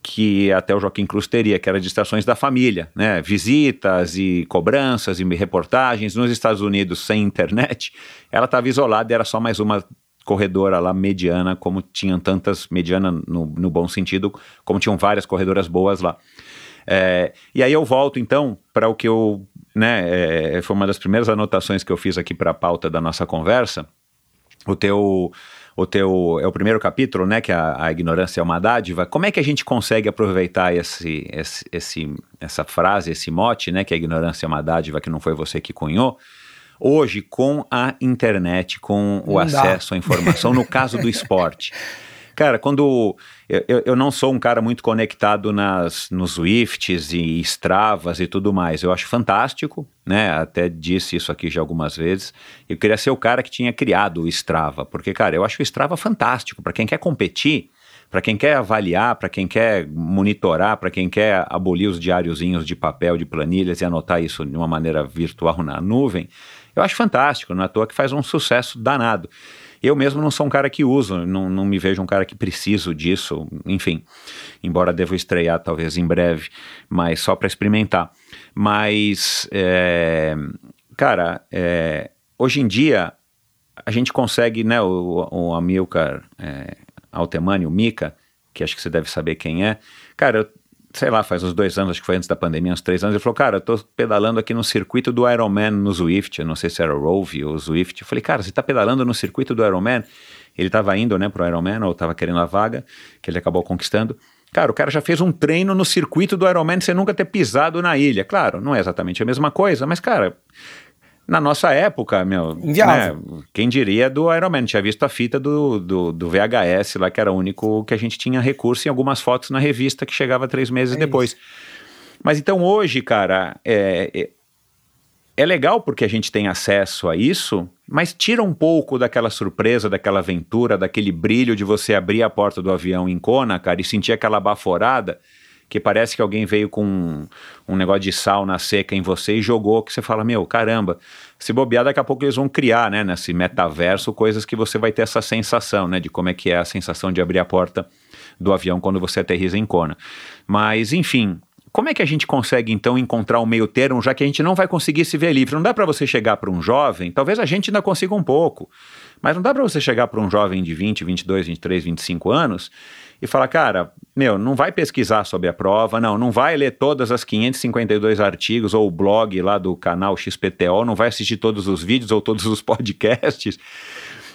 que até o Joaquim Cruz teria, que eram distrações da família, né? Visitas e cobranças e reportagens nos Estados Unidos sem internet. Ela estava isolada e era só mais uma corredora lá mediana, como tinham tantas, mediana no, no bom sentido, como tinham várias corredoras boas lá. É, e aí eu volto então para o que eu, né, é, foi uma das primeiras anotações que eu fiz aqui para a pauta da nossa conversa, o teu o teu é o primeiro capítulo, né, que a, a ignorância é uma dádiva. Como é que a gente consegue aproveitar esse, esse, esse, essa frase, esse mote, né, que a ignorância é uma dádiva, que não foi você que cunhou, hoje com a internet, com o Não dá. acesso à informação, no caso do esporte? Cara, quando eu, eu- não sou um cara muito conectado nas, nos Swifts e Stravas e tudo mais, eu acho fantástico, né? Até disse isso aqui já algumas vezes. Eu queria ser o cara que tinha criado o Strava, porque, cara, eu acho o Strava fantástico para quem quer competir, para quem quer avaliar, para quem quer monitorar, para quem quer abolir os diáriozinhos de papel, de planilhas e anotar isso de uma maneira virtual na nuvem. Eu acho fantástico, não é à toa que faz um sucesso danado. Eu mesmo não sou um cara que uso, não, não me vejo um cara que preciso disso, enfim. Embora devo estrear talvez em breve, mas só para experimentar. Mas, é, cara, é, hoje em dia a gente consegue, né, o, o Amilcar é, Altemani, o Mika, que acho que você deve saber quem é, cara, eu, sei lá, faz uns dois anos, acho que foi antes da pandemia, uns três anos, ele falou, cara, eu tô pedalando aqui no circuito do Ironman no Zwift, eu não sei se era o Rove ou Zwift, eu falei, cara, você tá pedalando no circuito do Ironman? Ele tava indo, né, pro Ironman, ou tava querendo a vaga, que ele acabou conquistando, Cara, o cara já fez um treino no circuito do Ironman sem nunca ter pisado na ilha. Claro, não é exatamente a mesma coisa, mas, cara, na nossa época, meu. Né, quem diria do Ironman? Tinha visto a fita do, do, do VHS lá, que era o único que a gente tinha recurso em algumas fotos na revista que chegava três meses É depois. Mas então hoje, cara, é, é, é legal porque a gente tem acesso a isso, mas tira um pouco daquela surpresa, daquela aventura, daquele brilho de você abrir a porta do avião em Kona, cara, e sentir aquela baforada que parece que alguém veio com um, um negócio de sal na seca em você e jogou, que você fala, meu, caramba, se bobear, daqui a pouco eles vão criar, né, nesse metaverso, coisas que você vai ter essa sensação, né, de como é que é a sensação de abrir a porta do avião quando você aterriza em Kona. Mas, enfim, como é que a gente consegue então encontrar um meio termo, já que a gente não vai conseguir se ver livre? Não dá para você chegar para um jovem, talvez a gente ainda consiga um pouco, mas não dá para você chegar para um jovem de 20, 22, 23, 25 anos e falar, cara, meu, não vai pesquisar sobre a prova, não, não vai ler todas as 552 artigos ou o blog lá do canal XPTO, não vai assistir todos os vídeos ou todos os podcasts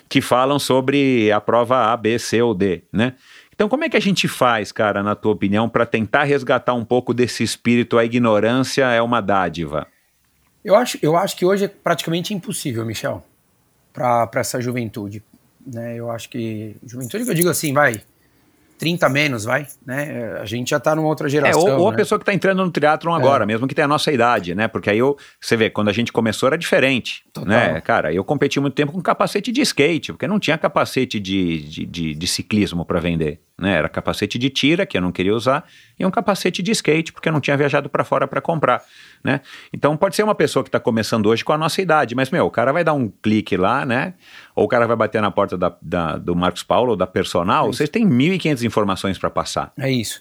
que falam sobre a prova A, B, C ou D, né? Então, como é que a gente faz, cara, na tua opinião, para tentar resgatar um pouco desse espírito? A ignorância é uma dádiva. Eu acho, eu acho que hoje é praticamente impossível, Michel, para essa juventude. Né? Eu acho que. Juventude que eu digo assim, vai. 30 menos, vai, né? A gente já tá numa outra É, geração. ou, ou a né? pessoa que está entrando no triatlon agora, mesmo que tenha a nossa idade, né? Porque aí eu, você vê, quando a gente começou era diferente, Total. né? Cara, eu competi muito tempo com capacete de skate, porque não tinha capacete de, de, de, de ciclismo para vender, né? Era capacete de tira, que eu não queria usar, e um capacete de skate, porque eu não tinha viajado para fora para comprar, né? Então pode ser uma pessoa que está começando hoje com a nossa idade, mas, meu, o cara vai dar um clique lá, né? Ou o cara vai bater na porta da, da- do Marcos Paulo ou da Personal, vocês têm 1.500 informações para passar. É isso.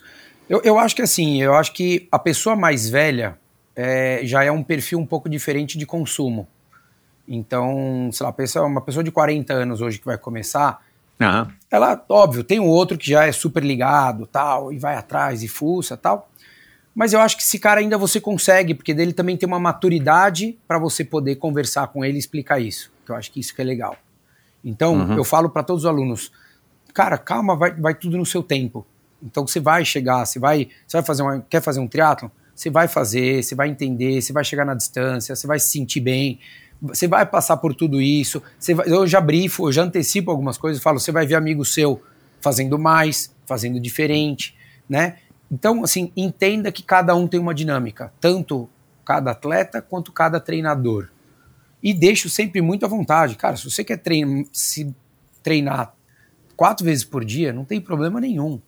Eu, eu acho que assim, eu acho que a pessoa mais velha é, já é um perfil um pouco diferente de consumo. Então, sei lá, uma pessoa de 40 anos hoje que vai começar, Aham. ela, óbvio, tem um outro que já é super ligado, tal, e vai atrás e fuça, tal. Mas eu acho que esse cara ainda você consegue, porque dele também tem uma maturidade para você poder conversar com ele e explicar isso. Que eu acho que isso que é legal. Então, eu falo para todos os alunos, cara, calma, vai, vai tudo no seu tempo. Então você vai chegar, você vai, você vai fazer uma, quer fazer um triatlo, você vai fazer, você vai entender, você vai chegar na distância, você vai se sentir bem, você vai passar por tudo isso. Vai, eu já brifo, eu já antecipo algumas coisas, falo, você vai ver amigo seu fazendo mais, fazendo diferente, né? Então, assim, entenda que cada um tem uma dinâmica, tanto cada atleta quanto cada treinador. E deixo sempre muito à vontade. Cara, se você quer treinar, se treinar quatro vezes por dia, não tem problema nenhum.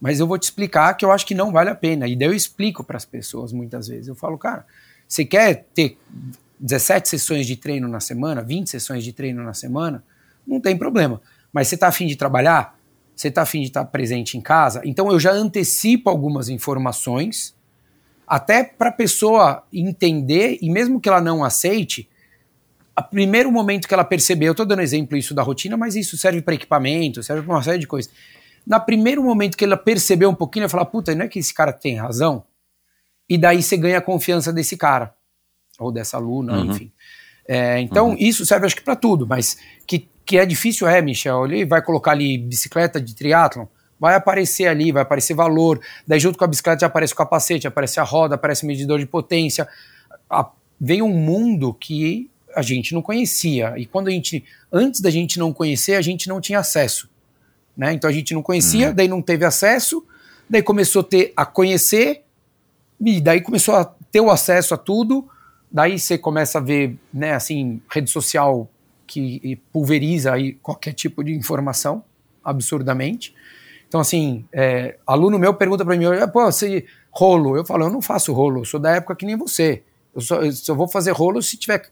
Mas eu vou te explicar que eu acho que não vale a pena. E daí eu explico para as pessoas muitas vezes. Eu falo, cara, você quer ter 17 sessões de treino na semana, 20 sessões de treino na semana? Não tem problema. Mas você está afim de trabalhar? Você está afim de estar presente em casa? Então eu já antecipo algumas informações, até para a pessoa entender, e mesmo que ela não aceite, a primeiro momento que ela percebeu, eu estou dando exemplo isso da rotina, mas isso serve para equipamento, serve para uma série de coisas. Na primeiro momento que ela percebeu um pouquinho, ela fala, puta, não é que esse cara tem razão? E daí você ganha a confiança desse cara, ou dessa aluna, uhum. enfim. É, então, uhum. isso serve acho que para tudo, mas que, que é difícil é, Michel, ele vai colocar ali bicicleta de triatlon, vai aparecer ali, vai aparecer valor, daí junto com a bicicleta já aparece o capacete, aparece a roda, aparece o medidor de potência, a, vem um mundo que a gente não conhecia. E quando a gente, antes da gente não conhecer, a gente não tinha acesso. Né? Então a gente não conhecia, uhum. daí não teve acesso, daí começou a, ter, a conhecer, e daí começou a ter o acesso a tudo, daí você começa a ver, né, assim, rede social que pulveriza aí qualquer tipo de informação, absurdamente. Então, assim, é, aluno meu pergunta para mim, pô, você rolo? Eu falo, eu não faço rolo, eu sou da época que nem você. Eu só, eu só vou fazer rolo se tiver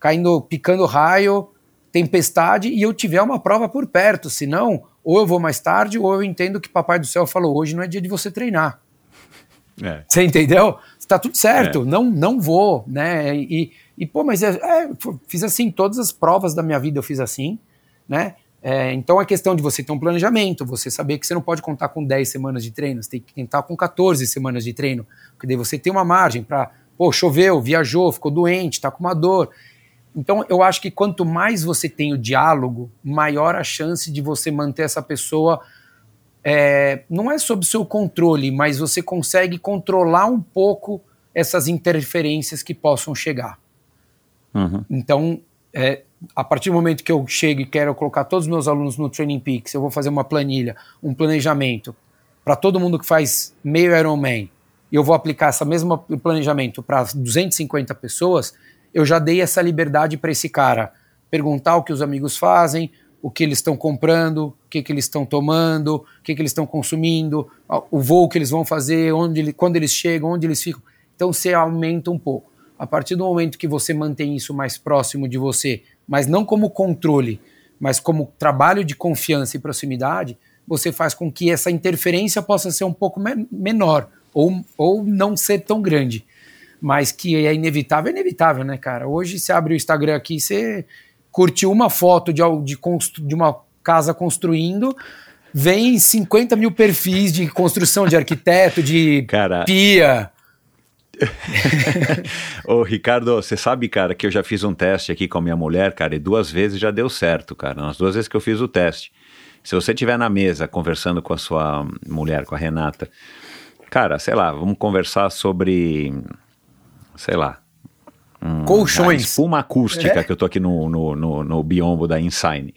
caindo, picando raio, tempestade e eu tiver uma prova por perto, senão ou eu vou mais tarde ou eu entendo que papai do céu falou hoje não é dia de você treinar. É. Você entendeu? Está tudo certo, é. não não vou, né? E, e pô, mas é, é, fiz assim todas as provas da minha vida eu fiz assim, né? É, então a questão de você ter um planejamento, você saber que você não pode contar com 10 semanas de treino, você tem que tentar com 14 semanas de treino, porque daí você tem uma margem para, pô, choveu, viajou, ficou doente, está com uma dor. Então, eu acho que quanto mais você tem o diálogo, maior a chance de você manter essa pessoa. É, não é sob seu controle, mas você consegue controlar um pouco essas interferências que possam chegar. Uhum. Então, é, a partir do momento que eu chego e quero colocar todos os meus alunos no Training Peaks, eu vou fazer uma planilha, um planejamento para todo mundo que faz meio Ironman, e eu vou aplicar esse mesmo planejamento para 250 pessoas, eu já dei essa liberdade para esse cara perguntar o que os amigos fazem, o que eles estão comprando, que, que eles estão tomando, o que, que eles estão consumindo, o voo que eles vão fazer, onde, quando eles chegam, onde eles ficam. Então você aumenta um pouco. A partir do momento que você mantém isso mais próximo de você, mas não como controle, mas como trabalho de confiança e proximidade, você faz com que essa interferência possa ser um pouco menor ou, ou não ser tão grande mas que é inevitável, é inevitável, né, cara? Hoje você abre o Instagram aqui, você curtiu uma foto de, de, de uma casa construindo, vem 50 mil perfis de construção de arquiteto, de cara... pia. Ô, Ricardo, você sabe, cara, que eu já fiz um teste aqui com a minha mulher, cara, e duas vezes já deu certo, cara. Nas duas vezes que eu fiz o teste. Se você estiver na mesa conversando com a sua mulher, com a Renata, cara, sei lá, vamos conversar sobre sei lá. Um, Colchões. espuma acústica, é? que eu tô aqui no, no, no, no biombo da Insign.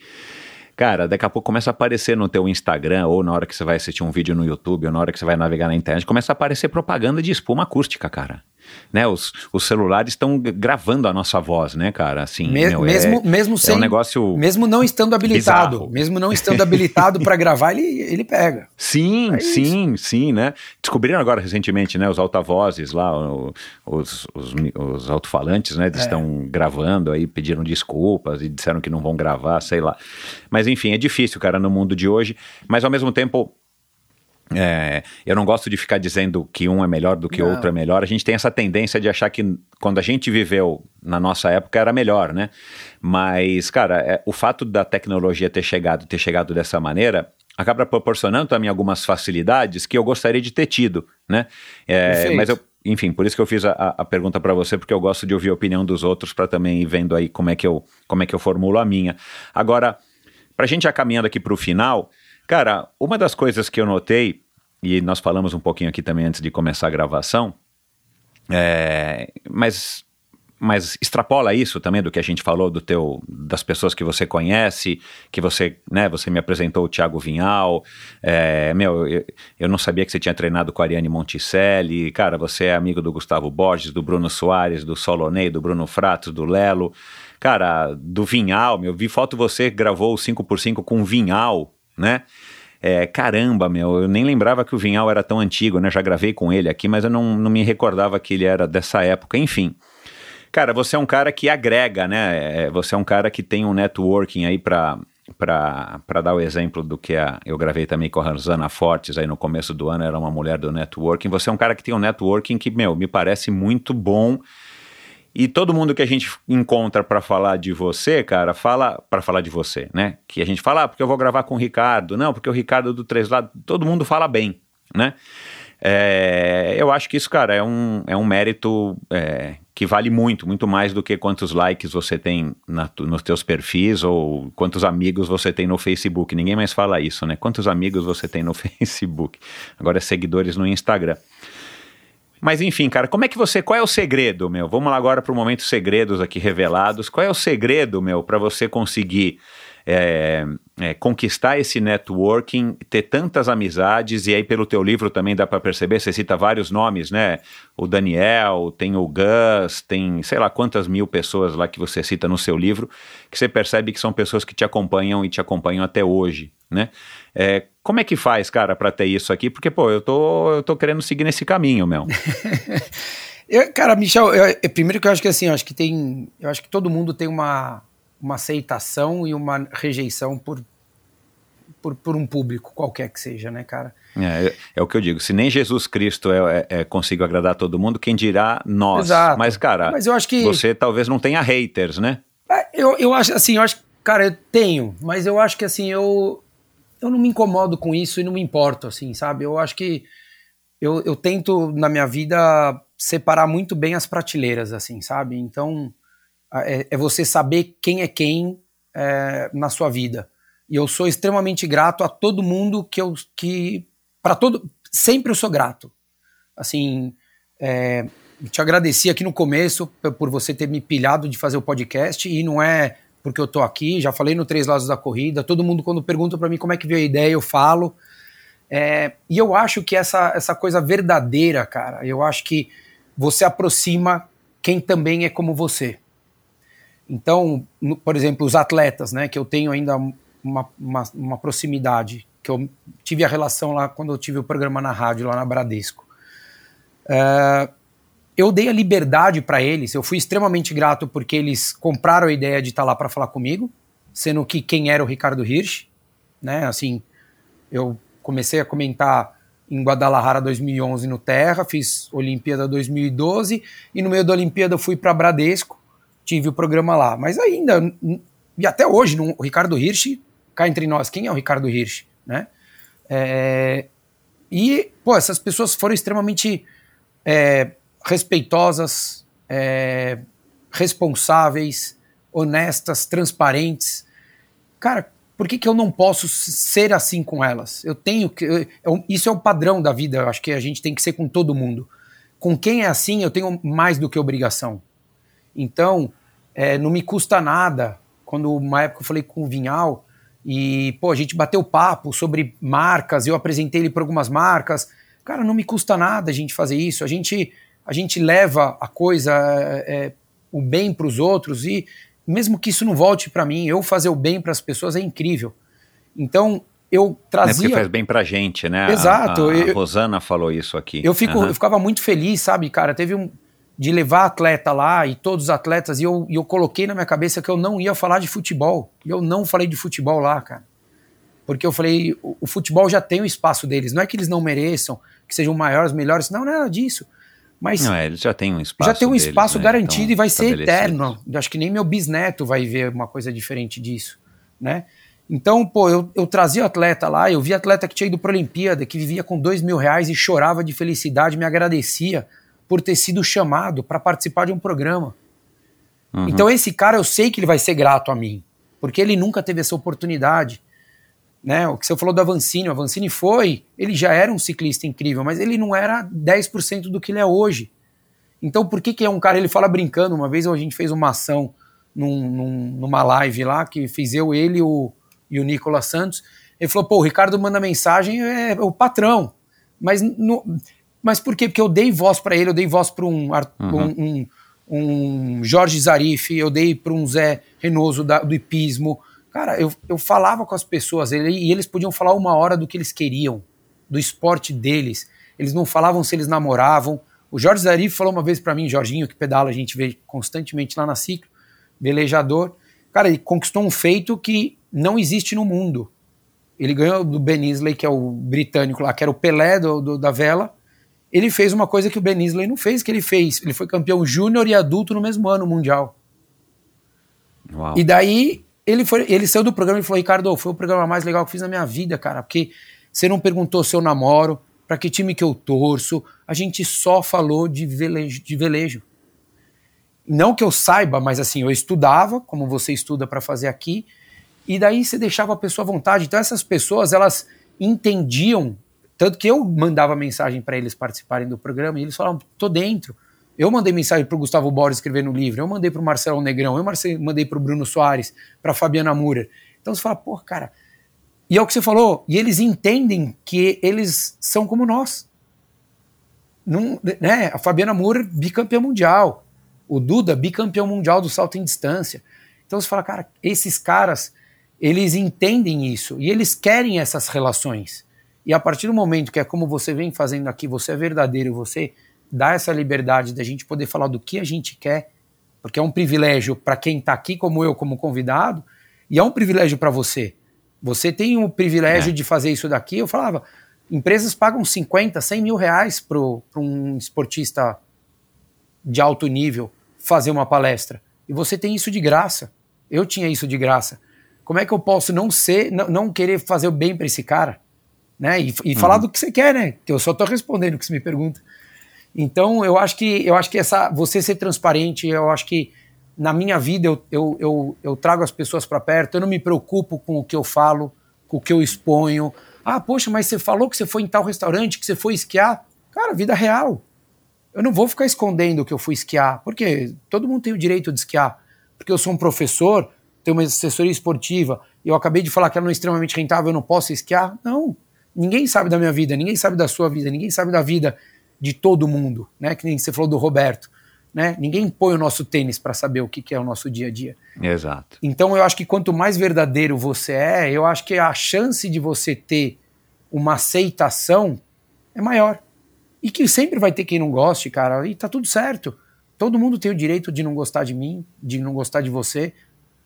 Cara, daqui a pouco começa a aparecer no teu Instagram, ou na hora que você vai assistir um vídeo no YouTube, ou na hora que você vai navegar na internet, começa a aparecer propaganda de espuma acústica, cara né? Os, os celulares estão gravando a nossa voz, né, cara? Assim, Me, meu, mesmo, é, mesmo sem, é um negócio mesmo não estando habilitado, bizarro. mesmo não estando habilitado para gravar, ele, ele pega. Sim, é sim, isso. sim, né? Descobriram agora recentemente, né, os altavozes lá, os, os, os alto-falantes, né? Eles é. estão gravando aí, pediram desculpas e disseram que não vão gravar, sei lá. Mas enfim, é difícil, cara, no mundo de hoje, mas ao mesmo tempo é, eu não gosto de ficar dizendo que um é melhor do que o outro é melhor. A gente tem essa tendência de achar que quando a gente viveu na nossa época era melhor, né? Mas, cara, é, o fato da tecnologia ter chegado, ter chegado dessa maneira, acaba proporcionando também algumas facilidades que eu gostaria de ter tido, né? É, mas eu, enfim, por isso que eu fiz a, a pergunta para você, porque eu gosto de ouvir a opinião dos outros para também ir vendo aí como é que eu, como é que eu formulo a minha. Agora, para a gente já caminhando aqui para o final. Cara, uma das coisas que eu notei, e nós falamos um pouquinho aqui também antes de começar a gravação, é, mas mas extrapola isso também do que a gente falou do teu, das pessoas que você conhece, que você, né, você me apresentou o Thiago Vinhal, é, meu, eu, eu, não sabia que você tinha treinado com a Ariane Monticelli, cara, você é amigo do Gustavo Borges, do Bruno Soares, do Solonei, do Bruno Fratos, do Lelo, cara, do Vinhal, meu, vi foto você gravou o 5x5 com Vinhal, né, é, caramba, meu, eu nem lembrava que o Vinhal era tão antigo, né? Já gravei com ele aqui, mas eu não, não me recordava que ele era dessa época. Enfim, cara, você é um cara que agrega, né? É, você é um cara que tem um networking aí para para dar o exemplo do que a, eu gravei também com a Rosana Fortes aí no começo do ano, era uma mulher do networking. Você é um cara que tem um networking que, meu, me parece muito bom e todo mundo que a gente encontra para falar de você, cara, fala para falar de você, né? Que a gente fala, ah, porque eu vou gravar com o Ricardo, não, porque o Ricardo do Três Lados, todo mundo fala bem, né? É, eu acho que isso, cara, é um, é um mérito é, que vale muito, muito mais do que quantos likes você tem na, nos teus perfis ou quantos amigos você tem no Facebook. Ninguém mais fala isso, né? Quantos amigos você tem no Facebook? Agora é seguidores no Instagram. Mas enfim, cara, como é que você. Qual é o segredo, meu? Vamos lá agora para o momento segredos aqui revelados. Qual é o segredo, meu, para você conseguir é, é, conquistar esse networking, ter tantas amizades, e aí pelo teu livro também dá para perceber, você cita vários nomes, né? O Daniel, tem o Gus, tem sei lá quantas mil pessoas lá que você cita no seu livro, que você percebe que são pessoas que te acompanham e te acompanham até hoje, né? É, como é que faz, cara, para ter isso aqui? Porque, pô, eu tô, eu tô querendo seguir nesse caminho, meu. eu, cara, Michel, eu, eu, primeiro que eu acho que assim, eu acho que tem. Eu acho que todo mundo tem uma, uma aceitação e uma rejeição por, por, por um público, qualquer que seja, né, cara? É, é, é o que eu digo. Se nem Jesus Cristo é, é, é consigo agradar todo mundo, quem dirá nós? Exato. Mas, cara, Mas eu acho que... você talvez não tenha haters, né? É, eu, eu acho assim, eu acho, cara, eu tenho, mas eu acho que assim, eu eu não me incomodo com isso e não me importo, assim, sabe? Eu acho que eu, eu tento, na minha vida, separar muito bem as prateleiras, assim, sabe? Então, é, é você saber quem é quem é, na sua vida. E eu sou extremamente grato a todo mundo que eu. que para todo. Sempre eu sou grato. Assim, é, te agradeci aqui no começo por você ter me pilhado de fazer o podcast e não é porque eu tô aqui, já falei no Três Lados da Corrida, todo mundo quando pergunta para mim como é que veio a ideia, eu falo. É, e eu acho que essa, essa coisa verdadeira, cara, eu acho que você aproxima quem também é como você. Então, no, por exemplo, os atletas, né, que eu tenho ainda uma, uma, uma, proximidade, que eu tive a relação lá quando eu tive o programa na rádio, lá na Bradesco. É, eu dei a liberdade para eles, eu fui extremamente grato porque eles compraram a ideia de estar tá lá para falar comigo, sendo que quem era o Ricardo Hirsch, né? Assim, eu comecei a comentar em Guadalajara 2011 no Terra, fiz Olimpíada 2012 e no meio da Olimpíada fui para Bradesco, tive o programa lá. Mas ainda, e até hoje, no, o Ricardo Hirsch, cá entre nós, quem é o Ricardo Hirsch, né? É, e, pô, essas pessoas foram extremamente é, respeitosas, é, responsáveis, honestas, transparentes. Cara, por que, que eu não posso ser assim com elas? Eu tenho que. Eu, isso é o padrão da vida, eu acho que a gente tem que ser com todo mundo. Com quem é assim, eu tenho mais do que obrigação. Então, é, não me custa nada. Quando uma época eu falei com o Vinhal e, pô, a gente bateu papo sobre marcas, eu apresentei ele para algumas marcas. Cara, não me custa nada a gente fazer isso. A gente a gente leva a coisa, é, é o bem para os outros e mesmo que isso não volte para mim, eu fazer o bem para as pessoas é incrível. Então eu trazia. É porque faz bem para gente, né? Exato. A, a, a Rosana falou isso aqui. Eu, fico, uhum. eu ficava muito feliz, sabe, cara? Teve um. De levar atleta lá e todos os atletas, e eu, e eu coloquei na minha cabeça que eu não ia falar de futebol. E eu não falei de futebol lá, cara. Porque eu falei, o, o futebol já tem o espaço deles. Não é que eles não mereçam, que sejam maiores, melhores. Não, nada disso. Mas não, é, eles já têm um espaço. Já tem um deles, espaço né? garantido então, e vai ser eterno. Acho que nem meu bisneto vai ver uma coisa diferente disso, né? Então, pô, eu, eu trazia atleta lá, eu vi atleta que tinha ido para a Olimpíada, que vivia com dois mil reais e chorava de felicidade, me agradecia por ter sido chamado para participar de um programa. Uhum. Então, esse cara eu sei que ele vai ser grato a mim, porque ele nunca teve essa oportunidade né? O que você falou do Avancini, o Avancini foi, ele já era um ciclista incrível, mas ele não era 10% do que ele é hoje. Então, por que, que é um cara, ele fala brincando, uma vez a gente fez uma ação num, num, numa live lá, que fiz eu, ele o, e o Nicolas Santos, ele falou, pô, o Ricardo manda mensagem, é, é o patrão, mas, no, mas por quê? Porque eu dei voz para ele, eu dei voz para um, uhum. um, um, um, Jorge Zarif, eu dei para um Zé Renoso da, do hipismo, cara, eu, eu falava com as pessoas, ele, e eles podiam falar uma hora do que eles queriam, do esporte deles, eles não falavam se eles namoravam, o Jorge Zarif falou uma vez para mim, Jorginho, que pedala, a gente vê constantemente lá na ciclo, velejador. Cara, ele conquistou um feito que não existe no mundo. Ele ganhou do Ben Isley, que é o britânico lá, que era o Pelé do, do, da vela. Ele fez uma coisa que o Ben Isley não fez, que ele fez. Ele foi campeão júnior e adulto no mesmo ano mundial. Uau. E daí ele foi, ele saiu do programa e falou: Ricardo, foi o programa mais legal que fiz na minha vida, cara, porque você não perguntou se eu namoro, para que time que eu torço, a gente só falou de velejo, de velejo. Não que eu saiba, mas assim, eu estudava, como você estuda para fazer aqui, e daí você deixava a pessoa à vontade. Então essas pessoas, elas entendiam, tanto que eu mandava mensagem para eles participarem do programa, e eles falavam, tô dentro. Eu mandei mensagem para o Gustavo Borges escrever no livro, eu mandei para o Marcelo Negrão, eu mandei para o Bruno Soares, para Fabiana Murer. Então você fala, pô, cara, e é o que você falou, e eles entendem que eles são como nós. Não, né? A Fabiana Moura, bicampeã mundial. O Duda, bicampeão mundial do salto em distância. Então você fala, cara, esses caras, eles entendem isso e eles querem essas relações. E a partir do momento que é como você vem fazendo aqui, você é verdadeiro, você dá essa liberdade da gente poder falar do que a gente quer, porque é um privilégio para quem está aqui, como eu, como convidado, e é um privilégio para você. Você tem o privilégio é. de fazer isso daqui. Eu falava, empresas pagam 50, 100 mil reais para um esportista de alto nível fazer uma palestra. E você tem isso de graça. Eu tinha isso de graça. Como é que eu posso não ser, não, não querer fazer o bem para esse cara? Né? E, e uhum. falar do que você quer, né? Que eu só estou respondendo o que você me pergunta. Então, eu acho que eu acho que essa você ser transparente, eu acho que na minha vida eu, eu, eu, eu trago as pessoas para perto, eu não me preocupo com o que eu falo, com o que eu exponho. Ah, poxa, mas você falou que você foi em tal restaurante, que você foi esquiar. Cara, vida real. Eu não vou ficar escondendo que eu fui esquiar, porque todo mundo tem o direito de esquiar. Porque eu sou um professor, tenho uma assessoria esportiva, e eu acabei de falar que ela não é extremamente rentável, eu não posso esquiar. Não. Ninguém sabe da minha vida, ninguém sabe da sua vida, ninguém sabe da vida de todo mundo, né? Que nem você falou do Roberto. Né? Ninguém põe o nosso tênis para saber o que, que, é o nosso dia a dia. Exato. Então eu acho que quanto mais verdadeiro você é, eu acho que a chance de você ter uma aceitação é maior. E que sempre vai ter quem não goste, cara, e tá tudo certo. Todo mundo tem o direito de não gostar de mim, de não gostar de você.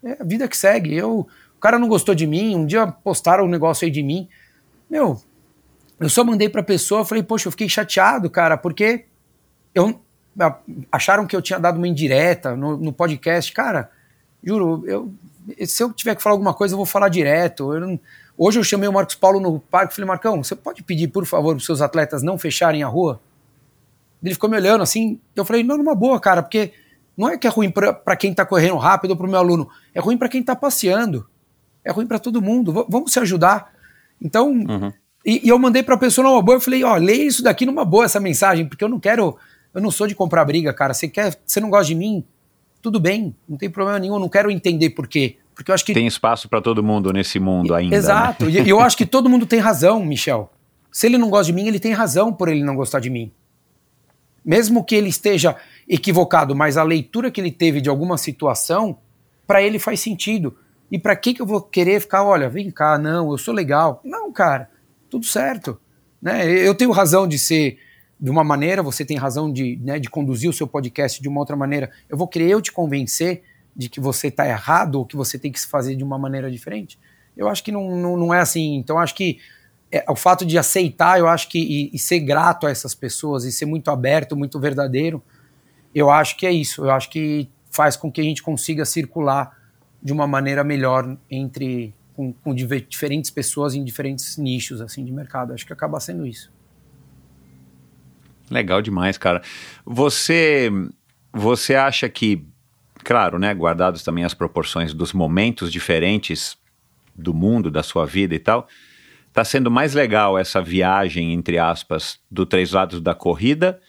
É a vida que segue. Eu, o cara não gostou de mim, um dia postaram um negócio aí de mim. Meu, eu só mandei pra pessoa, falei, poxa, eu fiquei chateado, cara, porque eu, acharam que eu tinha dado uma indireta no, no podcast. Cara, juro, eu, se eu tiver que falar alguma coisa, eu vou falar direto. Eu não, hoje eu chamei o Marcos Paulo no parque falei, Marcão, você pode pedir, por favor, para os seus atletas não fecharem a rua? Ele ficou me olhando assim, eu falei, não, numa boa, cara, porque não é que é ruim para quem está correndo rápido ou para o meu aluno, é ruim para quem está passeando, é ruim para todo mundo, v vamos se ajudar. Então, uhum. E, e, eu mandei para a pessoa numa boa, eu falei, ó, leia isso daqui numa boa, essa mensagem, porque eu não quero eu não sou de comprar briga, cara. Você quer, você não gosta de mim? Tudo bem, não tem problema nenhum. Eu não quero entender por quê. Porque eu acho que tem espaço para todo mundo nesse mundo ainda. Né? Exato. Né? E eu acho que todo mundo tem razão, Michel. Se ele não gosta de mim, ele tem razão por ele não gostar de mim. Mesmo que ele esteja equivocado, mas a leitura que ele teve de alguma situação, para ele faz sentido. E para que que eu vou querer ficar, olha, vem cá, não, eu sou legal. Não, cara, tudo certo. Né? Eu tenho razão de ser de uma maneira, você tem razão de, né, de conduzir o seu podcast de uma outra maneira. Eu vou querer eu te convencer de que você está errado ou que você tem que se fazer de uma maneira diferente. Eu acho que não, não, não é assim. Então, acho que é, o fato de aceitar, eu acho que e, e, ser grato a essas pessoas e ser muito aberto, muito verdadeiro, eu acho que é isso. Eu acho que faz com que a gente consiga circular de uma maneira melhor entre com, com diferentes pessoas em diferentes nichos assim de mercado. Acho que acaba sendo isso. Legal demais, cara. Você, você acha que, claro, né, guardados também as proporções dos momentos diferentes do mundo, da sua vida e tal, tá sendo mais legal essa viagem, entre aspas, do Três Lados da Corrida?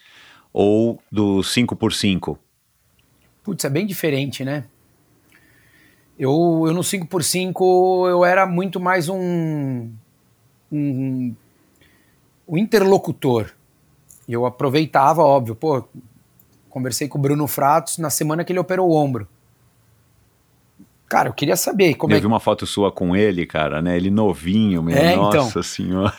ou do 5x5? Putz, é bem diferente, né? Eu, eu no 5x5 eu era muito mais um, um, um interlocutor. Eu aproveitava, óbvio, pô, conversei com o Bruno Fratos na semana que ele operou o ombro. Cara, eu queria saber como eu é vi uma foto sua com ele, cara, né? Ele novinho, meu. É, Nossa então. senhora.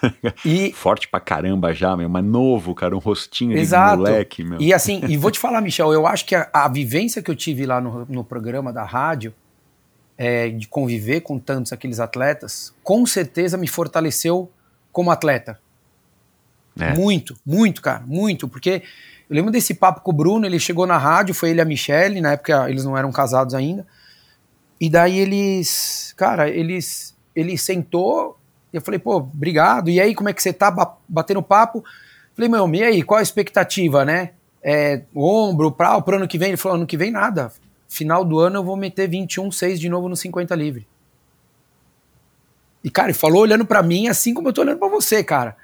E- Forte pra caramba já, meu. Mas novo, cara. Um rostinho Exato. de moleque, meu. E assim, e vou te falar, Michel, eu acho que a, a vivência que eu tive lá no, no programa da rádio, é, de conviver com tantos aqueles atletas, com certeza me fortaleceu como atleta. É. Muito, muito, cara, muito. Porque eu lembro desse papo com o Bruno, ele chegou na rádio, foi ele e a Michelle, na época eles não eram casados ainda. E daí eles, cara, eles, ele sentou, e eu falei, pô, obrigado. E aí, como é que você tá ba- batendo papo? Falei, meu, e aí, qual a expectativa, né? É, ombro, pra, pro ano que vem? Ele falou, ano que vem nada. Final do ano eu vou meter 21, 6 de novo no 50 livre. E, cara, ele falou olhando pra mim assim como eu tô olhando pra você, cara.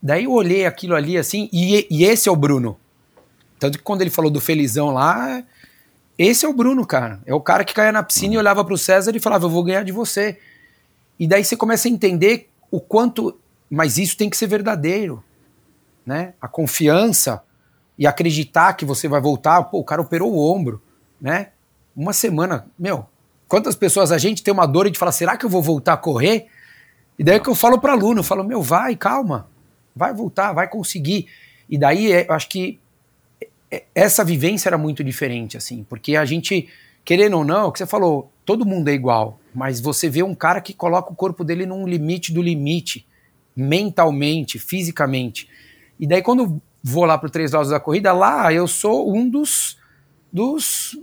Daí eu olhei aquilo ali assim, e, e esse é o Bruno. Tanto que quando ele falou do felizão lá, esse é o Bruno, cara. É o cara que caía na piscina e olhava pro César e falava, eu vou ganhar de você. E daí você começa a entender o quanto. Mas isso tem que ser verdadeiro. Né? A confiança e acreditar que você vai voltar. Pô, o cara operou o ombro. Né? Uma semana. Meu, quantas pessoas a gente tem uma dor e a gente fala, será que eu vou voltar a correr? E daí é que eu falo para aluno, eu falo, meu, vai, calma, vai voltar, vai conseguir. E daí é, eu acho que é- essa vivência era muito diferente, assim, porque a gente, querendo ou não, o que você falou, todo mundo é igual, mas você vê um cara que coloca o corpo dele num limite do limite, mentalmente, fisicamente. E daí quando vou lá pro Três Lados da Corrida, lá eu sou um dos, dos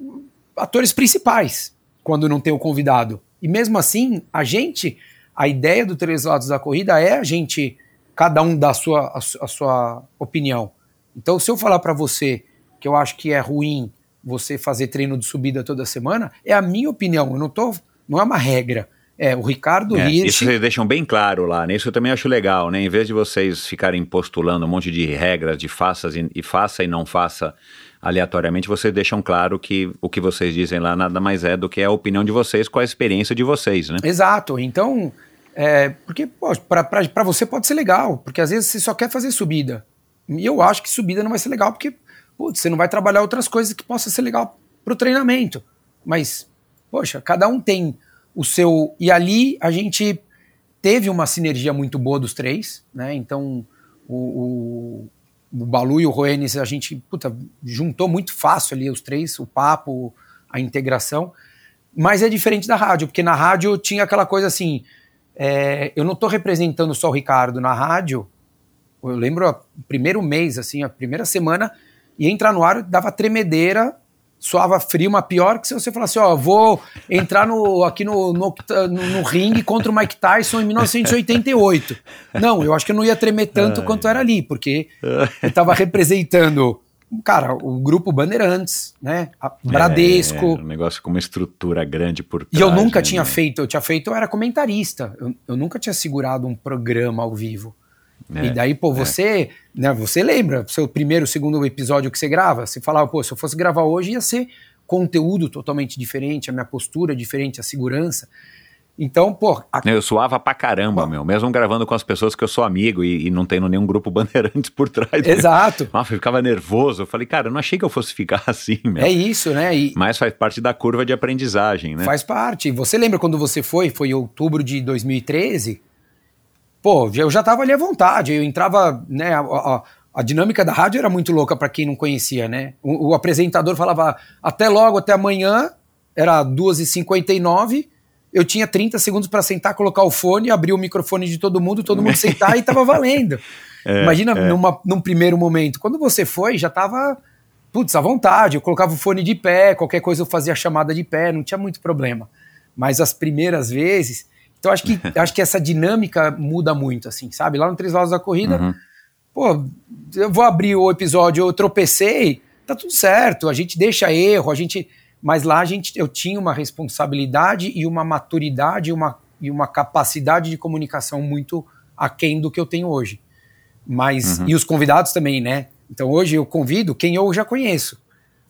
atores principais, quando não tem o convidado. E mesmo assim, a gente, a ideia do Três Lados da Corrida é a gente, cada um dar a sua, a, a sua opinião. Então, se eu falar para você que eu acho que é ruim você fazer treino de subida toda semana, é a minha opinião. Eu não tô, não é uma regra. É o Ricardo É, Hirsch. isso vocês deixam bem claro lá, né? Isso eu também acho legal, né? Em vez de vocês ficarem postulando um monte de regras de faça e, e faça e não faça aleatoriamente, vocês deixam claro que o que vocês dizem lá nada mais é do que a opinião de vocês com a experiência de vocês, né? Exato. Então, é, porque para você pode ser legal, porque às vezes você só quer fazer subida. E eu acho que subida não vai ser legal, porque putz, você não vai trabalhar outras coisas que possa ser legal para o treinamento. Mas, poxa, cada um tem o seu. E ali a gente teve uma sinergia muito boa dos três, né? Então, o, o, Balu e o Roenis, a gente puta, juntou muito fácil ali os três, o papo, a integração. Mas é diferente da rádio, porque na rádio tinha aquela coisa assim: é, eu não estou representando só o Ricardo na rádio. Eu lembro o primeiro mês, assim, a primeira semana, ia entrar no ar, dava tremedeira, suava frio, mas pior que se você falasse, ó, vou entrar no, aqui no, no, no, ringue contra o Mike Tyson em 1988. Não, eu acho que eu não ia tremer tanto quanto era ali, porque eu estava representando, cara, o grupo Bandeirantes, né? A Bradesco. É, um negócio com uma estrutura grande por trás. E eu nunca né, tinha feito, eu tinha feito, eu era comentarista. Eu, eu nunca tinha segurado um programa ao vivo. É, e daí, pô, você, né, você lembra, seu primeiro, segundo episódio que você grava, você falava, pô, se eu fosse gravar hoje ia ser conteúdo totalmente diferente, a minha postura diferente, a segurança. Então, pô, a- Eu suava pra caramba, meu. Mesmo gravando com as pessoas que eu sou amigo e, e não tendo nenhum grupo bandeirantes por trás. exato. Nossa, eu ficava nervoso. Eu falei, cara, eu não achei que eu fosse ficar assim, meu. É isso, né? E Mas faz parte da curva de aprendizagem, né? faz parte. Você lembra quando você foi? Foi em outubro de 2013? Pô, eu já tava ali à vontade. Eu entrava, né? A, a- a dinâmica da rádio era muito louca para quem não conhecia, né? O, o apresentador falava até logo, até amanhã, era 2h59. Eu tinha 30 segundos para sentar, colocar o fone, abrir o microfone de todo mundo, todo mundo sentar e tava valendo. Imagina numa- num primeiro momento. Quando você foi, já tava, putz, à vontade. Eu colocava o fone de pé, qualquer coisa eu fazia a chamada de pé, não tinha muito problema. Mas as primeiras vezes. Então acho que, acho que essa dinâmica muda muito, assim, sabe? Lá no Três Lados da Corrida, Uhum. pô, eu vou abrir o episódio, eu tropecei, tá tudo certo, a gente deixa erro, a gente. Mas lá a gente, eu tinha uma responsabilidade e uma maturidade e uma, e uma capacidade de comunicação muito aquém do que eu tenho hoje. Mas, e os convidados também, né? Então hoje eu convido quem eu já conheço.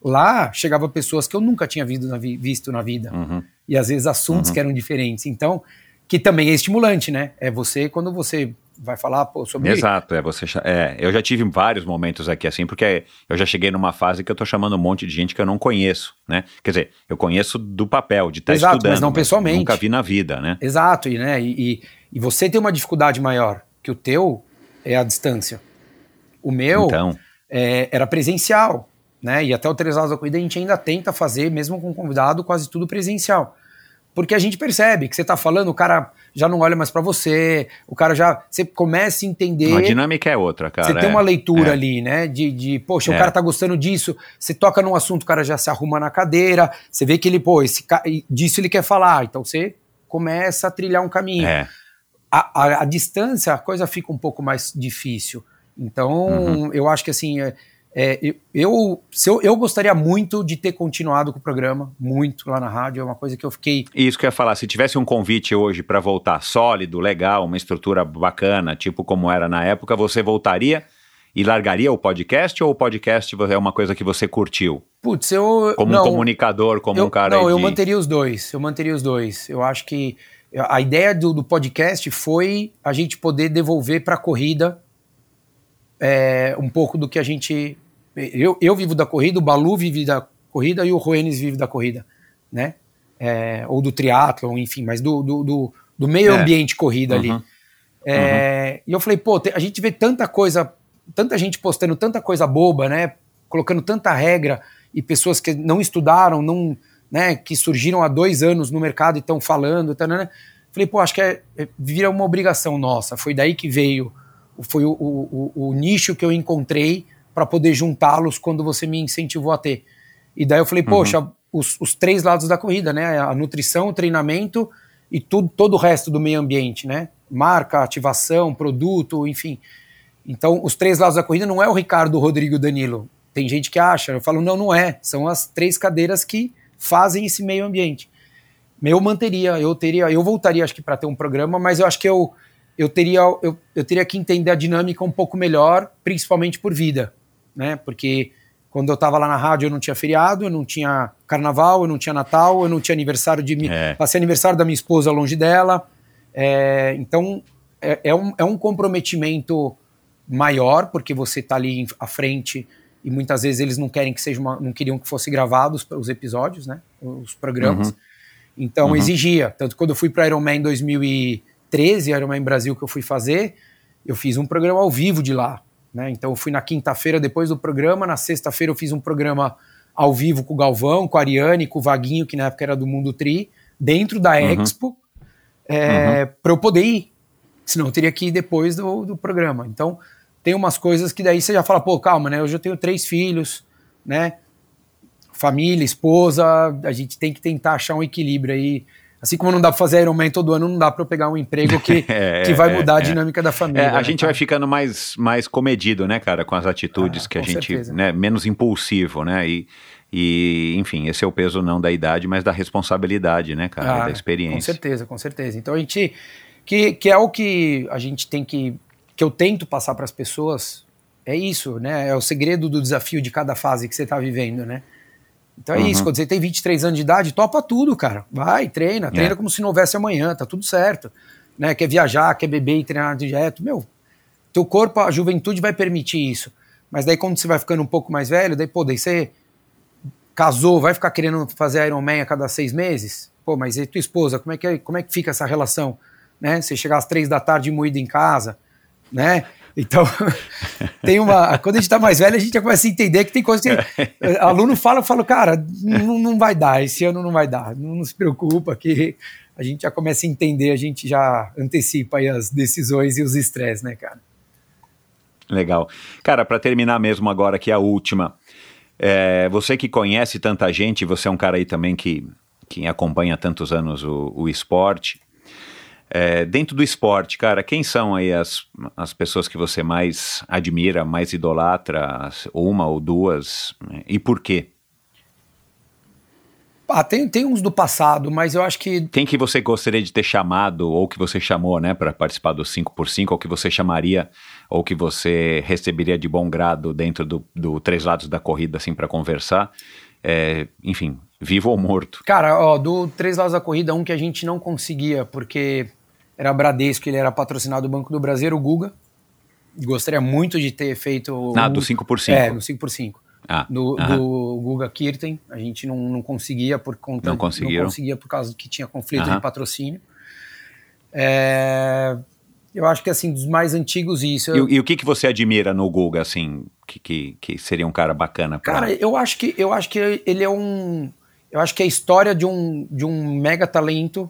Lá chegava pessoas que eu nunca tinha visto na, vi visto na vida. Uhum. E às vezes assuntos Uhum. que eram diferentes. Então, que também é estimulante, né? É você, quando você vai falar pô, sobre. Exato, é você. É, eu já tive vários momentos aqui assim, porque eu já cheguei numa fase que eu tô chamando um monte de gente que eu não conheço, né? Quer dizer, eu conheço do papel, de estar Exato, mas estudando, não pessoalmente. Nunca vi na vida, né? Exato, e, né? E, e, e você tem uma dificuldade maior, que o teu é a distância. O meu Então, é, era presencial, né? E até o Três Lados da Corrida a gente ainda tenta fazer, mesmo com convidado, quase tudo presencial. Porque a gente percebe que você tá falando, o cara já não olha mais para você, o cara já. Você começa a entender. a dinâmica é outra, cara. Você tem é. uma leitura é. ali, né? De, de poxa, É. o cara tá gostando disso. Você toca num assunto, o cara já se arruma na cadeira. Você vê que ele, pô, esse disso ele quer falar. Então você começa a trilhar um caminho. É, A, a, a distância, a coisa fica um pouco mais difícil. Então, Uhum. eu acho que assim, é, eu, eu, eu, gostaria muito de ter continuado com o programa, muito lá na rádio. É uma coisa que eu fiquei. Isso que eu ia falar, se tivesse um convite hoje pra voltar sólido, legal, uma estrutura bacana, tipo como era na época, você voltaria e largaria o podcast ou o podcast é uma coisa que você curtiu? Putz, eu. Como não, um comunicador, como eu, um cara Não, eu de... manteria os dois. Eu manteria os dois. Eu acho que a ideia do, do podcast foi a gente poder devolver para a corrida é, um pouco do que a gente. Eu, eu vivo da corrida, o Balu vive da corrida e o Roenes vive da corrida, né? É, ou do triatlon, enfim, mas do, do, do, do meio É. ambiente corrida ali. Uhum. É, E eu falei, pô, a gente vê tanta coisa, tanta gente postando tanta coisa boba, né? Colocando tanta regra e pessoas que não estudaram, não, né? Que surgiram há dois anos no mercado e estão falando, tá, né? Falei, pô, acho que é, é- vira uma obrigação nossa. Foi daí que veio, foi o, o, o- o nicho que eu encontrei para poder juntá-los quando você me incentivou a ter. E daí eu falei, poxa, os, os três lados da corrida, né? A nutrição, o treinamento e tudo, todo o resto do meio ambiente, né? Marca, ativação, produto, enfim. Então, os três lados da corrida não é o Ricardo, o Rodrigo e o Danilo. Tem gente que acha, eu falo, não, não é. São as três cadeiras que fazem esse meio ambiente. Eu manteria, eu teria, eu voltaria, acho que, para ter um programa, mas eu acho que eu, eu, teria, eu, eu teria que entender a dinâmica um pouco melhor, principalmente por vida, né? Porque quando eu estava lá na rádio, eu não tinha feriado, eu não tinha carnaval, eu não tinha Natal, eu não tinha aniversário de mim. É. Passei aniversário da minha esposa longe dela. É, então, é, é um, é um comprometimento maior, porque você está ali à frente e muitas vezes eles não querem que seja uma, não queriam que fosse gravados os episódios, né? Os programas. Então Uhum. exigia. Tanto que quando eu fui para Iron Man em 2013, Iron Man Brasil que eu fui fazer, eu fiz um programa ao vivo de lá. Né? Então eu fui na quinta-feira depois do programa, na sexta-feira eu fiz um programa ao vivo com o Galvão, com a Ariane, com o Vaguinho, que na época era do Mundo Tri, dentro da Uhum. Expo, é, para eu poder ir. Senão eu teria que ir depois do, do programa. Então tem umas coisas que daí você já fala, pô, calma, né? Hoje eu tenho três filhos, né? Família, esposa, a gente tem que tentar achar um equilíbrio aí. Assim como não dá pra fazer Ironman todo ano, não dá pra eu pegar um emprego que, É, que vai é, mudar a é. dinâmica da família. É, a gente vai ficando mais, mais comedido, né, cara, com as atitudes Ah, que a com gente, certeza. né, menos impulsivo, né, e, e, enfim, esse é o peso não da idade, mas da responsabilidade, né, cara, Ah, da Com experiência. certeza, com certeza. Então a gente. Que, que é o que a gente tem que. que eu tento passar para as pessoas. É isso, né? É o segredo do desafio de cada fase que você está vivendo, né? Então é Uhum. isso. Quando você tem 23 anos de idade, topa tudo, cara. Vai, treina. Treina É. como se não houvesse amanhã, tá tudo certo. Né? Quer viajar, quer beber e treinar direto. Meu, teu corpo, a juventude vai permitir isso. Mas daí quando você vai ficando um pouco mais velho, daí, pô, daí você casou, vai ficar querendo fazer Iron Man a cada seis meses? Pô, mas e tua esposa, como é que, é- como é que fica essa relação? Né? Você chegar às três da tarde moído em casa, né? Então, tem uma. Quando a gente tá mais velho, a gente já começa a entender que tem coisa que. aluno fala, eu falo, cara, não, não vai dar, esse ano não vai dar, não, não se preocupa, que a gente já começa a entender, a gente já antecipa aí as decisões e os estresses, né, cara? Legal. Cara, para terminar mesmo agora aqui a última, é, você que conhece tanta gente, você é um cara aí também que, que acompanha há tantos anos o, o esporte. É, dentro do esporte, cara, quem são aí as, as pessoas que você mais admira, mais idolatra, uma ou duas, né? e por quê? Ah, tem, tem uns do passado, mas eu acho que. Quem que você gostaria de ter chamado, ou que você chamou, né, para participar do 5x5, ou que você chamaria, ou que você receberia de bom grado dentro do, do Três Lados da Corrida, assim, para conversar? É, enfim, vivo ou morto? Cara, ó, do Três Lados da Corrida, um que a gente não conseguia, porque era Bradesco, ele era patrocinado do Banco do Brasil, o Guga. Gostaria muito de ter feito. Ah, do 5x5. É, no 5x5. Ah, do, aham. do Guga Kirten, a gente não, não conseguia por conta Não conseguiram. conseguia por causa que tinha conflito Aham. de patrocínio. É, eu acho que assim, dos mais antigos isso. E, o- e o que, que você admira no Guga, assim, que, que, que seria um cara bacana pra... Cara, eu acho que eu acho que ele é um. Eu acho que é a história de um, de um mega talento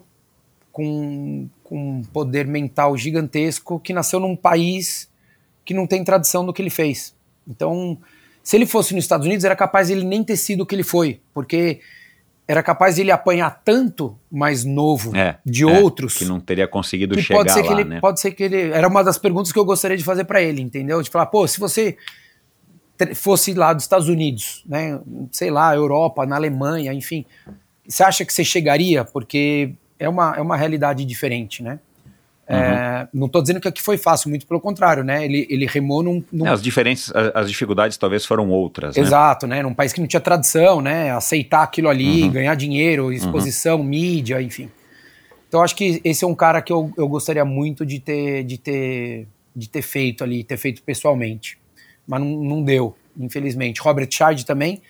com, com um poder mental gigantesco que nasceu num país que não tem tradição do que ele fez. Então, se ele fosse nos Estados Unidos, era capaz ele nem ter sido o que ele foi, porque era capaz de ele apanhar tanto mais novo É, de é, outros que não teria conseguido que chegar pode ser que lá, ele né? pode ser que ele era uma das perguntas que eu gostaria de fazer pra ele entendeu de falar pô se você fosse lá dos Estados Unidos né sei lá Europa na Alemanha enfim você acha que você chegaria porque é uma, é uma realidade diferente né É, não estou dizendo que aqui foi fácil muito pelo contrário né ele, ele remou num, num É, as diferentes, as dificuldades talvez foram outras, né? Exato, né? Num país que não tinha tradição, né? Aceitar aquilo ali, Uhum. ganhar dinheiro, exposição, mídia, enfim. Então acho que esse é um cara que eu, eu gostaria muito de ter, de ter, de ter feito ali, ter feito pessoalmente. Mas não, não deu, infelizmente. Robert Scheid também.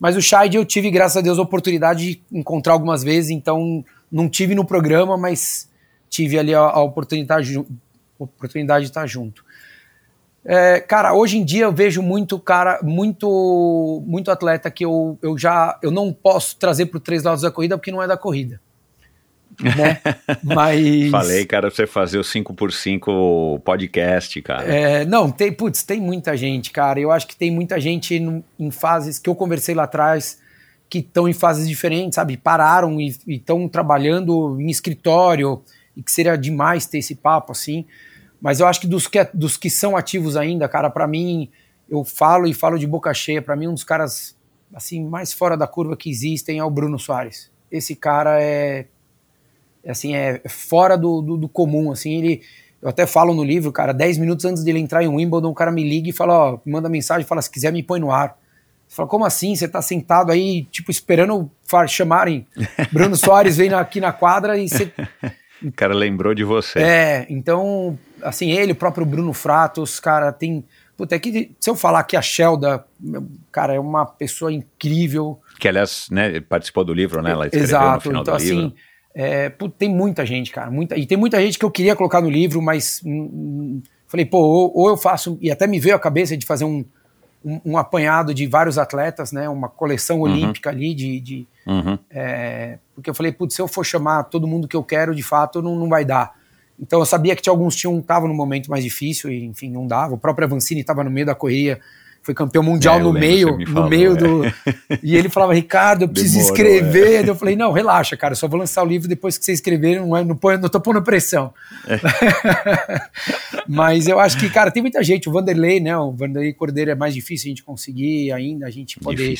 Mas o Scheid eu tive, graças a Deus, a oportunidade de encontrar algumas vezes, então não tive no programa, mas tive ali a, a oportunidade, oportunidade de estar junto. É, cara, hoje em dia eu vejo muito cara, muito, muito atleta que eu, eu já eu não posso trazer para três lados da corrida porque não é da corrida, né? Mas Falei, cara, pra você fazer o 5x5 podcast, cara. é, não tem, putz, tem muita gente, cara. Eu acho que tem muita gente em fases que eu conversei lá atrás que estão em fases diferentes, sabe? Pararam e estão trabalhando em escritório e que seria demais ter esse papo assim. Mas eu acho que dos que, dos que são ativos ainda, cara, pra mim, eu falo e falo de boca cheia, pra mim um dos caras assim mais fora da curva que existem é o Bruno Soares. Esse cara é é, assim, é fora do, do, do comum, assim, ele, eu até falo no livro, cara, 10 minutos antes dele entrar em Wimbledon, o cara me liga e fala, ó, manda mensagem, fala, se quiser me põe no ar. Você fala, como assim? Você tá sentado aí, tipo, esperando chamarem Bruno Soares vem aqui na quadra e você... O cara lembrou de você. É, então, assim, ele, o próprio Bruno Fratos, cara, tem... Puta, é que se eu falar que a Shelda, cara, é uma pessoa incrível, Que, aliás, né, participou do livro, né? Ela escreveu no Exato, final então do livro. assim, é, pô, tem muita gente, cara, muita, e tem muita gente que eu queria colocar no livro, mas hum, hum, falei, pô, ou, ou eu faço, e até me veio a cabeça de fazer um, um, um apanhado de vários atletas, né, uma coleção olímpica ali de, de Uhum. é, porque eu falei, putz, se eu for chamar todo mundo que eu quero, de fato, não, não vai dar. Então eu sabia que tinha alguns tinham estavam no momento mais difícil e enfim não dava. O próprio Avancini estava no meio da correria, foi campeão mundial É, no meio, me no falou, meio é. do e ele falava Ricardo, eu preciso Demorou, escrever. Daí Eu falei não, relaxa, cara, só vou lançar o livro depois que você escrever, não, é, não, põe, não tô pondo pressão. Mas eu acho que cara tem muita gente, o Vanderlei, né? O Vanderlei Cordeiro é mais difícil a gente conseguir ainda, a gente poder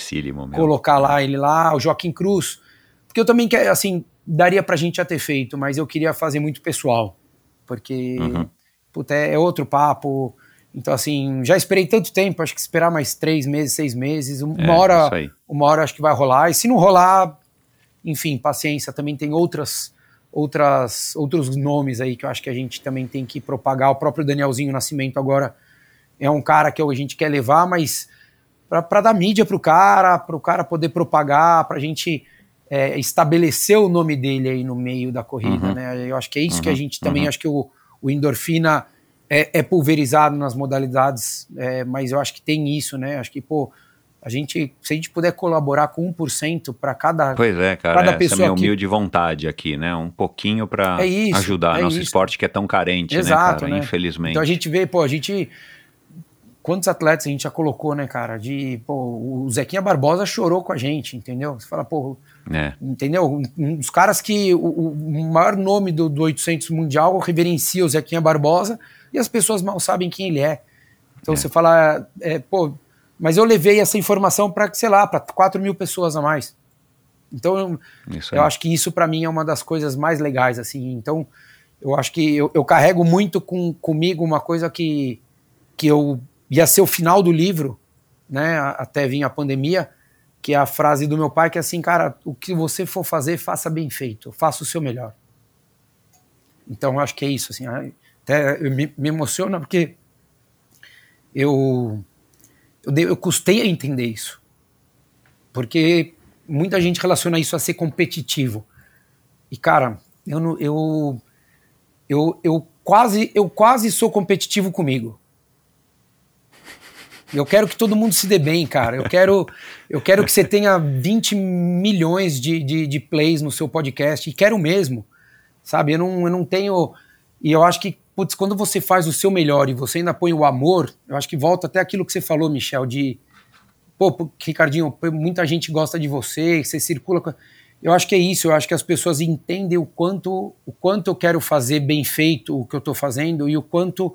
colocar lá ele lá, o Joaquim Cruz. Porque eu também quero, assim, daria pra gente já ter feito, mas eu queria fazer muito pessoal. Porque, Uhum. puta, é, é outro papo. Então, assim, já esperei tanto tempo, acho que esperar mais três meses, seis meses, uma É, hora, uma hora acho que vai rolar. E se não rolar, enfim, paciência, também tem outras, outras, outros nomes aí que eu acho que a gente também tem que propagar. O próprio Danielzinho Nascimento agora é um cara que a gente quer levar, mas para dar mídia pro cara, para o cara poder propagar, para a gente é, estabelecer o nome dele aí no meio da corrida, Uhum. né? Eu acho que é isso que a Uhum, gente também, uhum. acho que o, o endorfina é, é pulverizado nas modalidades, é, mas eu acho que tem isso, né? Acho que, pô, a gente, se a gente puder colaborar com 1% para cada. Pois é, cara, Cada essa pessoa minha que- humilde vontade aqui, né? Um pouquinho pra É ajudar é nosso isso. esporte que é tão carente, Exato, né, cara? né? Infelizmente. Então a gente vê, pô, a gente. Quantos atletas a gente já colocou, né, cara? De, pô, o Zequinha Barbosa chorou com a gente, entendeu? Você fala, pô, É. entendeu? Um, um dos caras que o, o maior nome do, do 800 mundial reverencia o Zequinha Barbosa e as pessoas mal sabem quem ele é. Então É. você fala, é, pô, mas eu levei essa informação para, sei lá, para 4 mil pessoas a mais. Então, eu, acho que isso para mim é uma das coisas mais legais, assim. Então, eu acho que eu, eu carrego muito com, comigo uma coisa que, que eu ia ser o final do livro, né, até vir a pandemia, que é a frase do meu pai, que é assim, cara, o que você for fazer, faça bem feito, faça o seu melhor. Então, eu acho que é isso, assim, até me, me emociona porque eu, eu, eu custei a entender isso. Porque muita gente relaciona isso a ser competitivo. E, cara, eu, eu, eu, eu, quase, eu quase sou competitivo comigo. Eu quero que todo mundo se dê bem, cara. Eu quero, eu quero que você tenha 20 milhões de, de, de plays no seu podcast. E quero mesmo. Sabe? Eu não, eu não tenho. E eu acho que, putz, quando você faz o seu melhor e você ainda põe o amor, eu acho que volta até aquilo que você falou, Michel, de. Pô, Ricardinho, muita gente gosta de você, você circula. Eu acho que é isso, eu acho que as pessoas entendem o quanto, o quanto eu quero fazer bem feito o que eu estou fazendo e o quanto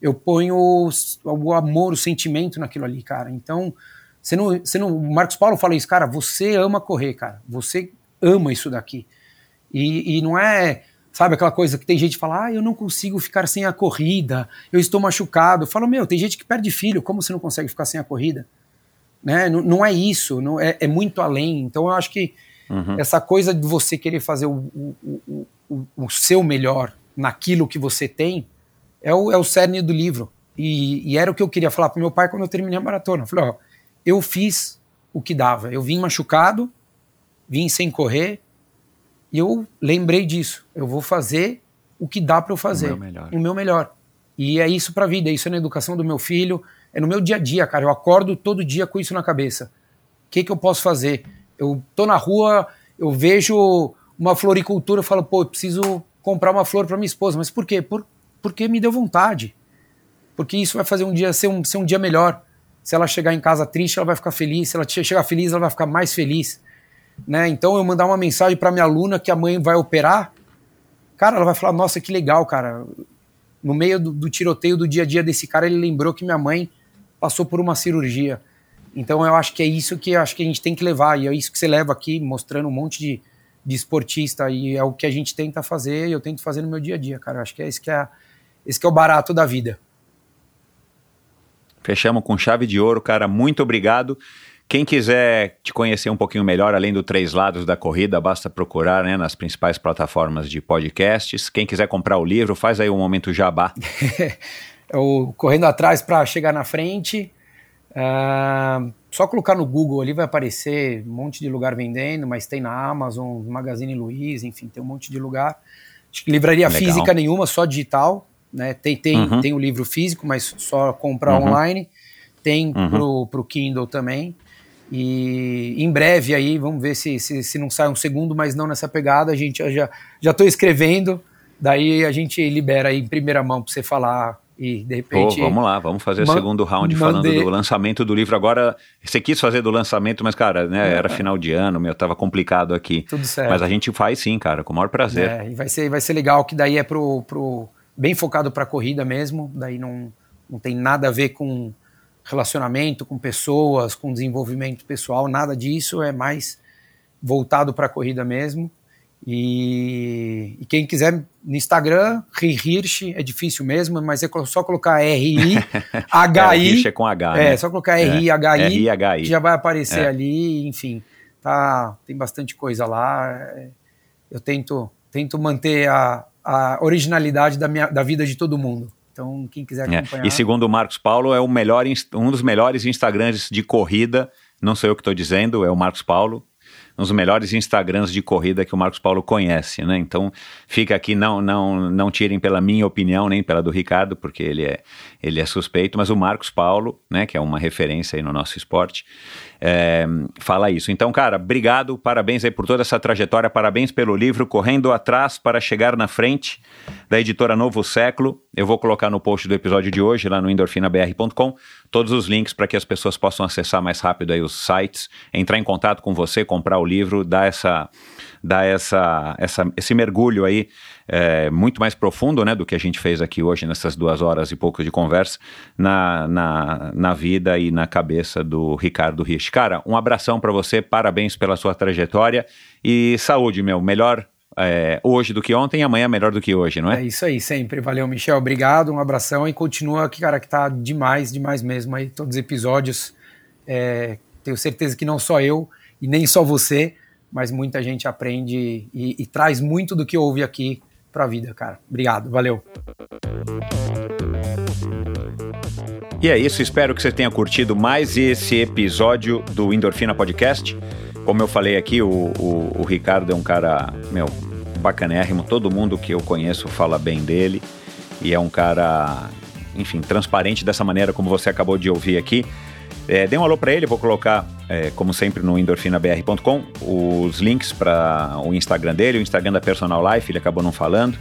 eu ponho o, o, amor, o sentimento naquilo ali, cara. Então, você não, você não, o Marcos Paulo fala isso, cara, você ama correr, cara, você ama isso daqui. E, e não é, sabe, aquela coisa que tem gente que fala, ah, eu não consigo ficar sem a corrida, eu estou machucado. Falo, meu, tem gente que perde filho, como você não consegue ficar sem a corrida? Né? Não, não é isso, não é, é muito além. Então, eu acho que uhum. essa coisa de você querer fazer o, o, o, o seu melhor naquilo que você tem, é o, é o cerne do livro. E, e era o que eu queria falar para meu pai quando eu terminei a maratona. Eu falei, ó, eu fiz o que dava. Eu vim machucado, vim sem correr, e eu lembrei disso. Eu vou fazer o que dá para eu fazer. O meu melhor. O meu melhor. E é isso para a vida, é isso é na educação do meu filho, é no meu dia a dia, cara. Eu acordo todo dia com isso na cabeça. O que, que eu posso fazer? Eu tô na rua, eu vejo uma floricultura, eu falo, pô, eu preciso comprar uma flor para minha esposa. Mas por quê? Por, porque me deu vontade. Porque isso vai fazer um dia ser um, ser um dia melhor. Se ela chegar em casa triste, ela vai ficar feliz. Se ela chegar feliz, ela vai ficar mais feliz. Né? Então eu mandar uma mensagem para minha aluna que a mãe vai operar, cara, ela vai falar: Nossa, que legal, cara. No meio do, do tiroteio do dia a dia desse cara, ele lembrou que minha mãe passou por uma cirurgia. Então eu acho que é isso que acho que a gente tem que levar, e é isso que você leva aqui, mostrando um monte de, de esportista, e é o que a gente tenta fazer, e eu tento fazer no meu dia a dia, cara. Eu acho que é isso que é esse que é o barato da vida. Fechamos com chave de ouro, cara. Muito obrigado. Quem quiser te conhecer um pouquinho melhor, além do Três Lados da Corrida, basta procurar né, nas principais plataformas de podcasts. Quem quiser comprar o livro, faz aí um momento jabá. é o Correndo Atrás para Chegar na Frente. Uh, só colocar no Google ali vai aparecer um monte de lugar vendendo, mas tem na Amazon, Magazine Luiza, enfim, tem um monte de lugar. Acho que livraria Legal. física nenhuma, só digital. Né? Tem, tem, uhum. tem o livro físico, mas só comprar uhum. online. Tem uhum. pro, pro Kindle também. E em breve aí, vamos ver se, se, se não sai um segundo, mas não nessa pegada. A gente já já estou escrevendo, daí a gente libera aí em primeira mão para você falar e de repente. Oh, vamos lá, vamos fazer o segundo round falando do lançamento do livro. Agora, você quis fazer do lançamento, mas, cara, né, era final de ano, meu, tava complicado aqui. Tudo certo. Mas a gente faz sim, cara, com o maior prazer. É, e vai ser, vai ser legal que daí é pro, pro bem focado para corrida mesmo, daí não, não tem nada a ver com relacionamento com pessoas, com desenvolvimento pessoal, nada disso, é mais voltado para a corrida mesmo. E, e, quem quiser no Instagram, Hirsch, é difícil mesmo, mas é só colocar R-I-H-I. é com H. É, né? só colocar R-I-H-I, é, já vai aparecer é. ali, enfim. Tá, tem bastante coisa lá. Eu tento, tento manter a, a originalidade da, minha, da vida de todo mundo. Então, quem quiser acompanhar. É. E segundo o Marcos Paulo, é melhor, um dos melhores Instagrams de corrida. Não sou eu que estou dizendo, é o Marcos Paulo um dos melhores Instagrams de corrida que o Marcos Paulo conhece, né? Então fica aqui, não, não, não tirem pela minha opinião, nem pela do Ricardo, porque ele é, ele é suspeito, mas o Marcos Paulo, né, que é uma referência aí no nosso esporte, é, fala isso. Então, cara, obrigado, parabéns aí por toda essa trajetória, parabéns pelo livro Correndo Atrás para Chegar na Frente, da editora Novo Século. Eu vou colocar no post do episódio de hoje, lá no endorfinabr.com, todos os links para que as pessoas possam acessar mais rápido aí os sites, entrar em contato com você, comprar o livro, dar essa dar essa, essa, esse mergulho aí é, muito mais profundo né, do que a gente fez aqui hoje nessas duas horas e pouco de conversa na, na, na vida e na cabeça do Ricardo Rich. Cara, um abração para você, parabéns pela sua trajetória e saúde, meu. Melhor é, hoje do que ontem, amanhã melhor do que hoje, não é? É isso aí, sempre. Valeu, Michel. Obrigado, um abração e continua aqui, cara, que tá demais, demais mesmo aí, todos os episódios. É, tenho certeza que não só eu e nem só você, mas muita gente aprende e, e traz muito do que ouve aqui para a vida, cara. Obrigado, valeu. E é isso, espero que você tenha curtido mais esse episódio do Endorfina Podcast. Como eu falei aqui, o, o, o Ricardo é um cara, meu, bacanérrimo. Todo mundo que eu conheço fala bem dele. E é um cara, enfim, transparente dessa maneira como você acabou de ouvir aqui. É, dê um alô para ele, vou colocar, é, como sempre, no endorfinabr.com, os links para o Instagram dele, o Instagram da Personal Life, ele acabou não falando,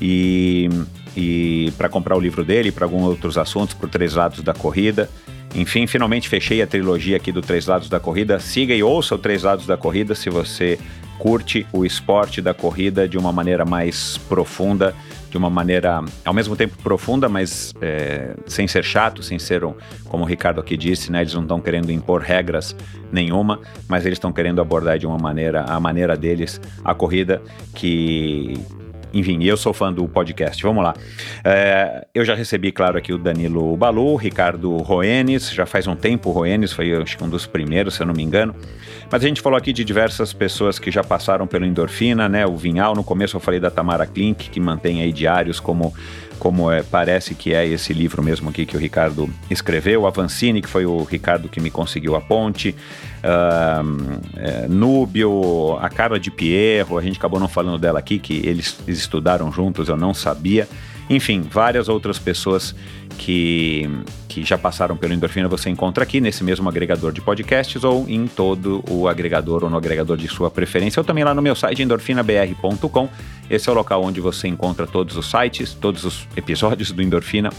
e, e para comprar o livro dele, para alguns outros assuntos, por Três Lados da Corrida. Enfim, finalmente fechei a trilogia aqui do Três Lados da Corrida. Siga e ouça o Três Lados da Corrida se você curte o esporte da corrida de uma maneira mais profunda de uma maneira ao mesmo tempo profunda, mas é, sem ser chato, sem ser, um, como o Ricardo aqui disse, né, eles não estão querendo impor regras nenhuma, mas eles estão querendo abordar de uma maneira, a maneira deles, a corrida que enfim, eu sou fã do podcast. Vamos lá. É, eu já recebi, claro, aqui o Danilo Balu, o Ricardo Roenes, já faz um tempo o Roenes, foi acho que um dos primeiros, se eu não me engano. Mas a gente falou aqui de diversas pessoas que já passaram pelo endorfina, né? O Vinhal, no começo eu falei da Tamara Klink, que mantém aí diários como como é, parece que é esse livro mesmo aqui que o Ricardo escreveu, a Vancini, que foi o Ricardo que me conseguiu a ponte, uh, é, Núbio, a Carla de Pierro, a gente acabou não falando dela aqui, que eles estudaram juntos, eu não sabia. Enfim, várias outras pessoas que, que já passaram pelo Endorfina você encontra aqui nesse mesmo agregador de podcasts ou em todo o agregador ou no agregador de sua preferência ou também lá no meu site endorfinabr.com. Esse é o local onde você encontra todos os sites, todos os episódios do Endorfina,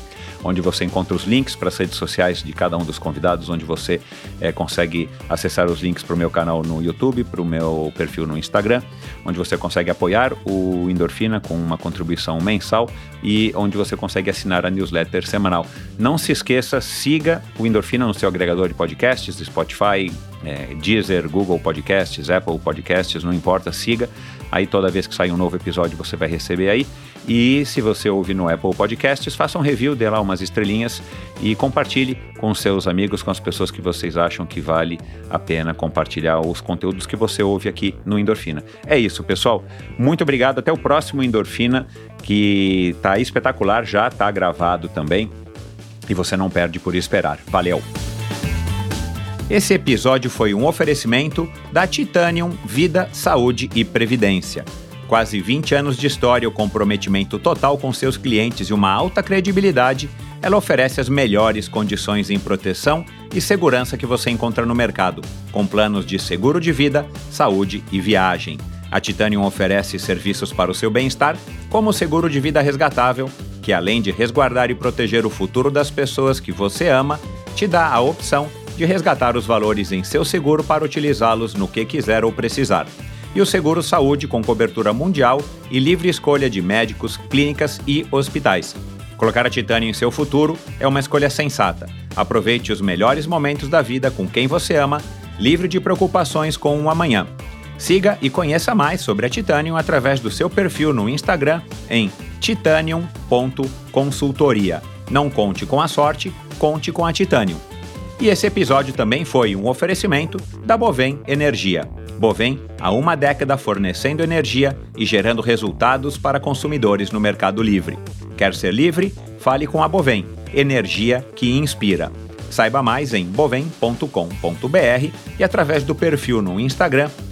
onde você encontra os links para as redes sociais de cada um dos convidados, onde você é, consegue acessar os links para o meu canal no YouTube, para o meu perfil no Instagram, onde você consegue apoiar o Endorfina com uma contribuição mensal e onde você consegue assinar a newsletter semanal. Não se esqueça, siga o Endorfina no seu agregador de podcasts, Spotify, é, Deezer, Google Podcasts, Apple Podcasts, não importa, siga. Aí toda vez que sair um novo episódio você vai receber aí. E se você ouve no Apple Podcasts, faça um review, dê lá umas estrelinhas e compartilhe com seus amigos, com as pessoas que vocês acham que vale a pena compartilhar os conteúdos que você ouve aqui no Endorfina. É isso, pessoal. Muito obrigado. Até o próximo Endorfina, que tá espetacular, já tá gravado também. E você não perde por esperar. Valeu! Esse episódio foi um oferecimento da Titanium Vida, Saúde e Previdência. Quase 20 anos de história, o comprometimento total com seus clientes e uma alta credibilidade, ela oferece as melhores condições em proteção e segurança que você encontra no mercado, com planos de seguro de vida, saúde e viagem. A Titanium oferece serviços para o seu bem-estar, como o seguro de vida resgatável, que além de resguardar e proteger o futuro das pessoas que você ama, te dá a opção de resgatar os valores em seu seguro para utilizá-los no que quiser ou precisar. E o seguro saúde com cobertura mundial e livre escolha de médicos, clínicas e hospitais. Colocar a Titânia em seu futuro é uma escolha sensata. Aproveite os melhores momentos da vida com quem você ama, livre de preocupações com o amanhã. Siga e conheça mais sobre a Titanium através do seu perfil no Instagram em titanium.consultoria. Não conte com a sorte, conte com a Titanium. E esse episódio também foi um oferecimento da Bovem Energia. Bovem, há uma década fornecendo energia e gerando resultados para consumidores no Mercado Livre. Quer ser livre? Fale com a Bovem, energia que inspira. Saiba mais em bovem.com.br e através do perfil no Instagram